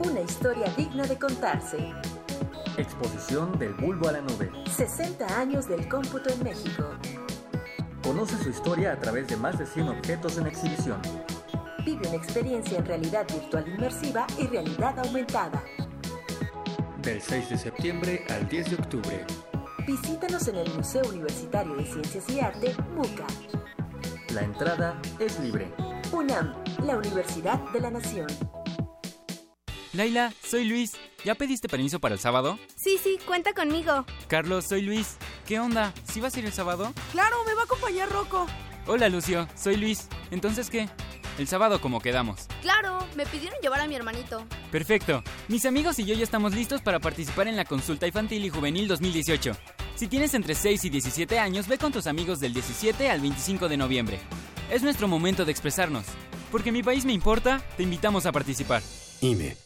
S19: Una historia digna de contarse.
S20: Exposición del bulbo a la nube.
S19: 60 años del cómputo en México.
S20: Conoce su historia a través de más de 100 objetos en exhibición.
S19: Vive una experiencia en realidad virtual inmersiva y realidad aumentada.
S20: Del 6 de septiembre al 10 de octubre.
S19: Visítanos en el Museo Universitario de Ciencias y Arte, MUCA.
S20: La entrada es libre.
S19: UNAM, la Universidad de la Nación.
S21: Laila, soy Luis. ¿Ya pediste permiso para el sábado?
S22: Sí, sí, cuenta conmigo.
S21: Carlos, soy Luis. ¿Qué onda? ¿Sí vas a ir el sábado?
S22: Claro, me va a acompañar Rocco.
S21: Hola, Lucio. Soy Luis. ¿Entonces qué? El sábado como quedamos.
S22: Claro, me pidieron llevar a mi hermanito.
S21: Perfecto. Mis amigos y yo ya estamos listos para participar en la consulta infantil y juvenil 2018. Si tienes entre 6 y 17 años, ve con tus amigos del 17 al 25 de noviembre. Es nuestro momento de expresarnos. Porque mi país me importa, te invitamos a participar.
S15: IME.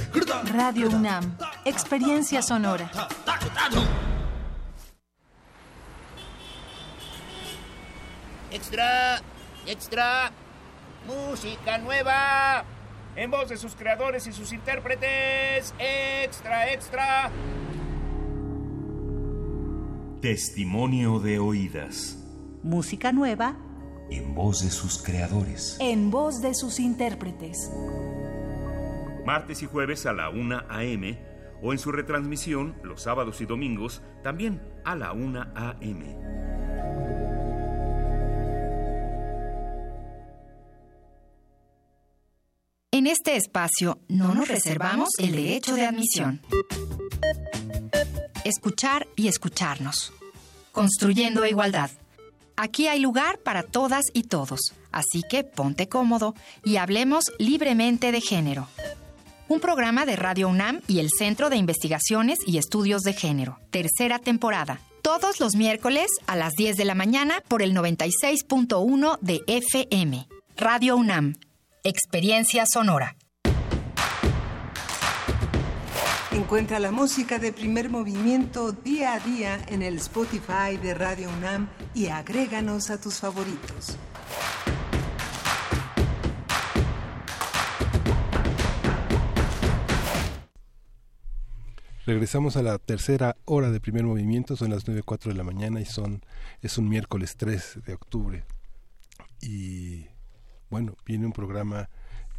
S11: Radio UNAM. Experiencia sonora.
S23: Extra, extra, música nueva. En voz de sus creadores y sus intérpretes. Extra, extra.
S15: Testimonio de oídas.
S11: Música nueva
S15: En voz de sus creadores.
S11: en voz de sus intérpretes.
S15: Martes y jueves a la 1 a.m. o en su retransmisión los sábados y domingos también a la 1 a.m.
S24: En este espacio no nos reservamos el derecho de admisión. Escuchar y escucharnos. Construyendo igualdad. Aquí hay lugar para todas y todos, así que ponte cómodo y hablemos libremente de género. Un programa de Radio UNAM y el Centro de Investigaciones y Estudios de Género. Tercera temporada. Todos los miércoles a las 10 de la mañana por el 96.1 de FM. Radio UNAM. Experiencia sonora.
S4: Encuentra la música de primer movimiento día a día en el Spotify de Radio UNAM y agréganos a tus favoritos.
S1: Regresamos a la tercera hora de primer movimiento, son las 9.04 de la mañana y son es un miércoles 3 de octubre. Y bueno, viene un programa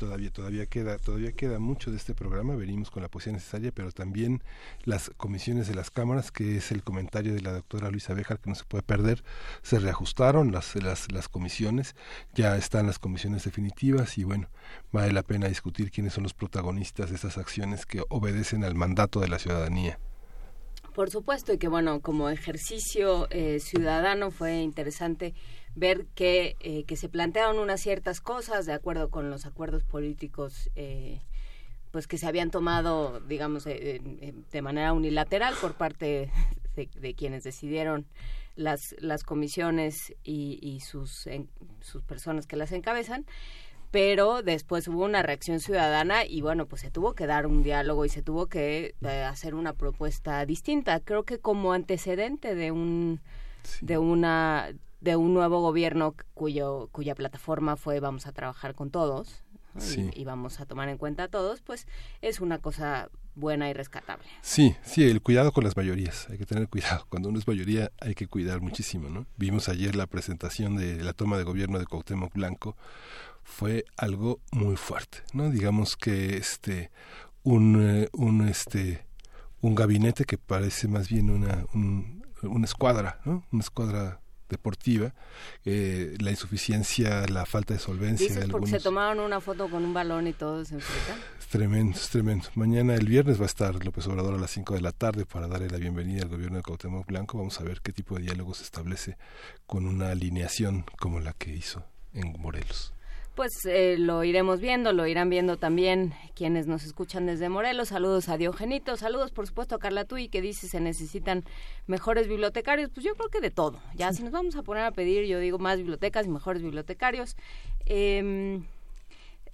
S1: todavía, todavía queda, todavía queda mucho de este programa. Venimos con la poesía necesaria, pero también las comisiones de las cámaras, que es el comentario de la doctora Luisa Bejar que no se puede perder. Se reajustaron las, las, las comisiones, ya están las comisiones definitivas y bueno, vale la pena discutir quiénes son los protagonistas de esas acciones que obedecen al mandato de la ciudadanía.
S2: Por supuesto, y que bueno, como ejercicio eh, ciudadano fue interesante ver que, eh, que se plantearon unas ciertas cosas de acuerdo con los acuerdos políticos eh, pues que se habían tomado, digamos, eh, de manera unilateral por parte (laughs) de, de quienes decidieron las, las comisiones y, y sus, en- sus personas que las encabezan pero después hubo una reacción ciudadana y bueno, pues se tuvo que dar un diálogo y se tuvo que eh, hacer una propuesta distinta. Creo que como antecedente de un de una de un nuevo gobierno cuyo cuya plataforma fue vamos a trabajar con todos y, vamos a tomar en cuenta a todos, pues es una cosa buena y rescatable.
S1: Sí, sí, el cuidado con las mayorías. Hay que tener cuidado. Cuando uno es mayoría hay que cuidar muchísimo, ¿no? Vimos ayer la presentación de la toma de gobierno de Cuauhtémoc Blanco. Fue algo muy fuerte, ¿no? Digamos que este un eh, un este un gabinete que parece más bien una un- una escuadra, ¿no? Una escuadra deportiva, eh, la insuficiencia, la falta de solvencia de
S2: Dices porque
S1: algunos.
S2: se tomaron una foto con un balón y frente.
S1: Es tremendo, es tremendo. Mañana, el viernes, va a estar López Obrador a las 5 de la tarde para darle la bienvenida al gobierno de Cuauhtémoc Blanco. Vamos a ver qué tipo de diálogo se establece con una alineación como la que hizo en Morelos.
S2: Pues eh, lo iremos viendo, lo irán viendo también quienes nos escuchan desde Morelos. Saludos a Diogenito, saludos por supuesto a Carla Tui que dice se necesitan mejores bibliotecarios. Pues yo creo que de todo. Ya si nos vamos a poner a pedir, yo digo más bibliotecas y mejores bibliotecarios. Eh,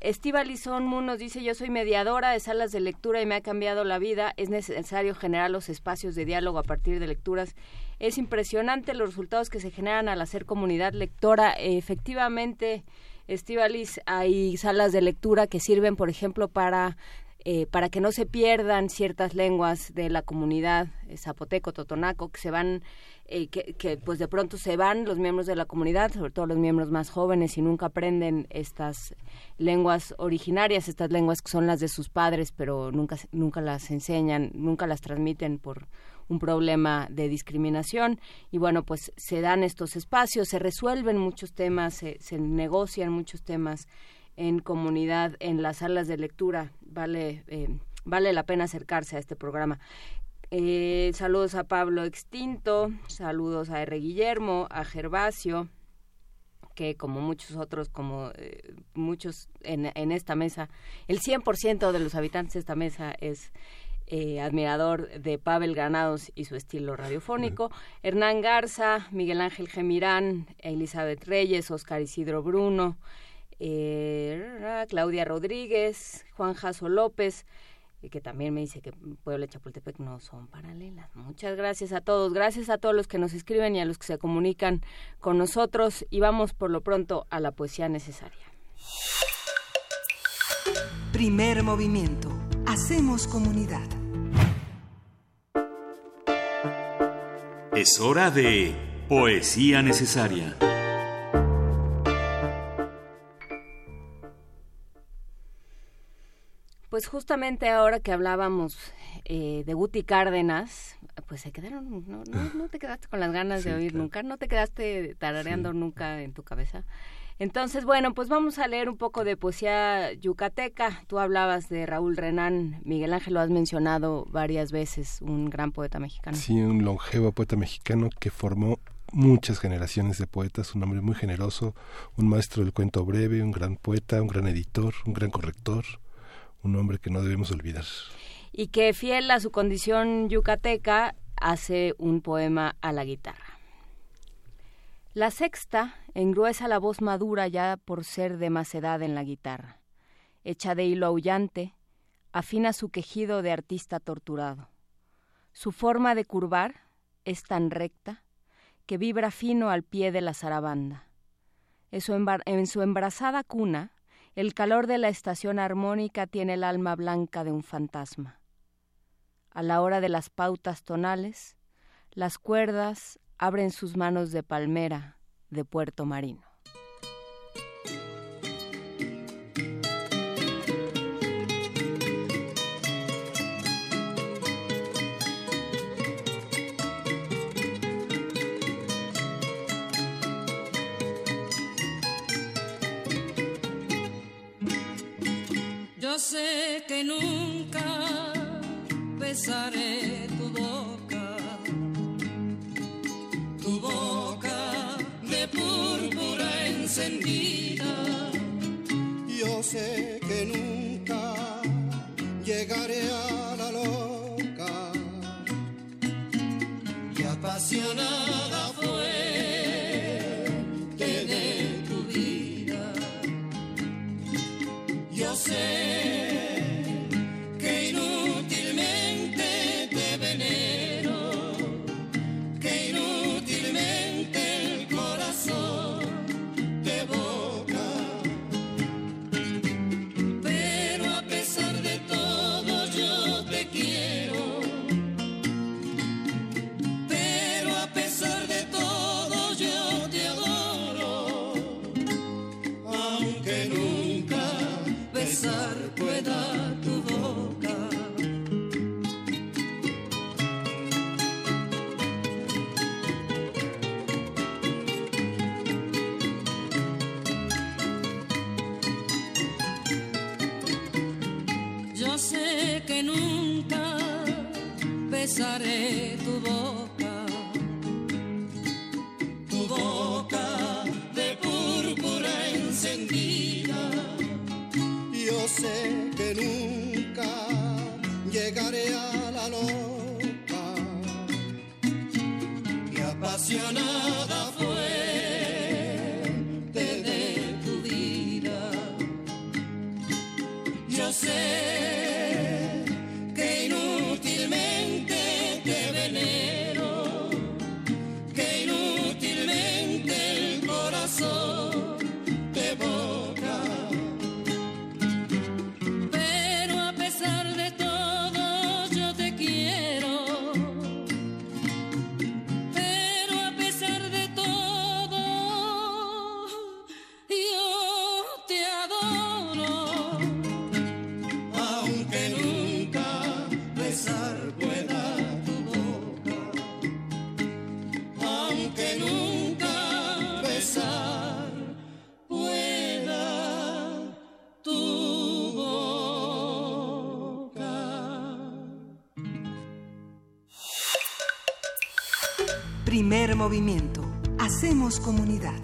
S2: Estíbaliz Sonmu nos dice, yo soy mediadora de salas de lectura y me ha cambiado la vida. Es necesario generar los espacios de diálogo a partir de lecturas. Es impresionante los resultados que se generan al hacer comunidad lectora. efectivamente, Estíbaliz, hay salas de lectura que sirven, por ejemplo, para eh, para que no se pierdan ciertas lenguas de la comunidad eh, zapoteco, totonaco, que se van, eh, que, que, pues de pronto se van los miembros de la comunidad, sobre todo los miembros más jóvenes, y nunca aprenden estas lenguas originarias, estas lenguas que son las de sus padres, pero nunca, nunca las enseñan, nunca las transmiten por un problema de discriminación. Y bueno pues se dan estos espacios se resuelven muchos temas se, se negocian muchos temas en comunidad en las salas de lectura. Vale eh, vale la pena acercarse a este programa. Eh, saludos a Pablo Extinto saludos a R. Guillermo a Gervasio que como muchos otros, como eh, muchos en, en, esta mesa, el 100% de los habitantes de esta mesa es eh, admirador de Pavel Granados y su estilo radiofónico. Hernán Garza, Miguel Ángel Gemirán, Elizabeth Reyes, Oscar Isidro Bruno, eh, Claudia Rodríguez, Juan Jaso López, que también me dice que Puebla y Chapultepec no son paralelas. Muchas gracias a todos, gracias a todos los que nos escriben y a los que se comunican con nosotros y vamos por lo pronto a la poesía necesaria.
S4: Primer movimiento. Hacemos comunidad.
S15: Es hora de poesía necesaria.
S2: Pues justamente ahora que hablábamos eh, de Guti Cárdenas, pues se quedaron, no, no, no te quedaste con las ganas sí, de oír claro. nunca, no te quedaste tarareando sí. nunca en tu cabeza. Entonces, bueno, pues vamos a leer un poco de poesía yucateca. Tú hablabas de Raúl Renán, Miguel Ángel lo has mencionado varias veces, un gran poeta mexicano.
S1: Sí, un longevo poeta mexicano que formó muchas generaciones de poetas, un hombre muy generoso, un maestro del cuento breve, un gran poeta, un gran editor, un gran corrector, un hombre que no debemos olvidar.
S2: Y que fiel a su condición yucateca hace un poema a la guitarra. La sexta engruesa la voz madura ya por ser de más edad en la guitarra. Hecha de hilo aullante, afina su quejido de artista torturado. Su forma de curvar es tan recta que vibra fino al pie de la zarabanda. En su, embrazada cuna, el calor de la estación armónica tiene el alma blanca de un fantasma. A la hora de las pautas tonales, las cuerdas abren sus manos de palmera de Puerto Marino.
S25: Yo sé que nunca
S3: pesaré sé que nunca
S25: llegaré a la loca.
S3: Y apasionada
S4: movimiento. Hacemos comunidad.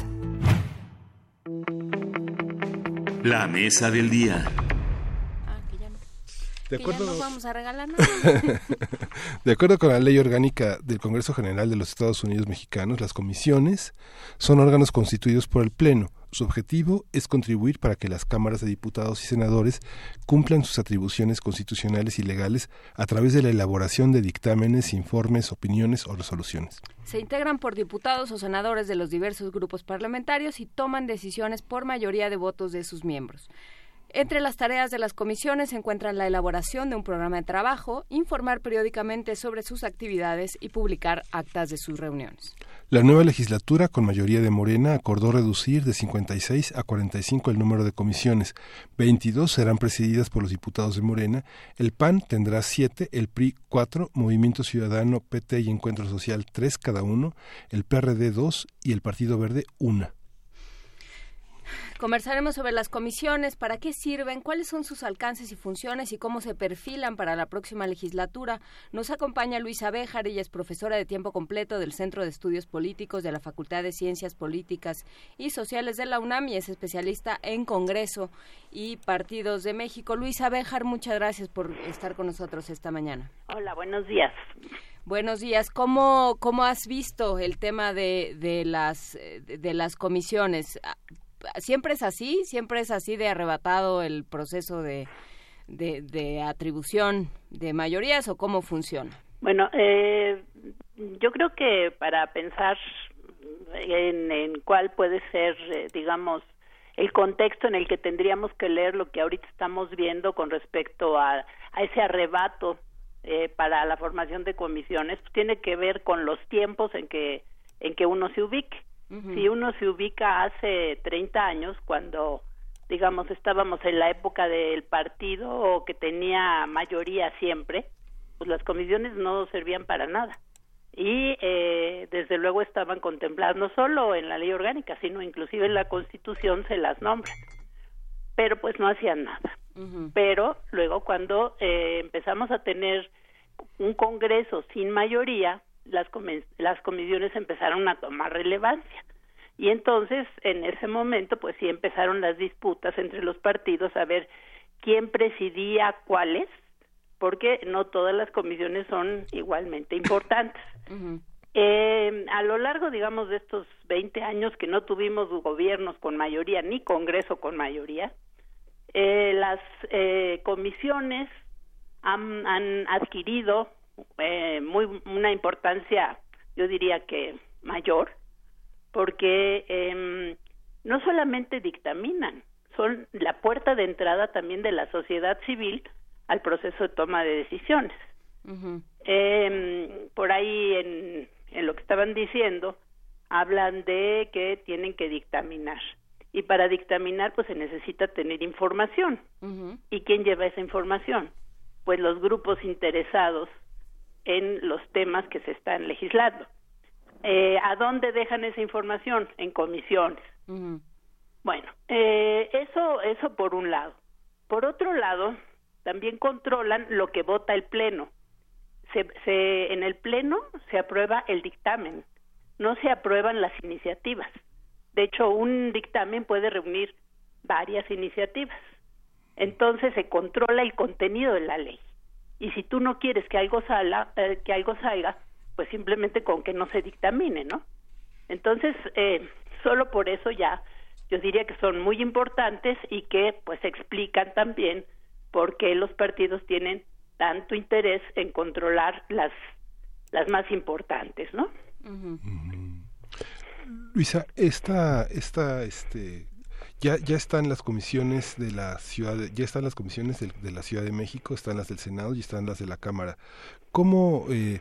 S15: La mesa del día.
S1: De
S2: Que
S1: acuerdo,
S2: ya no vamos a regalar nada. (laughs)
S1: de acuerdo con la ley orgánica del Congreso General de los Estados Unidos Mexicanos, las comisiones son órganos constituidos por el Pleno. Su objetivo es contribuir para que las cámaras de diputados y senadores cumplan sus atribuciones constitucionales y legales a través de la elaboración de dictámenes, informes, opiniones o resoluciones.
S2: Se integran por diputados o senadores de los diversos grupos parlamentarios y toman decisiones por mayoría de votos de sus miembros. Entre las tareas de las comisiones se encuentran la elaboración de un programa de trabajo, informar periódicamente sobre sus actividades y publicar actas de sus reuniones.
S1: La nueva legislatura, con mayoría de Morena, acordó reducir de 56 a 45 el número de comisiones. 22 serán presididas por los diputados de Morena. El PAN tendrá 7, el PRI 4, Movimiento Ciudadano, PT y Encuentro Social 3 cada uno, el PRD 2 y el Partido Verde 1.
S2: Conversaremos sobre las comisiones, para qué sirven, cuáles son sus alcances y funciones y cómo se perfilan para la próxima legislatura. Nos acompaña Luisa Béjar, ella es profesora de tiempo completo del Centro de Estudios Políticos de la Facultad de Ciencias Políticas y Sociales de la UNAM y es especialista en Congreso y Partidos de México. Luisa Béjar, muchas gracias por estar con nosotros esta mañana.
S26: Hola, buenos días.
S2: Buenos días. ¿Cómo, cómo has visto el tema de, de, las, de las comisiones? ¿Siempre es así? ¿Siempre es así de arrebatado el proceso de, de, atribución de mayorías o cómo funciona?
S26: Bueno, eh, yo creo que para pensar en, en cuál puede ser, eh, digamos, el contexto en el que tendríamos que leer lo que ahorita estamos viendo con respecto a, a ese arrebato eh, para la formación de comisiones, pues tiene que ver con los tiempos en que, en que uno se ubique. Si uno se ubica hace 30 años, cuando, digamos, estábamos en la época del partido que tenía mayoría siempre, pues las comisiones no servían para nada. Y eh, desde luego estaban contempladas no solo en la ley orgánica, sino inclusive en la Constitución se las nombra. Pero pues no hacían nada. Pero luego cuando eh, empezamos a tener un Congreso sin mayoría, las, las comisiones empezaron a tomar relevancia. Y entonces, en ese momento, pues sí empezaron las disputas entre los partidos a ver quién presidía cuáles, porque no todas las comisiones son igualmente importantes. (laughs) Eh, a lo largo, digamos, de estos 20 años que no tuvimos gobiernos con mayoría ni Congreso con mayoría, eh, las eh, comisiones han, han adquirido eh, muy una importancia, yo diría que mayor, porque em, no solamente dictaminan, son la puerta de entrada también de la sociedad civil al proceso de toma de decisiones. Eh, por ahí en, en lo que estaban diciendo, hablan de que tienen que dictaminar. Y para dictaminar, pues se necesita tener información. ¿Y quién lleva esa información? Pues los grupos interesados en los temas que se están legislando. Eh, ¿A dónde dejan esa información? En comisiones. Bueno, eh, eso, eso por un lado. Por otro lado, también controlan lo que vota el Pleno. Se, se, en el Pleno se aprueba el dictamen, no se aprueban las iniciativas. De hecho, un dictamen puede reunir varias iniciativas. Entonces se controla el contenido de la ley. Y si tú no quieres que algo salga, eh, que algo salga, pues simplemente con que no se dictamine, ¿no? Entonces, eh, solo por eso ya yo diría que son muy importantes y que pues explican también por qué los partidos tienen tanto interés en controlar las las más importantes, ¿no?
S1: Luisa, esta, esta, este, ya, ya están las comisiones de la ciudad, ya están las comisiones de, la Ciudad de México, están las del Senado y están las de la Cámara. ¿Cómo, eh,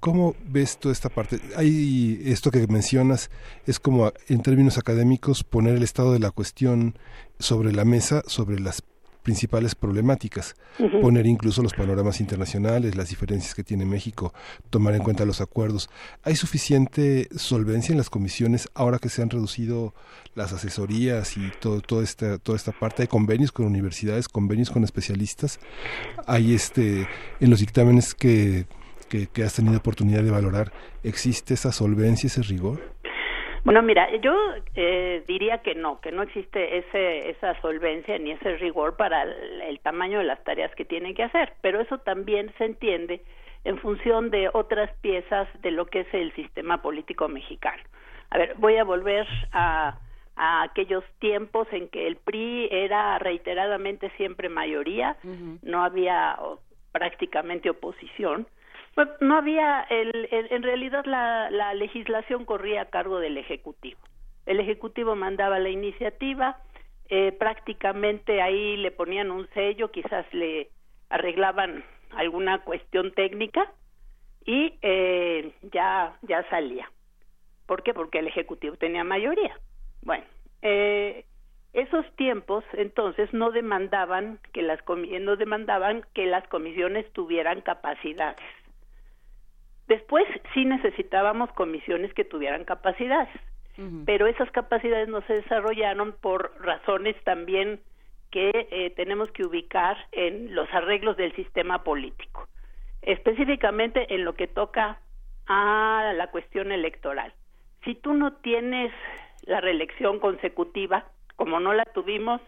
S1: cómo ves toda esta parte? Hay esto que mencionas es como en términos académicos poner el estado de la cuestión sobre la mesa, sobre las principales problemáticas, poner incluso los panoramas internacionales, las diferencias que tiene México, tomar en cuenta los acuerdos. ¿Hay suficiente solvencia en las comisiones ahora que se han reducido las asesorías y todo, todo esta, toda esta parte? ¿Hay convenios con universidades, convenios con especialistas? ¿Hay este, en los dictámenes que, que, que has tenido oportunidad de valorar, existe esa solvencia, ese rigor?
S26: Bueno, mira, yo eh, diría que no, que no existe ese, esa solvencia ni ese rigor para el, el tamaño de las tareas que tienen que hacer, pero eso también se entiende en función de otras piezas de lo que es el sistema político mexicano. A ver, voy a volver a, a aquellos tiempos en que el PRI era reiteradamente siempre mayoría, no había prácticamente oposición. Pues, no había, el, en realidad la, la legislación corría a cargo del Ejecutivo. El Ejecutivo mandaba la iniciativa, eh, prácticamente ahí le ponían un sello, quizás le arreglaban alguna cuestión técnica y eh, ya, ya salía. ¿Por qué? Porque el Ejecutivo tenía mayoría. Bueno, eh, esos tiempos entonces no demandaban que las no demandaban que las comisiones tuvieran capacidades. Después sí necesitábamos comisiones que tuvieran capacidades, pero esas capacidades no se desarrollaron por razones también que eh, tenemos que ubicar en los arreglos del sistema político, específicamente en lo que toca a la cuestión electoral. Si tú no tienes la reelección consecutiva, como no la tuvimos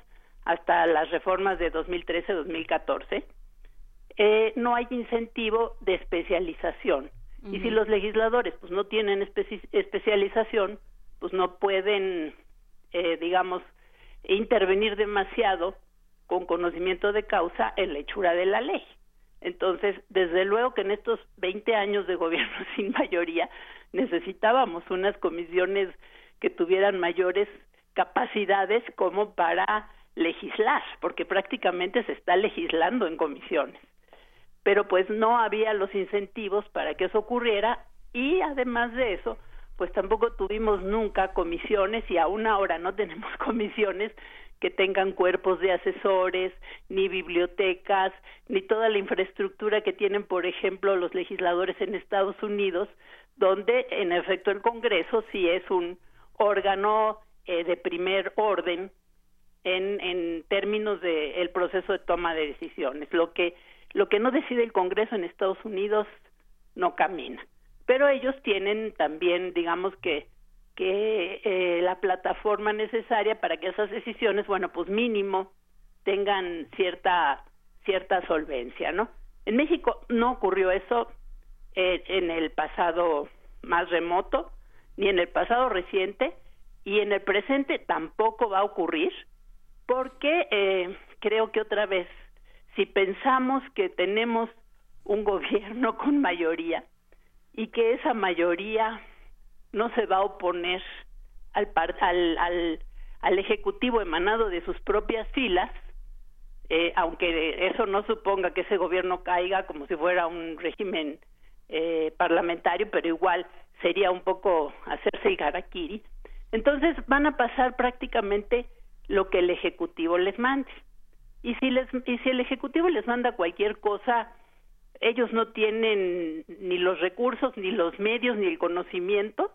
S26: hasta las reformas de 2013-2014, eh, no hay incentivo de especialización. Y si los legisladores pues no tienen especi- especialización, pues no pueden, eh, digamos, intervenir demasiado con conocimiento de causa en la hechura de la ley. Entonces, desde luego que en estos 20 años de gobierno (laughs) sin mayoría necesitábamos unas comisiones que tuvieran mayores capacidades como para legislar, porque prácticamente se está legislando en comisiones. Pero pues no había los incentivos para que eso ocurriera y además de eso, pues tampoco tuvimos nunca comisiones y aún ahora no (laughs) tenemos comisiones que tengan cuerpos de asesores, ni bibliotecas, ni toda la infraestructura que tienen, por ejemplo, los legisladores en Estados Unidos, donde en efecto el Congreso sí es un órgano eh, de primer orden en, en términos del el proceso de toma de decisiones. Lo que, lo que no decide el Congreso en Estados Unidos no camina. Pero ellos tienen también, digamos que, que eh, la plataforma necesaria para que esas decisiones, bueno, pues mínimo tengan cierta cierta solvencia, ¿no? En México no ocurrió eso eh, en el pasado más remoto, ni en el pasado reciente, y en el presente tampoco va a ocurrir, porque eh, creo que otra vez, si pensamos que tenemos un gobierno (laughs) con mayoría y que esa mayoría no se va a oponer al, al, al, al Ejecutivo emanado de sus propias filas, eh, aunque eso no suponga que ese gobierno caiga como si fuera un régimen eh, parlamentario, pero igual sería un poco hacerse el harakiri. Entonces van a pasar prácticamente lo que el ejecutivo les mande. Y si les y si el ejecutivo les manda cualquier cosa, ellos no tienen ni los recursos, ni los medios, ni el conocimiento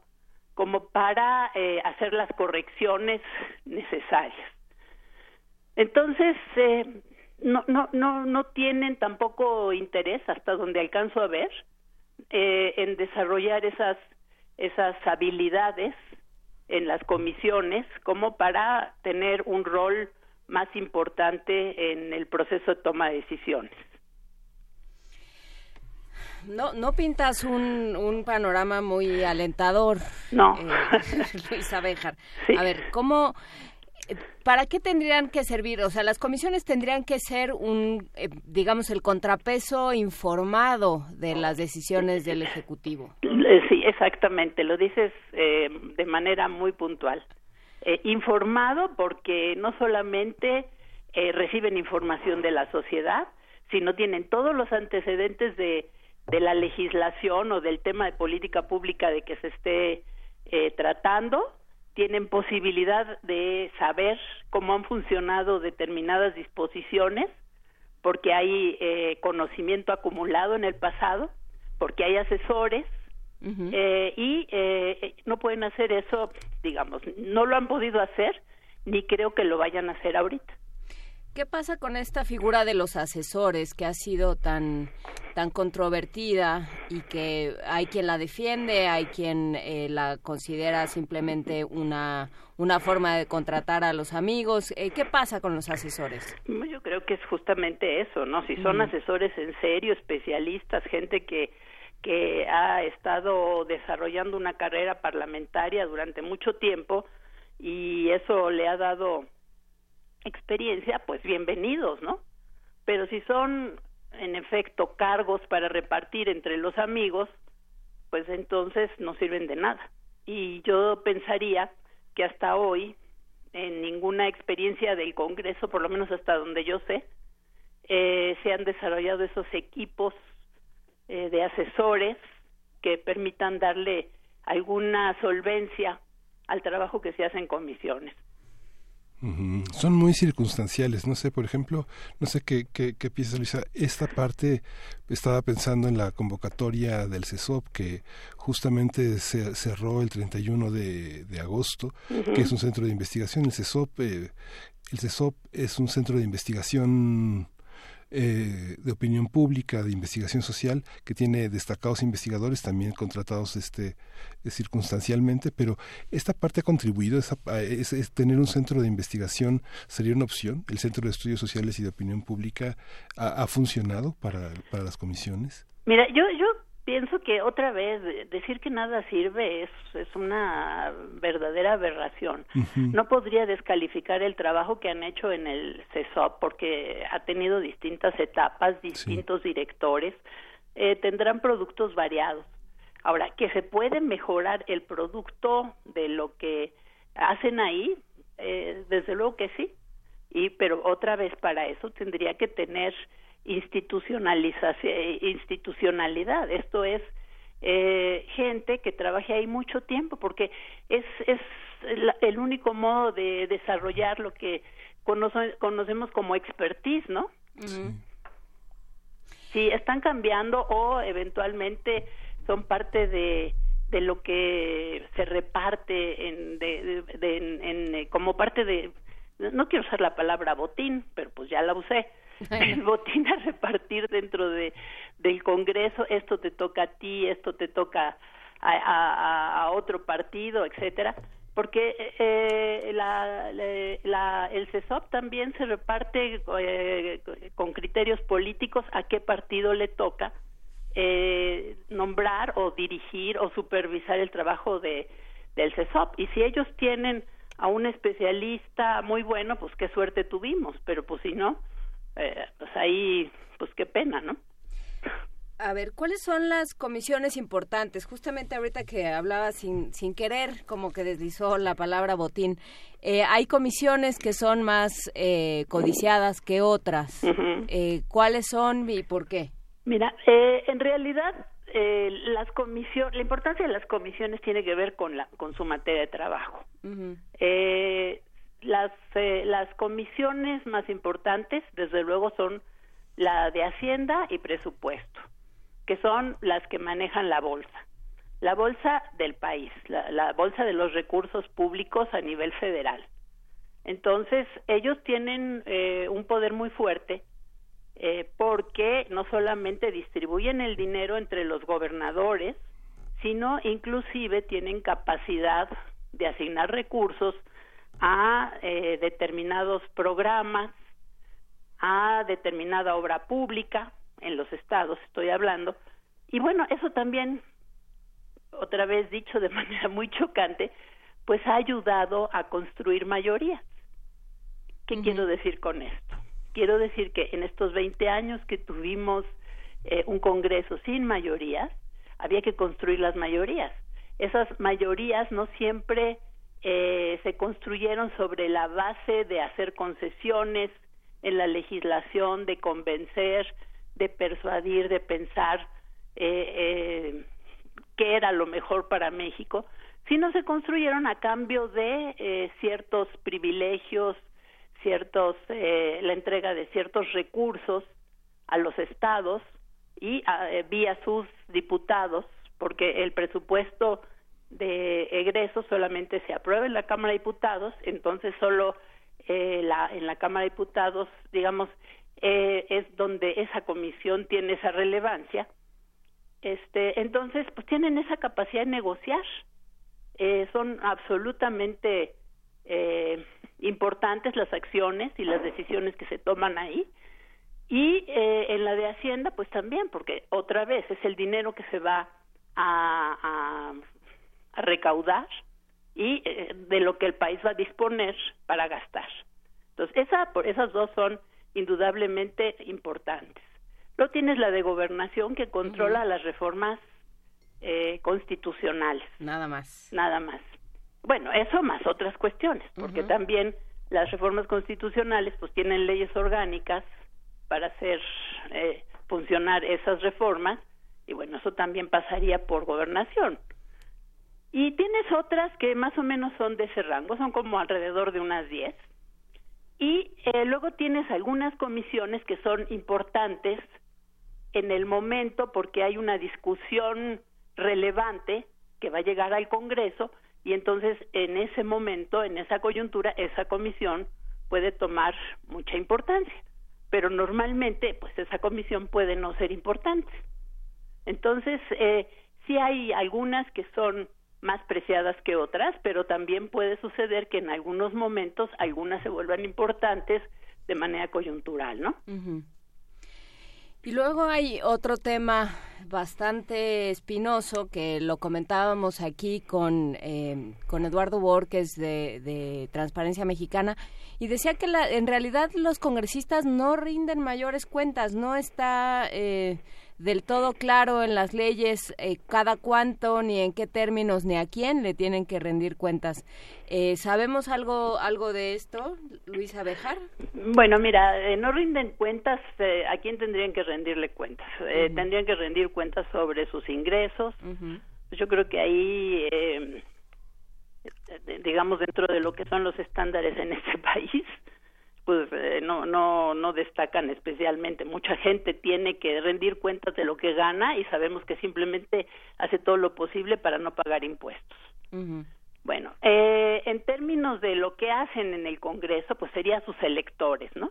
S26: como para eh, hacer las correcciones necesarias. Entonces, eh, no, no, no, no tienen tampoco interés, hasta donde alcanzo a ver, eh, en desarrollar esas, esas habilidades en las comisiones como para tener un rol más importante en el proceso de toma de decisiones.
S2: No, no pintas un, un panorama muy alentador.
S26: No.
S2: eh, (laughs) Luisa Béjar. A ver, ¿cómo, para qué tendrían que servir? O sea, las comisiones tendrían que ser un, eh, digamos, el contrapeso informado de las decisiones del Ejecutivo.
S26: Sí, exactamente, lo dices eh, de manera muy puntual. Eh, informado porque no solamente eh, reciben información de la sociedad, sino tienen todos los antecedentes de, de la legislación o del tema de política pública de que se esté eh, tratando, tienen posibilidad de saber cómo han funcionado determinadas disposiciones, porque hay eh, conocimiento acumulado en el pasado, porque hay asesores, eh, y eh, no pueden hacer eso, digamos, no lo han podido hacer, ni creo que lo vayan a hacer ahorita.
S2: ¿Qué pasa con esta figura de los asesores que ha sido tan tan controvertida y que hay quien la defiende, hay quien eh, la considera simplemente una una forma de contratar a los amigos? Eh, ¿Qué pasa con los asesores?
S26: Yo creo que es justamente eso, ¿no? Si son asesores en serio, especialistas, gente que que ha estado desarrollando una carrera parlamentaria durante mucho tiempo y eso le ha dado experiencia, pues bienvenidos, ¿no? Pero si son en efecto cargos para repartir entre los amigos, pues entonces no sirven de nada. Y yo pensaría que hasta hoy, en ninguna experiencia del Congreso, por lo menos hasta donde yo sé, eh, se han desarrollado esos equipos eh, de asesores que permitan darle alguna solvencia al trabajo que se hace en comisiones.
S1: Ujú. Son muy circunstanciales, no sé, por ejemplo, no sé qué, qué, qué piensas, Luisa. Esta parte, estaba pensando en la convocatoria del CESOP que justamente se cerró el 31 de, de agosto, que es un centro de investigación. El CESOP, eh, el CESOP es un centro de investigación eh, de opinión pública, de investigación social, que tiene destacados investigadores también contratados este eh, circunstancialmente, pero esta parte ha contribuido, es tener un centro de investigación sería una opción. El Centro de Estudios Sociales y de Opinión Pública ha, ha funcionado para, para las comisiones.
S26: Mira, yo yo pienso que otra vez de- decir que nada sirve es es una verdadera aberración. No podría descalificar el trabajo que han hecho en el CESOP porque ha tenido distintas etapas, distintos directores, eh, tendrán productos variados. Ahora, que se puede mejorar el producto de lo que hacen ahí, eh, desde luego que sí. Y pero otra vez para eso tendría que tener institucionalidad. Esto es eh, gente que trabaje ahí mucho tiempo, porque es es la- el único modo de desarrollar lo que conoce- conocemos como expertise, ¿no? Sí, están cambiando o eventualmente son parte de, de lo que se reparte en, de, de- de- en- en, como parte de, no quiero usar la palabra botín, pero pues ya la usé, (laughs) el botín a repartir dentro de del Congreso, esto te toca a ti, esto te toca a, a- otro partido, etcétera, porque eh, la- la- el CESOP también se reparte eh, con criterios políticos a qué partido le toca eh, nombrar o dirigir o supervisar el trabajo de del CESOP. Y si ellos tienen a un especialista muy bueno pues qué suerte tuvimos pero pues si no eh, pues ahí pues qué pena no
S2: A ver, ¿cuáles son las comisiones importantes? Justamente ahorita que hablaba sin, sin querer, como que deslizó la palabra botín. Eh, hay comisiones que son más eh, codiciadas que otras. Eh, ¿Cuáles son y por qué?
S26: Mira, eh, en realidad eh, las comisiones, la importancia de las comisiones tiene que ver con la con su materia de trabajo. Eh, las eh, las comisiones más importantes, desde luego, son la de Hacienda y Presupuesto, que son las que manejan la bolsa, la bolsa del país, la, bolsa de los recursos públicos a nivel federal. Entonces, ellos tienen eh, un poder muy fuerte eh, porque no solamente distribuyen el dinero entre los gobernadores, sino inclusive tienen capacidad de asignar recursos a eh, determinados programas, a determinada obra pública, en los estados estoy hablando, y bueno, eso también, otra vez dicho de (laughs) manera muy chocante, pues ha ayudado a construir mayorías. ¿Qué quiero decir con esto? Quiero decir que en estos 20 años que tuvimos eh, un Congreso sin mayorías, había que construir las mayorías. Esas mayorías no siempre eh, se construyeron sobre la base de hacer concesiones en la legislación, de convencer, de persuadir, de pensar eh, eh, qué era lo mejor para México, sino se construyeron a cambio de eh, ciertos privilegios, ciertos eh, la entrega de ciertos recursos a los estados y a- eh, vía sus diputados porque el presupuesto de egresos solamente se aprueba en la Cámara de Diputados entonces solo eh, la, en la Cámara de Diputados digamos eh, es donde esa comisión tiene esa relevancia. Este entonces pues tienen esa capacidad de negociar. Eh, son absolutamente eh, importantes las acciones y las decisiones que se toman ahí. Y eh, en la de Hacienda pues también porque otra vez es el dinero que se va a, recaudar y eh, de lo que el país va a disponer para gastar entonces esa por esas dos son indudablemente importantes luego tienes la de gobernación que controla las reformas eh, constitucionales
S2: Nada más.
S26: nada más. Bueno, eso más otras cuestiones, porque también las reformas constitucionales pues tienen leyes orgánicas para hacer eh, funcionar esas reformas y bueno, eso también pasaría por gobernación. Y tienes otras que más o menos son de ese rango, son como alrededor de unas 10. Y eh, luego tienes algunas comisiones que son importantes en el momento porque hay una discusión relevante que va a llegar al Congreso y entonces en ese momento, en esa coyuntura, esa comisión puede tomar mucha importancia. Pero normalmente, pues esa comisión puede no ser importante. Entonces, eh, sí hay algunas que son más preciadas que otras, pero también puede suceder que en algunos momentos algunas se vuelvan importantes de manera coyuntural, ¿no?
S2: Y luego hay otro tema bastante espinoso que lo comentábamos aquí con, eh, con Eduardo Borges de, de Transparencia Mexicana y decía que la, en realidad los congresistas no rinden mayores cuentas, no está eh, del todo claro en las leyes eh, cada cuánto, ni en qué términos, ni a quién le tienen que rendir cuentas. Eh, ¿Sabemos algo, algo de esto, Luisa Bejar?
S26: Bueno, mira, eh, no rinden cuentas, eh, ¿a quién tendrían que rendirle cuentas? Eh. Tendrían que rendir cuentas sobre sus ingresos. Yo creo que ahí, eh, digamos, dentro de lo que son los estándares en (laughs) este país, pues eh, no, no, no destacan especialmente. Mucha gente tiene que rendir cuentas de lo que gana y sabemos que simplemente hace todo lo posible para no pagar impuestos. Bueno, eh, en términos de lo que hacen en el Congreso, pues serían sus electores, ¿no?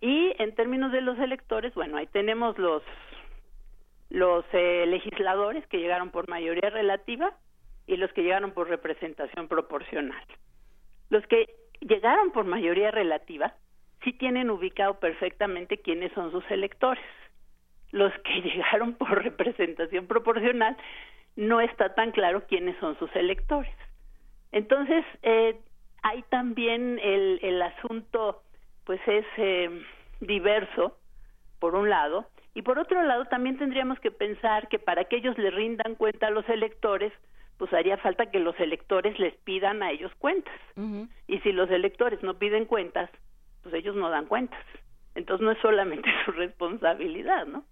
S26: Y en términos de los electores, bueno, ahí tenemos los los eh, legisladores que llegaron por mayoría relativa y los que llegaron por representación proporcional. Los que llegaron por mayoría relativa sí tienen ubicado perfectamente quiénes son sus electores. Los que (laughs) llegaron por representación proporcional no está tan claro quiénes son sus electores. Entonces, eh, hay también el, el asunto, pues es eh, diverso, por un lado, y por otro lado también tendríamos que pensar que para que ellos le rindan cuenta a los electores, pues haría falta que los electores les pidan a ellos cuentas. Y si los electores no piden cuentas, pues ellos no dan cuentas. Entonces no es solamente (laughs) su responsabilidad, ¿no?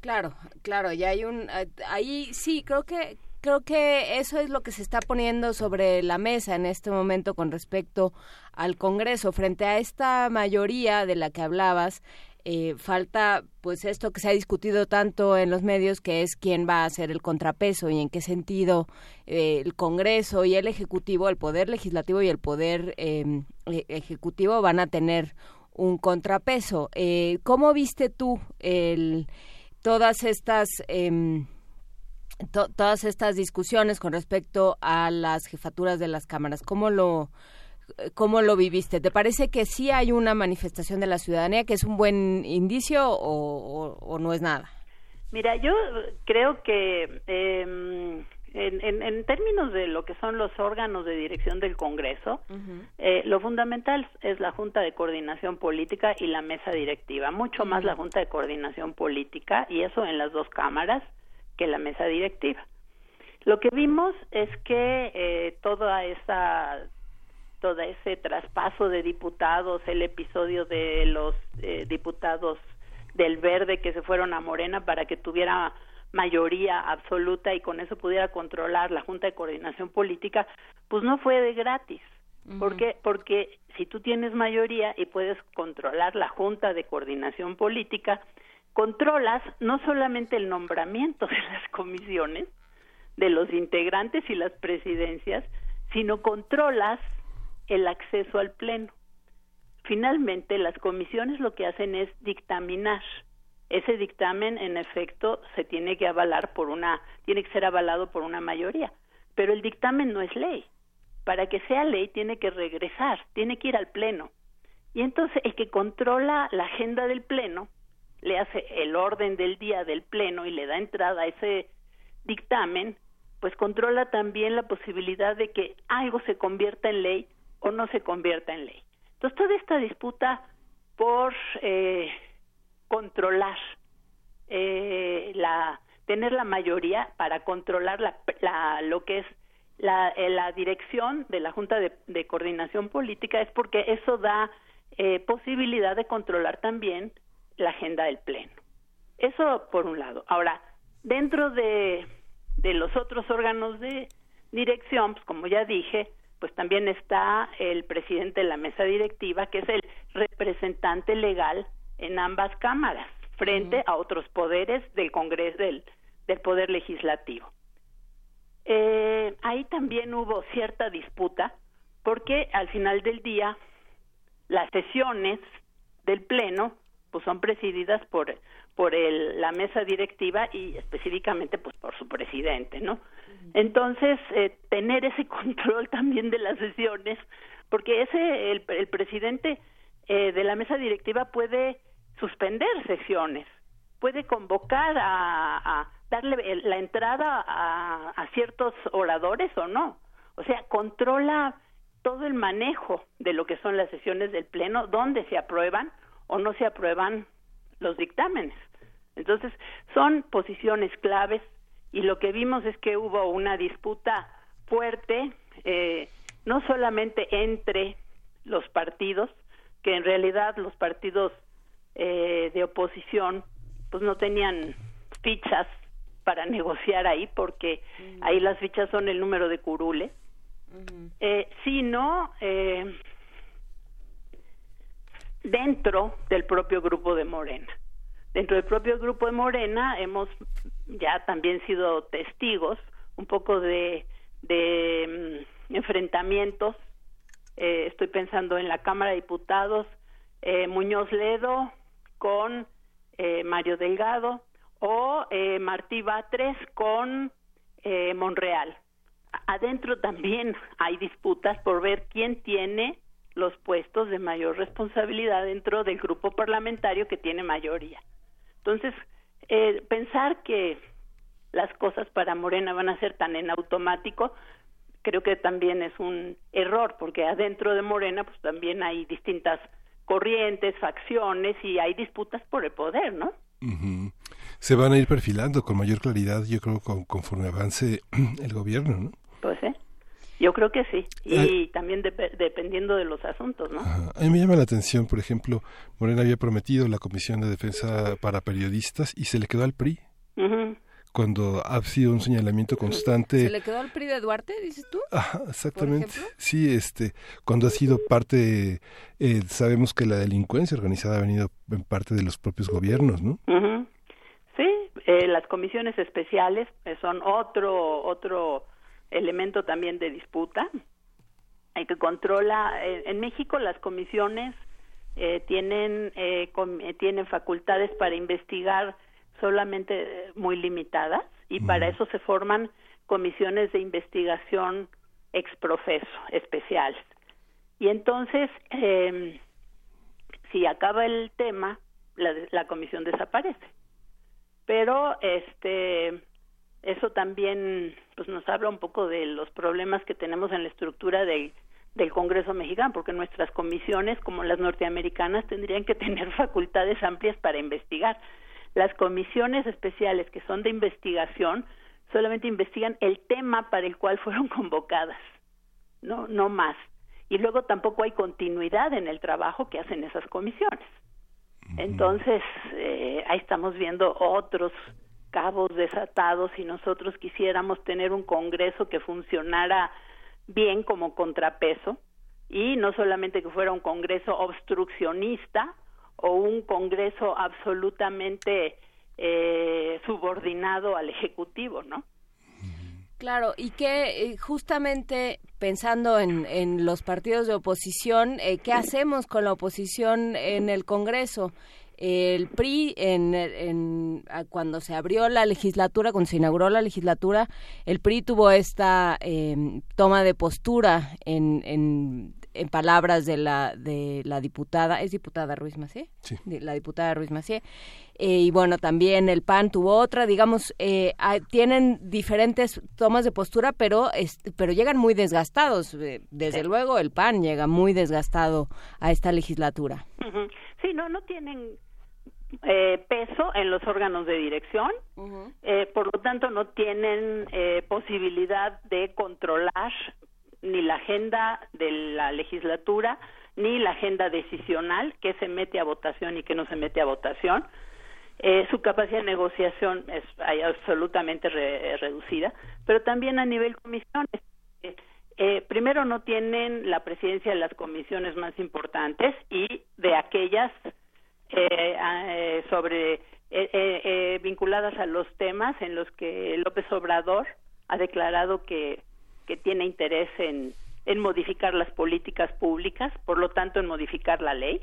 S2: Claro, claro, y hay un eh, ahí sí creo que creo que eso es lo que se está poniendo sobre la mesa en este momento con respecto al Congreso frente a esta mayoría de la que hablabas. Eh, falta pues esto que se ha discutido tanto en los medios que es quién va a ser el contrapeso y en qué sentido eh, el Congreso y el Ejecutivo, el Poder Legislativo y el Poder em, e- Ejecutivo van a tener un contrapeso. Eh, ¿Cómo viste tú el, todas estas em, to- todas estas discusiones con respecto a las jefaturas de las cámaras? ¿Cómo lo ¿Cómo lo viviste? ¿Te parece que sí hay una manifestación de la ciudadanía que es un buen indicio o, o- o no es nada?
S26: Mira, yo creo que eh, en, en- en términos de lo que son los órganos de dirección del Congreso, eh, lo fundamental es la Junta de Coordinación Política y la mesa directiva, mucho más la Junta de Coordinación Política, y eso en las dos cámaras, que la mesa directiva. Lo que vimos es que eh, toda esa todo ese traspaso de diputados, el episodio de los eh, diputados del verde que se fueron a Morena para que tuviera mayoría absoluta y con eso pudiera controlar la Junta de Coordinación Política, pues no fue de gratis. ¿Por qué? Porque si tú tienes mayoría y puedes controlar la Junta de Coordinación Política, controlas no solamente el nombramiento (laughs) de las comisiones, de los integrantes y las presidencias, sino controlas el acceso al Pleno. Finalmente, las comisiones lo que hacen es dictaminar. Ese dictamen, en efecto, se tiene que avalar por una, tiene que ser avalado por una mayoría. Pero el dictamen no es ley. Para que sea ley, tiene que regresar, tiene que ir al Pleno. Y entonces, el que controla la agenda del Pleno, le hace el orden del día del Pleno y le da entrada a ese dictamen, pues controla también la posibilidad de que algo se convierta en ley o no se convierta en ley. Entonces, toda esta disputa por eh, controlar eh, la tener la mayoría para controlar la, la- lo que es la, eh, la dirección de la Junta de, de Coordinación Política es porque eso da eh, posibilidad de controlar también la agenda del Pleno. Eso por un lado. Ahora, dentro de, de los otros órganos de dirección, pues como ya dije, pues también está el presidente de la mesa directiva, que es el representante legal en ambas cámaras, frente a otros poderes del Congreso, del, del Poder Legislativo. Eh, ahí también hubo cierta disputa, porque al final del día las sesiones del Pleno pues son presididas por por el, la mesa directiva y específicamente pues por su presidente, ¿no? Entonces eh, tener ese (laughs) control también de las sesiones, porque ese el, el presidente eh, de la mesa directiva puede suspender sesiones, puede convocar a, a darle la entrada a, a ciertos oradores o no, o sea controla todo el manejo de lo que son las sesiones del pleno, donde se aprueban o no se aprueban los dictámenes. Entonces, son posiciones claves y lo que vimos es que hubo una disputa fuerte, eh, no solamente entre los partidos, que en realidad los partidos eh, de oposición pues no tenían fichas para negociar ahí porque ahí las fichas son el número de curules, eh, sino eh, dentro del propio grupo de Morena. Dentro del propio grupo de Morena hemos ya también sido testigos un poco de de mm, enfrentamientos. Eh, estoy pensando en la Cámara de Diputados, eh, Muñoz Ledo con eh, Mario Delgado o eh, Martí Batres con eh, Monreal. Adentro también hay disputas por ver quién tiene los puestos de mayor responsabilidad dentro del grupo parlamentario que tiene mayoría. Entonces, eh, pensar que las cosas para Morena van a ser tan en automático, creo que también es un error, porque adentro de Morena pues también hay distintas corrientes, facciones y hay disputas por el poder, ¿no?
S1: Se van a ir perfilando con mayor claridad, yo creo, con- conforme avance (clears throat) el gobierno, ¿no?
S26: Pues sí, yo creo que sí, y
S1: Ay.
S26: también dep- dependiendo de los asuntos, ¿no?
S1: A mí me llama la atención, por ejemplo, Morena había prometido la Comisión de Defensa para Periodistas y se le quedó al PRI, cuando ha sido un señalamiento constante.
S2: ¿Se le quedó al PRI de Duarte, dices tú?
S1: Ajá, exactamente. Sí, este, cuando ha sido parte, eh, sabemos que la delincuencia organizada ha venido en parte de los propios gobiernos, ¿no?
S26: Ujú. Sí, eh, las comisiones especiales eh, son otro otro elemento también de disputa. Hay que controla eh, en México las comisiones eh, tienen eh, com- eh, tienen facultades para investigar solamente muy limitadas y para eso se forman comisiones de investigación exprofeso especiales. Y entonces eh, si acaba el tema la, la comisión desaparece pero este eso también pues nos habla un poco de los problemas que tenemos en la estructura del del Congreso mexicano, porque nuestras comisiones, como las norteamericanas, tendrían que (laughs) tener facultades amplias para investigar. Las comisiones especiales que son de investigación solamente investigan el tema para el cual fueron (laughs) convocadas, no no más. Y luego tampoco hay continuidad en el trabajo que hacen esas comisiones. Entonces, eh, ahí estamos viendo otros cabos desatados y nosotros quisiéramos tener un Congreso que funcionara bien como contrapeso y no solamente que fuera un Congreso obstruccionista o un Congreso absolutamente eh, subordinado al Ejecutivo, ¿no?
S2: Claro, y que eh, justamente pensando en, en los partidos de oposición, eh, ¿qué hacemos con la oposición en el Congreso? El PRI, en, en- a- cuando se abrió la legislatura, cuando se inauguró la legislatura, el PRI tuvo esta eh, toma de postura en, en, en palabras de la, de la diputada, ¿es diputada Ruiz Macié?
S1: Sí.
S2: De la diputada Ruiz Macié. Eh, y bueno, también el PAN tuvo otra, digamos, eh, hay- tienen diferentes tomas de postura, pero, es- pero llegan muy desgastados. Eh, Desde luego el PAN llega muy desgastado a esta legislatura.
S26: Sí, no, no tienen eh, peso en los órganos de dirección, eh, por lo tanto no tienen eh, posibilidad de controlar ni la agenda de la legislatura ni la agenda decisional que se mete a votación y que no se mete a votación. Eh, su capacidad de negociación es absolutamente re- reducida, pero también a nivel comisiones. Eh, eh, primero no tienen la presidencia de las comisiones más importantes y de aquellas eh, eh, sobre eh, eh, vinculadas a los temas en los que López Obrador ha declarado que, que tiene interés en, en modificar las políticas públicas, por lo tanto en modificar la ley.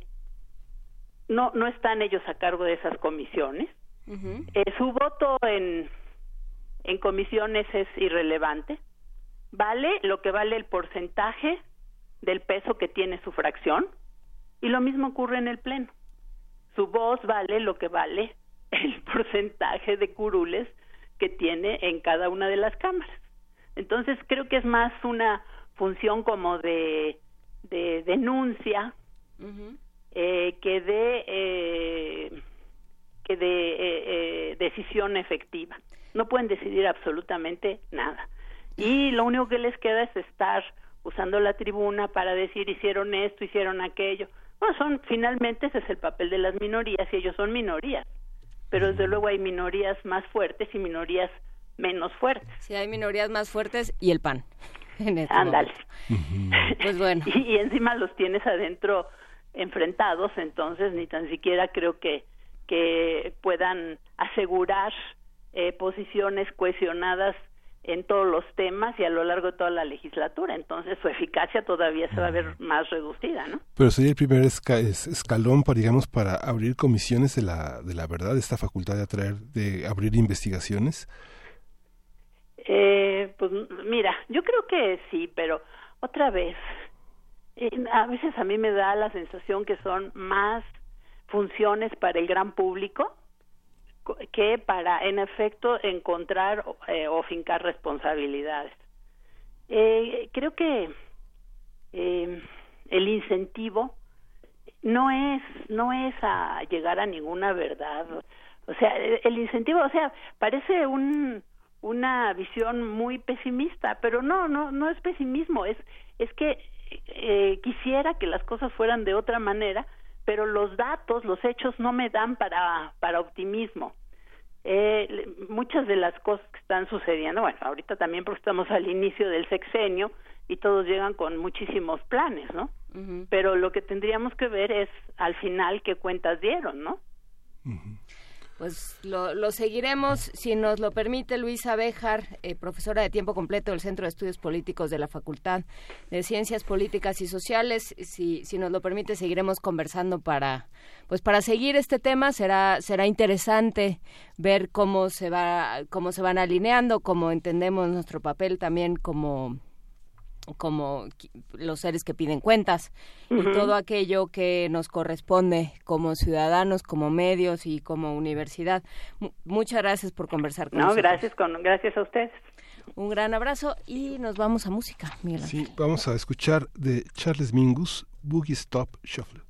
S26: No, no están ellos a cargo de esas comisiones. Eh, su voto en, en comisiones es irrelevante. Vale lo que vale el porcentaje del peso que tiene su fracción y lo mismo ocurre en el Pleno. Su voz vale lo que vale (laughs) el porcentaje de curules que tiene en cada una de las cámaras. Entonces creo que es más una función como de, de denuncia eh, que de eh, que de eh, eh, decisión efectiva. No pueden decidir absolutamente nada. Y lo único que les queda es estar usando la tribuna para decir hicieron esto, hicieron aquello. Bueno, son finalmente ese es el papel de las minorías y ellos son minorías. Pero desde luego hay minorías más fuertes y minorías menos fuertes.
S2: Sí, hay minorías más fuertes y el PAN. (laughs) en este
S26: Ándale. (laughs)
S2: Pues bueno.
S26: y, y encima los tienes adentro enfrentados, entonces ni tan siquiera creo que, que puedan asegurar eh, posiciones cohesionadas en todos los temas y a lo largo de toda la legislatura. Entonces su eficacia todavía se va a ver más reducida, ¿no?
S1: Pero sería el primer esca- es- escalón, para, digamos, para abrir comisiones de la, de la verdad, esta facultad de atraer, de abrir investigaciones.
S26: Eh, pues mira, yo creo que sí, pero otra vez, eh, a veces a mí me da la sensación que son más funciones para el gran público co- que para, en efecto, encontrar eh, o fincar responsabilidades. Eh, creo que eh, el incentivo no es no es a llegar a ninguna verdad o sea el incentivo o sea parece un una visión muy pesimista pero no no no es pesimismo es es que eh, quisiera que las cosas fueran de otra manera pero los datos los hechos no me dan para para optimismo eh, le- muchas de las cosas que están sucediendo, bueno, ahorita también porque estamos al inicio del sexenio y todos llegan con muchísimos planes, ¿no? Pero lo que tendríamos que ver es al final qué cuentas dieron, ¿no?
S2: Pues lo, lo seguiremos, si nos lo permite Luisa Béjar, eh, profesora de tiempo completo del Centro de Estudios Políticos de la Facultad de Ciencias Políticas y Sociales. Si, si nos lo permite, seguiremos conversando para, pues para seguir este tema. Será, será interesante ver cómo se va, cómo se van alineando, cómo entendemos nuestro papel también como como qui- los seres que piden cuentas y todo aquello que nos corresponde como ciudadanos, como medios y como universidad. Mu- muchas gracias por conversar con
S26: No,
S2: nosotros.
S26: gracias con gracias a ustedes.
S2: Un gran abrazo y nos vamos a música, Miguel Ángel.
S1: Sí, vamos a escuchar de Charles Mingus, Boogie Stop Shuffle.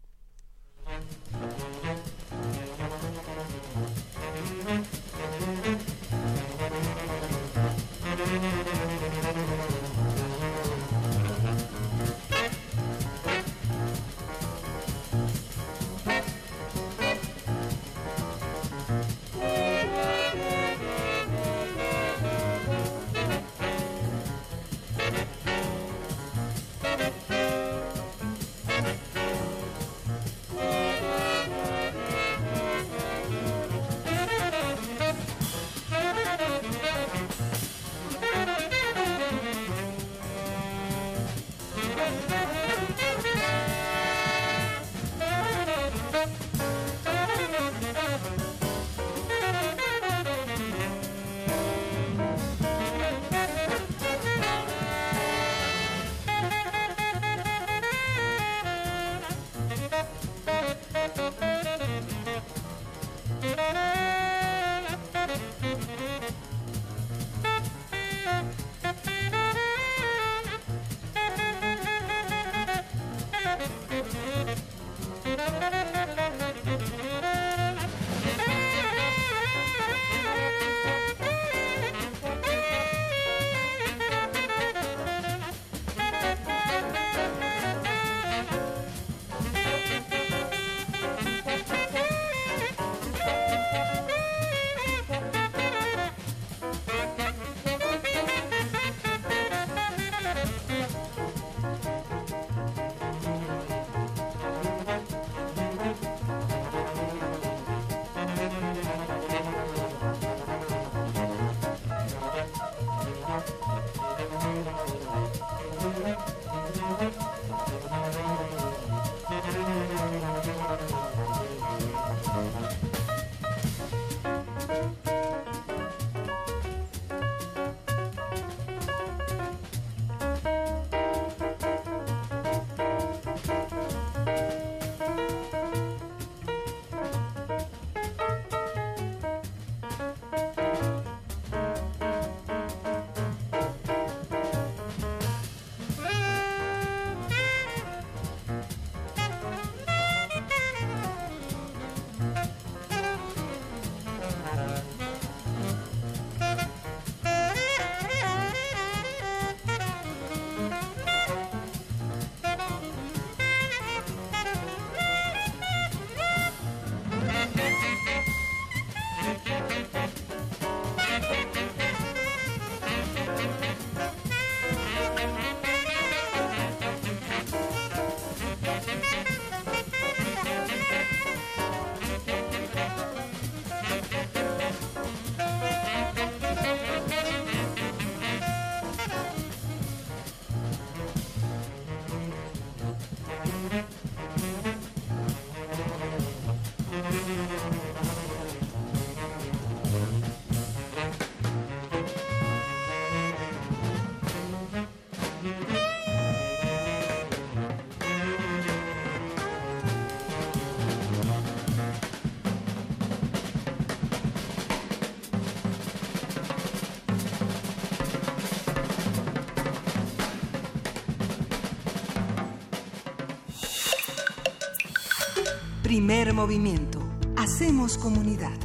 S4: Primer movimiento. Hacemos comunidad.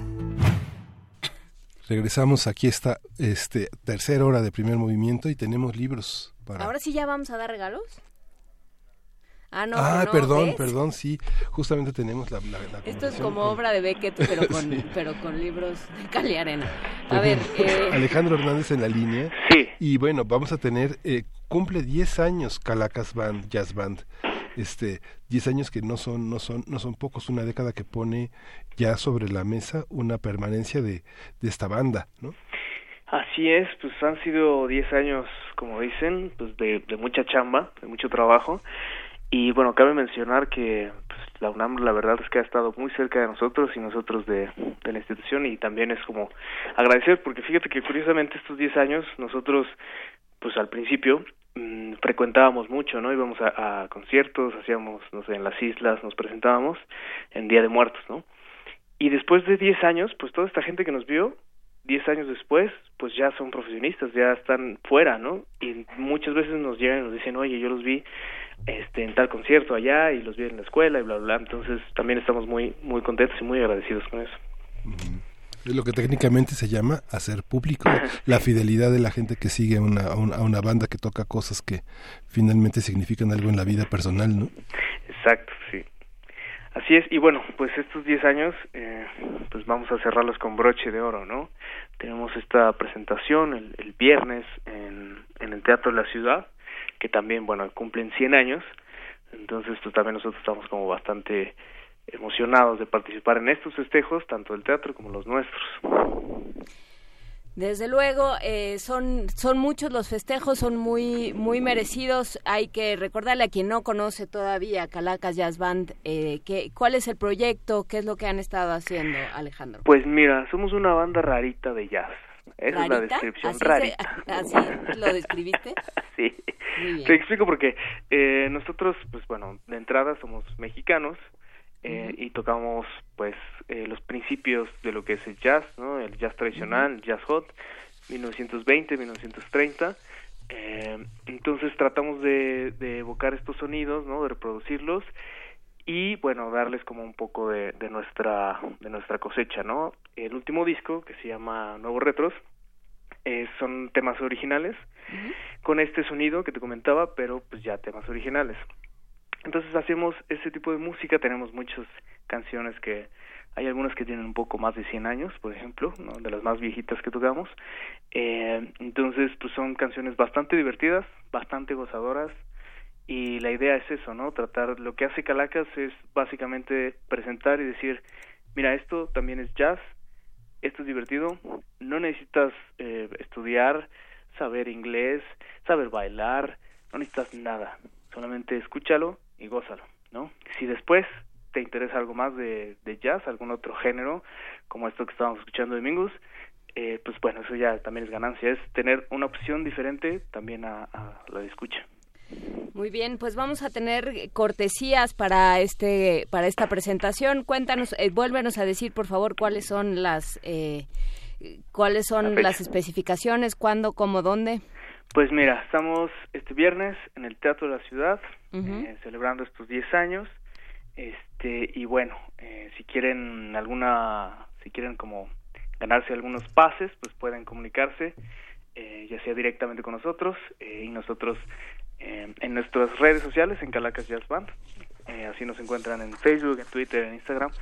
S1: Regresamos aquí esta este tercera hora de primer movimiento y tenemos libros para
S2: Ahora sí ya vamos a dar regalos. Ah, no.
S1: Ah,
S2: no,
S1: perdón,
S2: ¿ves?
S1: perdón, sí, justamente tenemos la, la, la
S2: Esto es como
S1: con-
S2: obra de Beckett, pero (laughs) con,
S1: Sí.
S2: pero con libros de Cali Arena. A ver, eh,
S1: Alejandro Hernández en la línea.
S27: Sí.
S1: Y bueno, vamos a tener, eh, cumple 10 años Calacas Band, Jazz Band. Este, 10 años que no son, no son, no son pocos, una década que pone ya sobre la mesa una permanencia de, de esta banda, ¿no?
S27: Así es, pues han sido 10 años, como dicen, pues de, de mucha chamba, de mucho trabajo. Y bueno, cabe mencionar que la UNAM la verdad es que ha estado muy cerca de nosotros y nosotros de, la institución y también es como agradecer porque fíjate que curiosamente estos 10 años nosotros pues al principio mm, frecuentábamos mucho, ¿no? Íbamos a, a conciertos, hacíamos, no sé, en las islas, nos presentábamos en Día de Muertos, ¿no? Y después de 10 años, pues toda esta gente que nos vio, 10 años después, pues ya son profesionistas, ya están fuera, ¿no? Y muchas veces nos llegan y nos dicen, oye, yo los vi este, en tal concierto allá y los vi en la escuela y bla, bla, bla. Entonces también estamos muy, muy contentos y muy agradecidos con eso.
S1: Es lo que técnicamente se llama hacer público (laughs) la fidelidad de la gente que sigue a una, a una, a una banda que toca cosas que finalmente significan algo en la vida personal, ¿no?
S27: Exacto, sí. Así es, y bueno, pues estos 10 años, eh, pues vamos a cerrarlos con broche de oro, ¿no? Tenemos esta presentación el, el viernes en, en el Teatro de la Ciudad, que también, bueno, cumplen 100 años, entonces pues también nosotros estamos como bastante emocionados de participar en estos festejos, tanto del teatro como los nuestros.
S2: Desde luego, eh, son, son muchos los festejos, son muy, muy merecidos. Hay que recordarle a quien no conoce todavía Calacas Jazz Band, eh, que, cuál es el proyecto, qué es lo que han estado haciendo, Alejandro.
S27: Pues mira, somos una banda rarita de jazz. Esa es la descripción,
S2: ¿Así se-
S27: rarita. (laughs)
S2: ¿Así lo describiste? (laughs)
S27: Sí. Te explico porque eh, nosotros, pues bueno, de entrada somos mexicanos eh, y tocamos, pues, eh, los principios de lo que es el jazz, ¿no? El jazz tradicional, el jazz hot, 1920, 1930. Eh, entonces tratamos de, de evocar estos sonidos, ¿no? De reproducirlos y bueno darles como un poco de, de nuestra de nuestra cosecha no el último disco que se llama Nuevos Retros eh, son temas originales con este sonido que te comentaba pero pues ya temas originales entonces hacemos ese tipo de música tenemos muchas canciones que hay algunas que tienen un poco más de 100 años por ejemplo ¿no? de las más viejitas que tocamos eh, entonces pues son canciones bastante divertidas bastante gozadoras y la idea es eso, ¿no? Tratar, lo que hace Calacas es básicamente presentar y decir, mira, esto también es jazz, esto es divertido, no necesitas eh, estudiar, saber inglés, saber bailar, no necesitas nada, solamente escúchalo y gózalo, ¿no? Si después te interesa algo más de, de jazz, algún otro género, como esto que estábamos escuchando domingos, eh, pues bueno, eso ya también es ganancia, es tener una opción diferente también a, a la de escucha.
S2: Muy bien, pues vamos a tener cortesías para este para esta presentación. Cuéntanos, eh, vuélvenos a decir, por favor, cuáles son las eh, cuáles son las especificaciones, cuándo, cómo, dónde.
S27: Pues mira, estamos este viernes en el Teatro de la Ciudad, eh, celebrando estos 10 años. Este, y bueno, eh, si quieren alguna, si quieren como ganarse algunos pases, pues pueden comunicarse, eh, ya sea directamente con nosotros eh, y nosotros eh, en nuestras redes sociales, en Calacas Jazz Band. Eh, así nos encuentran en Facebook, en Twitter, en Instagram.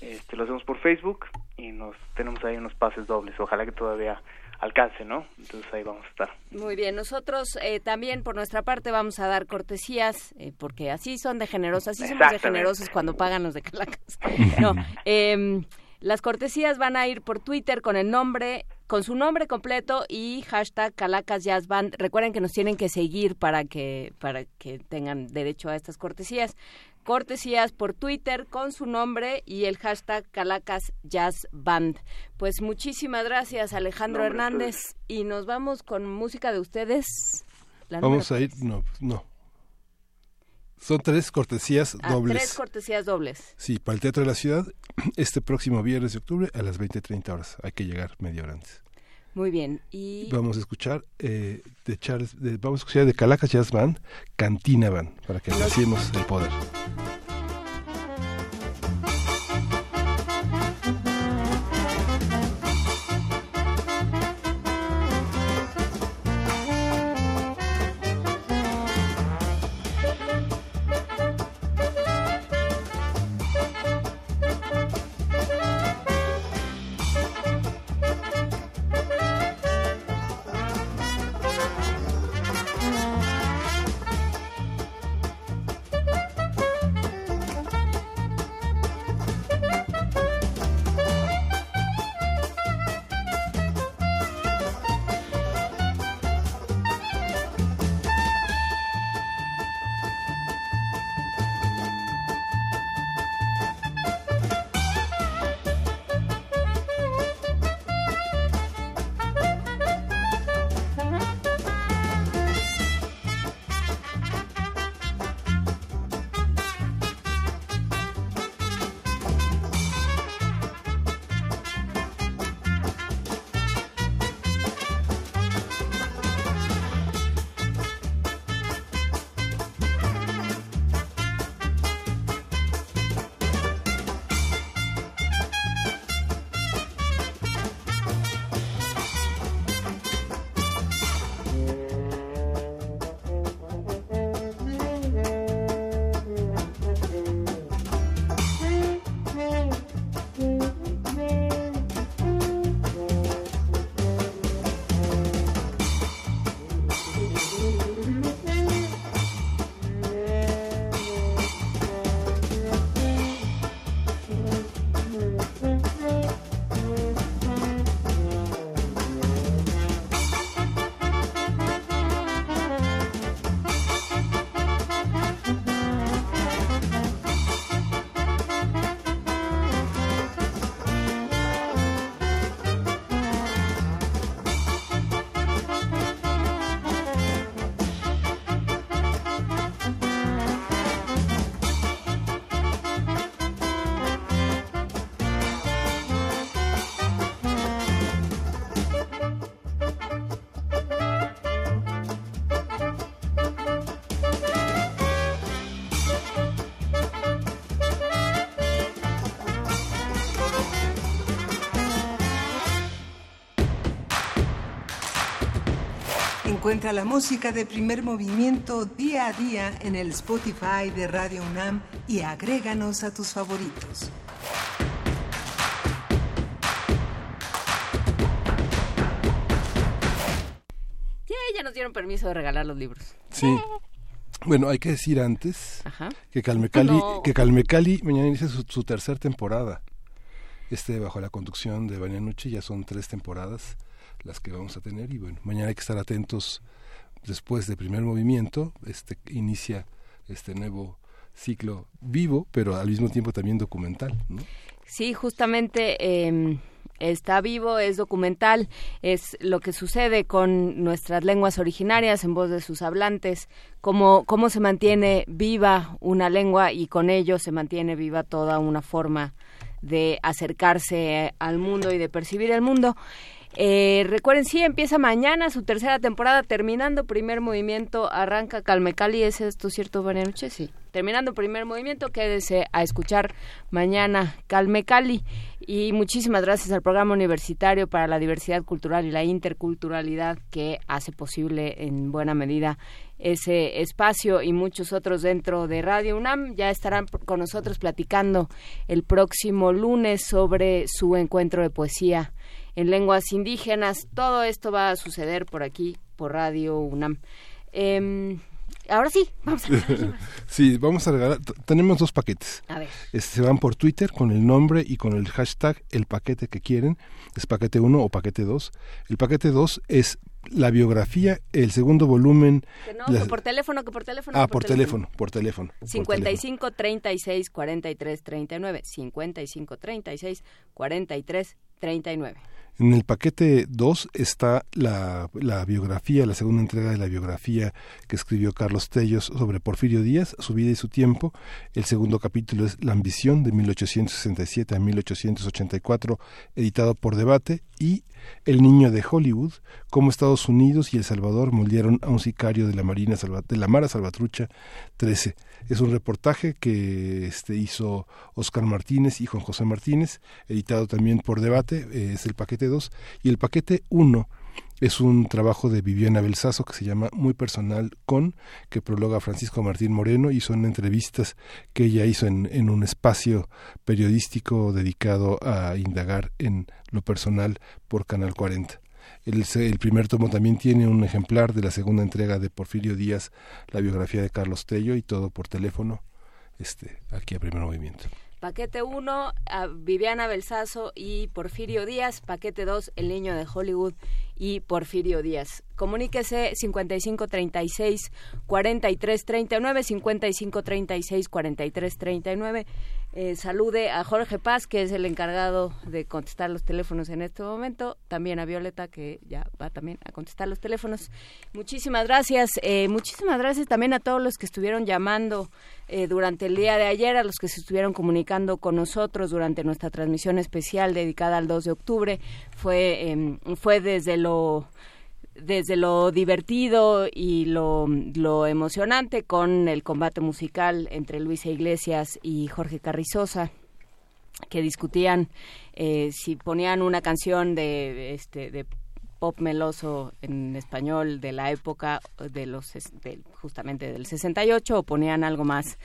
S27: Este, lo hacemos por Facebook y nos tenemos ahí unos pases dobles. Ojalá que todavía alcance, ¿no? Entonces ahí vamos a estar.
S2: Muy bien, nosotros eh, también por nuestra parte vamos a dar cortesías, eh, porque así son de generosos, así somos de generosos cuando pagan los de Calacas. (laughs) No, em, las cortesías van a ir por Twitter con el nombre, con su nombre completo y hashtag Calacas Jazz Band. Recuerden que nos tienen que seguir para que, para que tengan derecho a estas cortesías. Cortesías por Twitter con su nombre y el hashtag Calacas Jazz Band. Pues muchísimas gracias Alejandro
S1: No,
S2: Hernández y nos vamos con música de ustedes. La
S1: Vamos a ir, no, no. Son tres cortesías
S2: Ah,
S1: dobles.
S2: tres cortesías dobles.
S1: Sí, para el Teatro de la Ciudad, (clears throat) este próximo viernes de octubre a las 20.30 horas. Hay que llegar media hora antes.
S2: Muy bien. Y
S1: Vamos a escuchar eh, de Charles, de- vamos a escuchar de Calacas Jazz Band, Cantina Band, para que apreciemos el poder.
S4: Encuentra la música de primer movimiento día a día en el Spotify de Radio UNAM y agréganos a tus favoritos.
S2: Yeah, ya nos dieron permiso de regalar los libros.
S1: Sí. Bueno, hay que decir antes
S2: Ajá.
S1: que Calmecali,
S2: No.
S1: que Calmecali mañana inicia su, su tercera temporada. Este bajo la conducción de Banianucci ya son tres temporadas las que vamos a tener y bueno, mañana hay que estar atentos después del primer movimiento, este inicia este nuevo ciclo vivo, pero al mismo tiempo también documental, ¿no?
S2: Sí, justamente eh, está vivo, es documental, es lo que sucede con nuestras lenguas originarias en voz de sus hablantes, cómo, cómo se mantiene viva una lengua y con ello se mantiene viva toda una forma de acercarse al mundo y de percibir el mundo. Eh, recuerden, sí, empieza mañana su tercera temporada, terminando primer movimiento, arranca Calmecali, ¿es esto cierto, Noche? Sí. Terminando primer movimiento, quédese a escuchar mañana Calmecali. Y muchísimas gracias al Programa Universitario para la Diversidad Cultural y la Interculturalidad que hace posible en buena medida ese espacio y muchos otros dentro de Radio UNAM. Ya estarán con nosotros platicando el próximo lunes sobre su encuentro de poesía en lenguas indígenas. Todo esto va a suceder por aquí, por Radio UNAM. Em, ahora sí, vamos a ver. (laughs)
S1: Sí, vamos a regalar, tenemos dos paquetes.
S2: A ver.
S1: Este, se van por Twitter con el nombre y con el hashtag el paquete que quieren, es paquete 1 o paquete 2. El paquete 2 es la biografía, el segundo volumen.
S2: Que no,
S1: las-
S2: que por teléfono, que por teléfono.
S1: ah,
S2: que
S1: por teléfono, por teléfono. por teléfono.
S2: 55 36 43 39 55 36 43 39
S1: En el paquete 2 está la, biografía, la segunda entrega de la biografía que escribió Carlos Tellos sobre Porfirio Díaz, su vida y su tiempo. El segundo capítulo es La ambición de 1867 a 1884, editado por Debate, y El niño de Hollywood, cómo Estados Unidos y El Salvador moldearon a un sicario de la Marina Salva- de la Mara Salvatrucha 13. Es un reportaje que este, hizo Oscar Martínez y Juan José Martínez, editado también por Debate, eh, es el paquete 2, y el paquete 1 es un trabajo de Viviana Belsazo que se llama Muy Personal con, que prologa Francisco Martín Moreno y son entrevistas que ella hizo en, un espacio periodístico dedicado a indagar en lo personal por Canal 40. El, se- el primer tomo también tiene un ejemplar de la segunda entrega de Porfirio Díaz, la biografía de Carlos Tello y todo por teléfono, este, aquí a primer movimiento.
S2: Paquete 1, Viviana Belsazo y Porfirio Díaz. Paquete 2, El Niño de Hollywood y Porfirio Díaz. Comuníquese 5536 4339 5536 4339. Eh, salude a Jorge Paz, que es el encargado de contestar los teléfonos en este momento. También a Violeta, que ya va también a contestar los teléfonos. Muchísimas gracias. Eh, muchísimas gracias también a todos los que estuvieron llamando eh, durante el día de ayer, a los que se estuvieron comunicando con nosotros durante nuestra transmisión especial dedicada al 2 de octubre. Fue, em, fue desde lo desde lo divertido y lo, lo emocionante con el combate musical entre Luisa Iglesias y Jorge Carrizosa que discutían eh, si ponían una canción de, de este de pop meloso en español de la época de los del- justamente del 68 o ponían algo más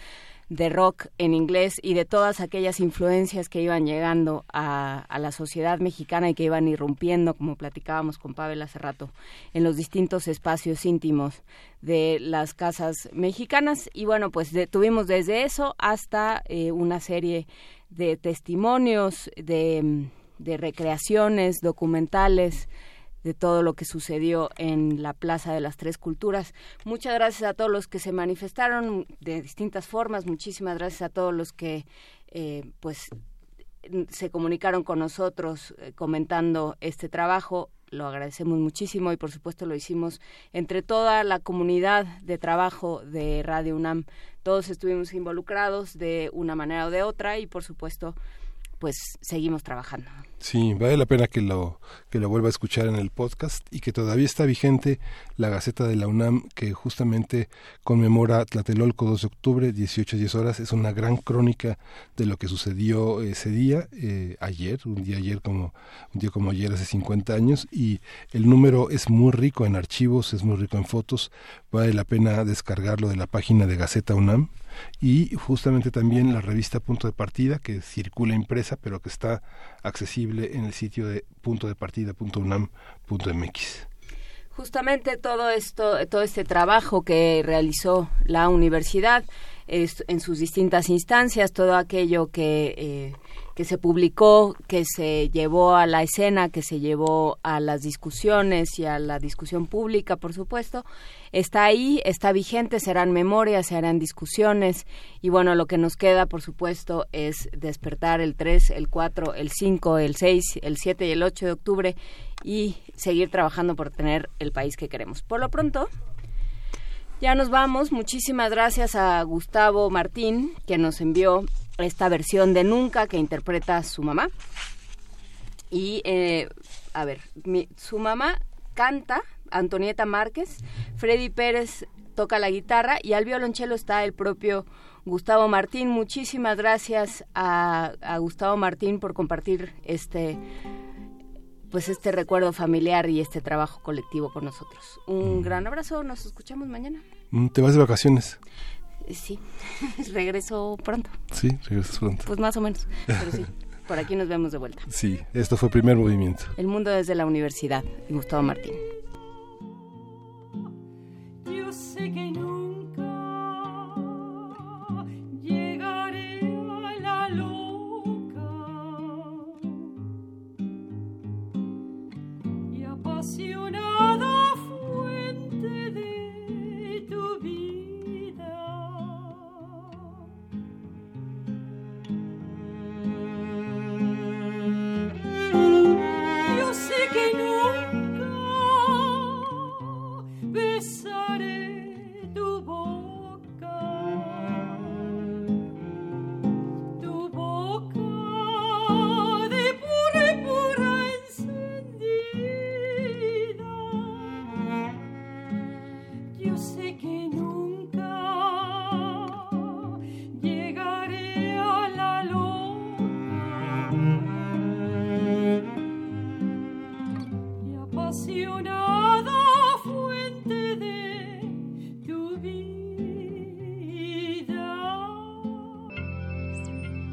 S2: de rock en inglés y de todas aquellas influencias que iban llegando a, la sociedad mexicana y que iban irrumpiendo, como platicábamos con Pavel hace rato, en los distintos espacios íntimos de las casas mexicanas. Y bueno, pues de- tuvimos desde eso hasta eh, una serie de testimonios, de recreaciones, documentales, de todo lo que sucedió en la Plaza de las Tres Culturas. Muchas gracias a todos los que se manifestaron de distintas formas, muchísimas gracias a todos los que eh, pues se comunicaron con nosotros eh, comentando este trabajo. Lo agradecemos muchísimo y por supuesto lo hicimos entre toda la comunidad de trabajo de Radio UNAM. Todos estuvimos involucrados de una manera o de otra y por supuesto pues seguimos trabajando.
S1: Sí, vale la pena que lo que lo vuelva a escuchar en el podcast y que todavía está vigente la Gaceta de la UNAM que justamente conmemora Tlatelolco 2 de octubre, 18 10 horas. Es una gran crónica de lo que sucedió ese día, eh, ayer, un día ayer como un día como ayer hace 50 años y el número es muy rico en archivos, es muy rico en fotos. Vale la pena descargarlo de la página de Gaceta UNAM y justamente también la revista Punto de Partida que circula impresa pero que está accesible en el sitio de punto de.
S2: Justamente todo esto, todo este trabajo que realizó la universidad en sus distintas instancias, todo aquello que eh, que se publicó, que se llevó a la escena, que se llevó a las discusiones y a la discusión pública, por supuesto, está ahí, está vigente, serán memorias, se harán discusiones y bueno, lo que nos queda, por supuesto, es despertar el 3, el 4, el 5, el 6, el 7 y el 8 de octubre y seguir trabajando por tener el país que queremos. Por lo pronto, ya nos vamos. Muchísimas gracias a Gustavo Martín, que nos envió esta versión de Nunca que interpreta su mamá. Y, eh, a ver, mi, su mamá canta, Antonieta Márquez, Freddy Pérez toca la guitarra y al violonchelo está el propio Gustavo Martín. Muchísimas gracias a, a Gustavo Martín por compartir este pues este recuerdo familiar y este trabajo colectivo con nosotros. Un gran abrazo, nos escuchamos mañana.
S1: Mm, ¿Te vas de vacaciones?
S2: Sí, (laughs) regreso pronto.
S1: Sí, regresas pronto.
S2: Pues más o menos, pero sí. (laughs) Por aquí nos vemos de vuelta.
S1: Sí, esto fue primer movimiento.
S2: El mundo desde la universidad. Gustavo Martín.
S28: Yo sé que nunca llegaré a la loca y apasionada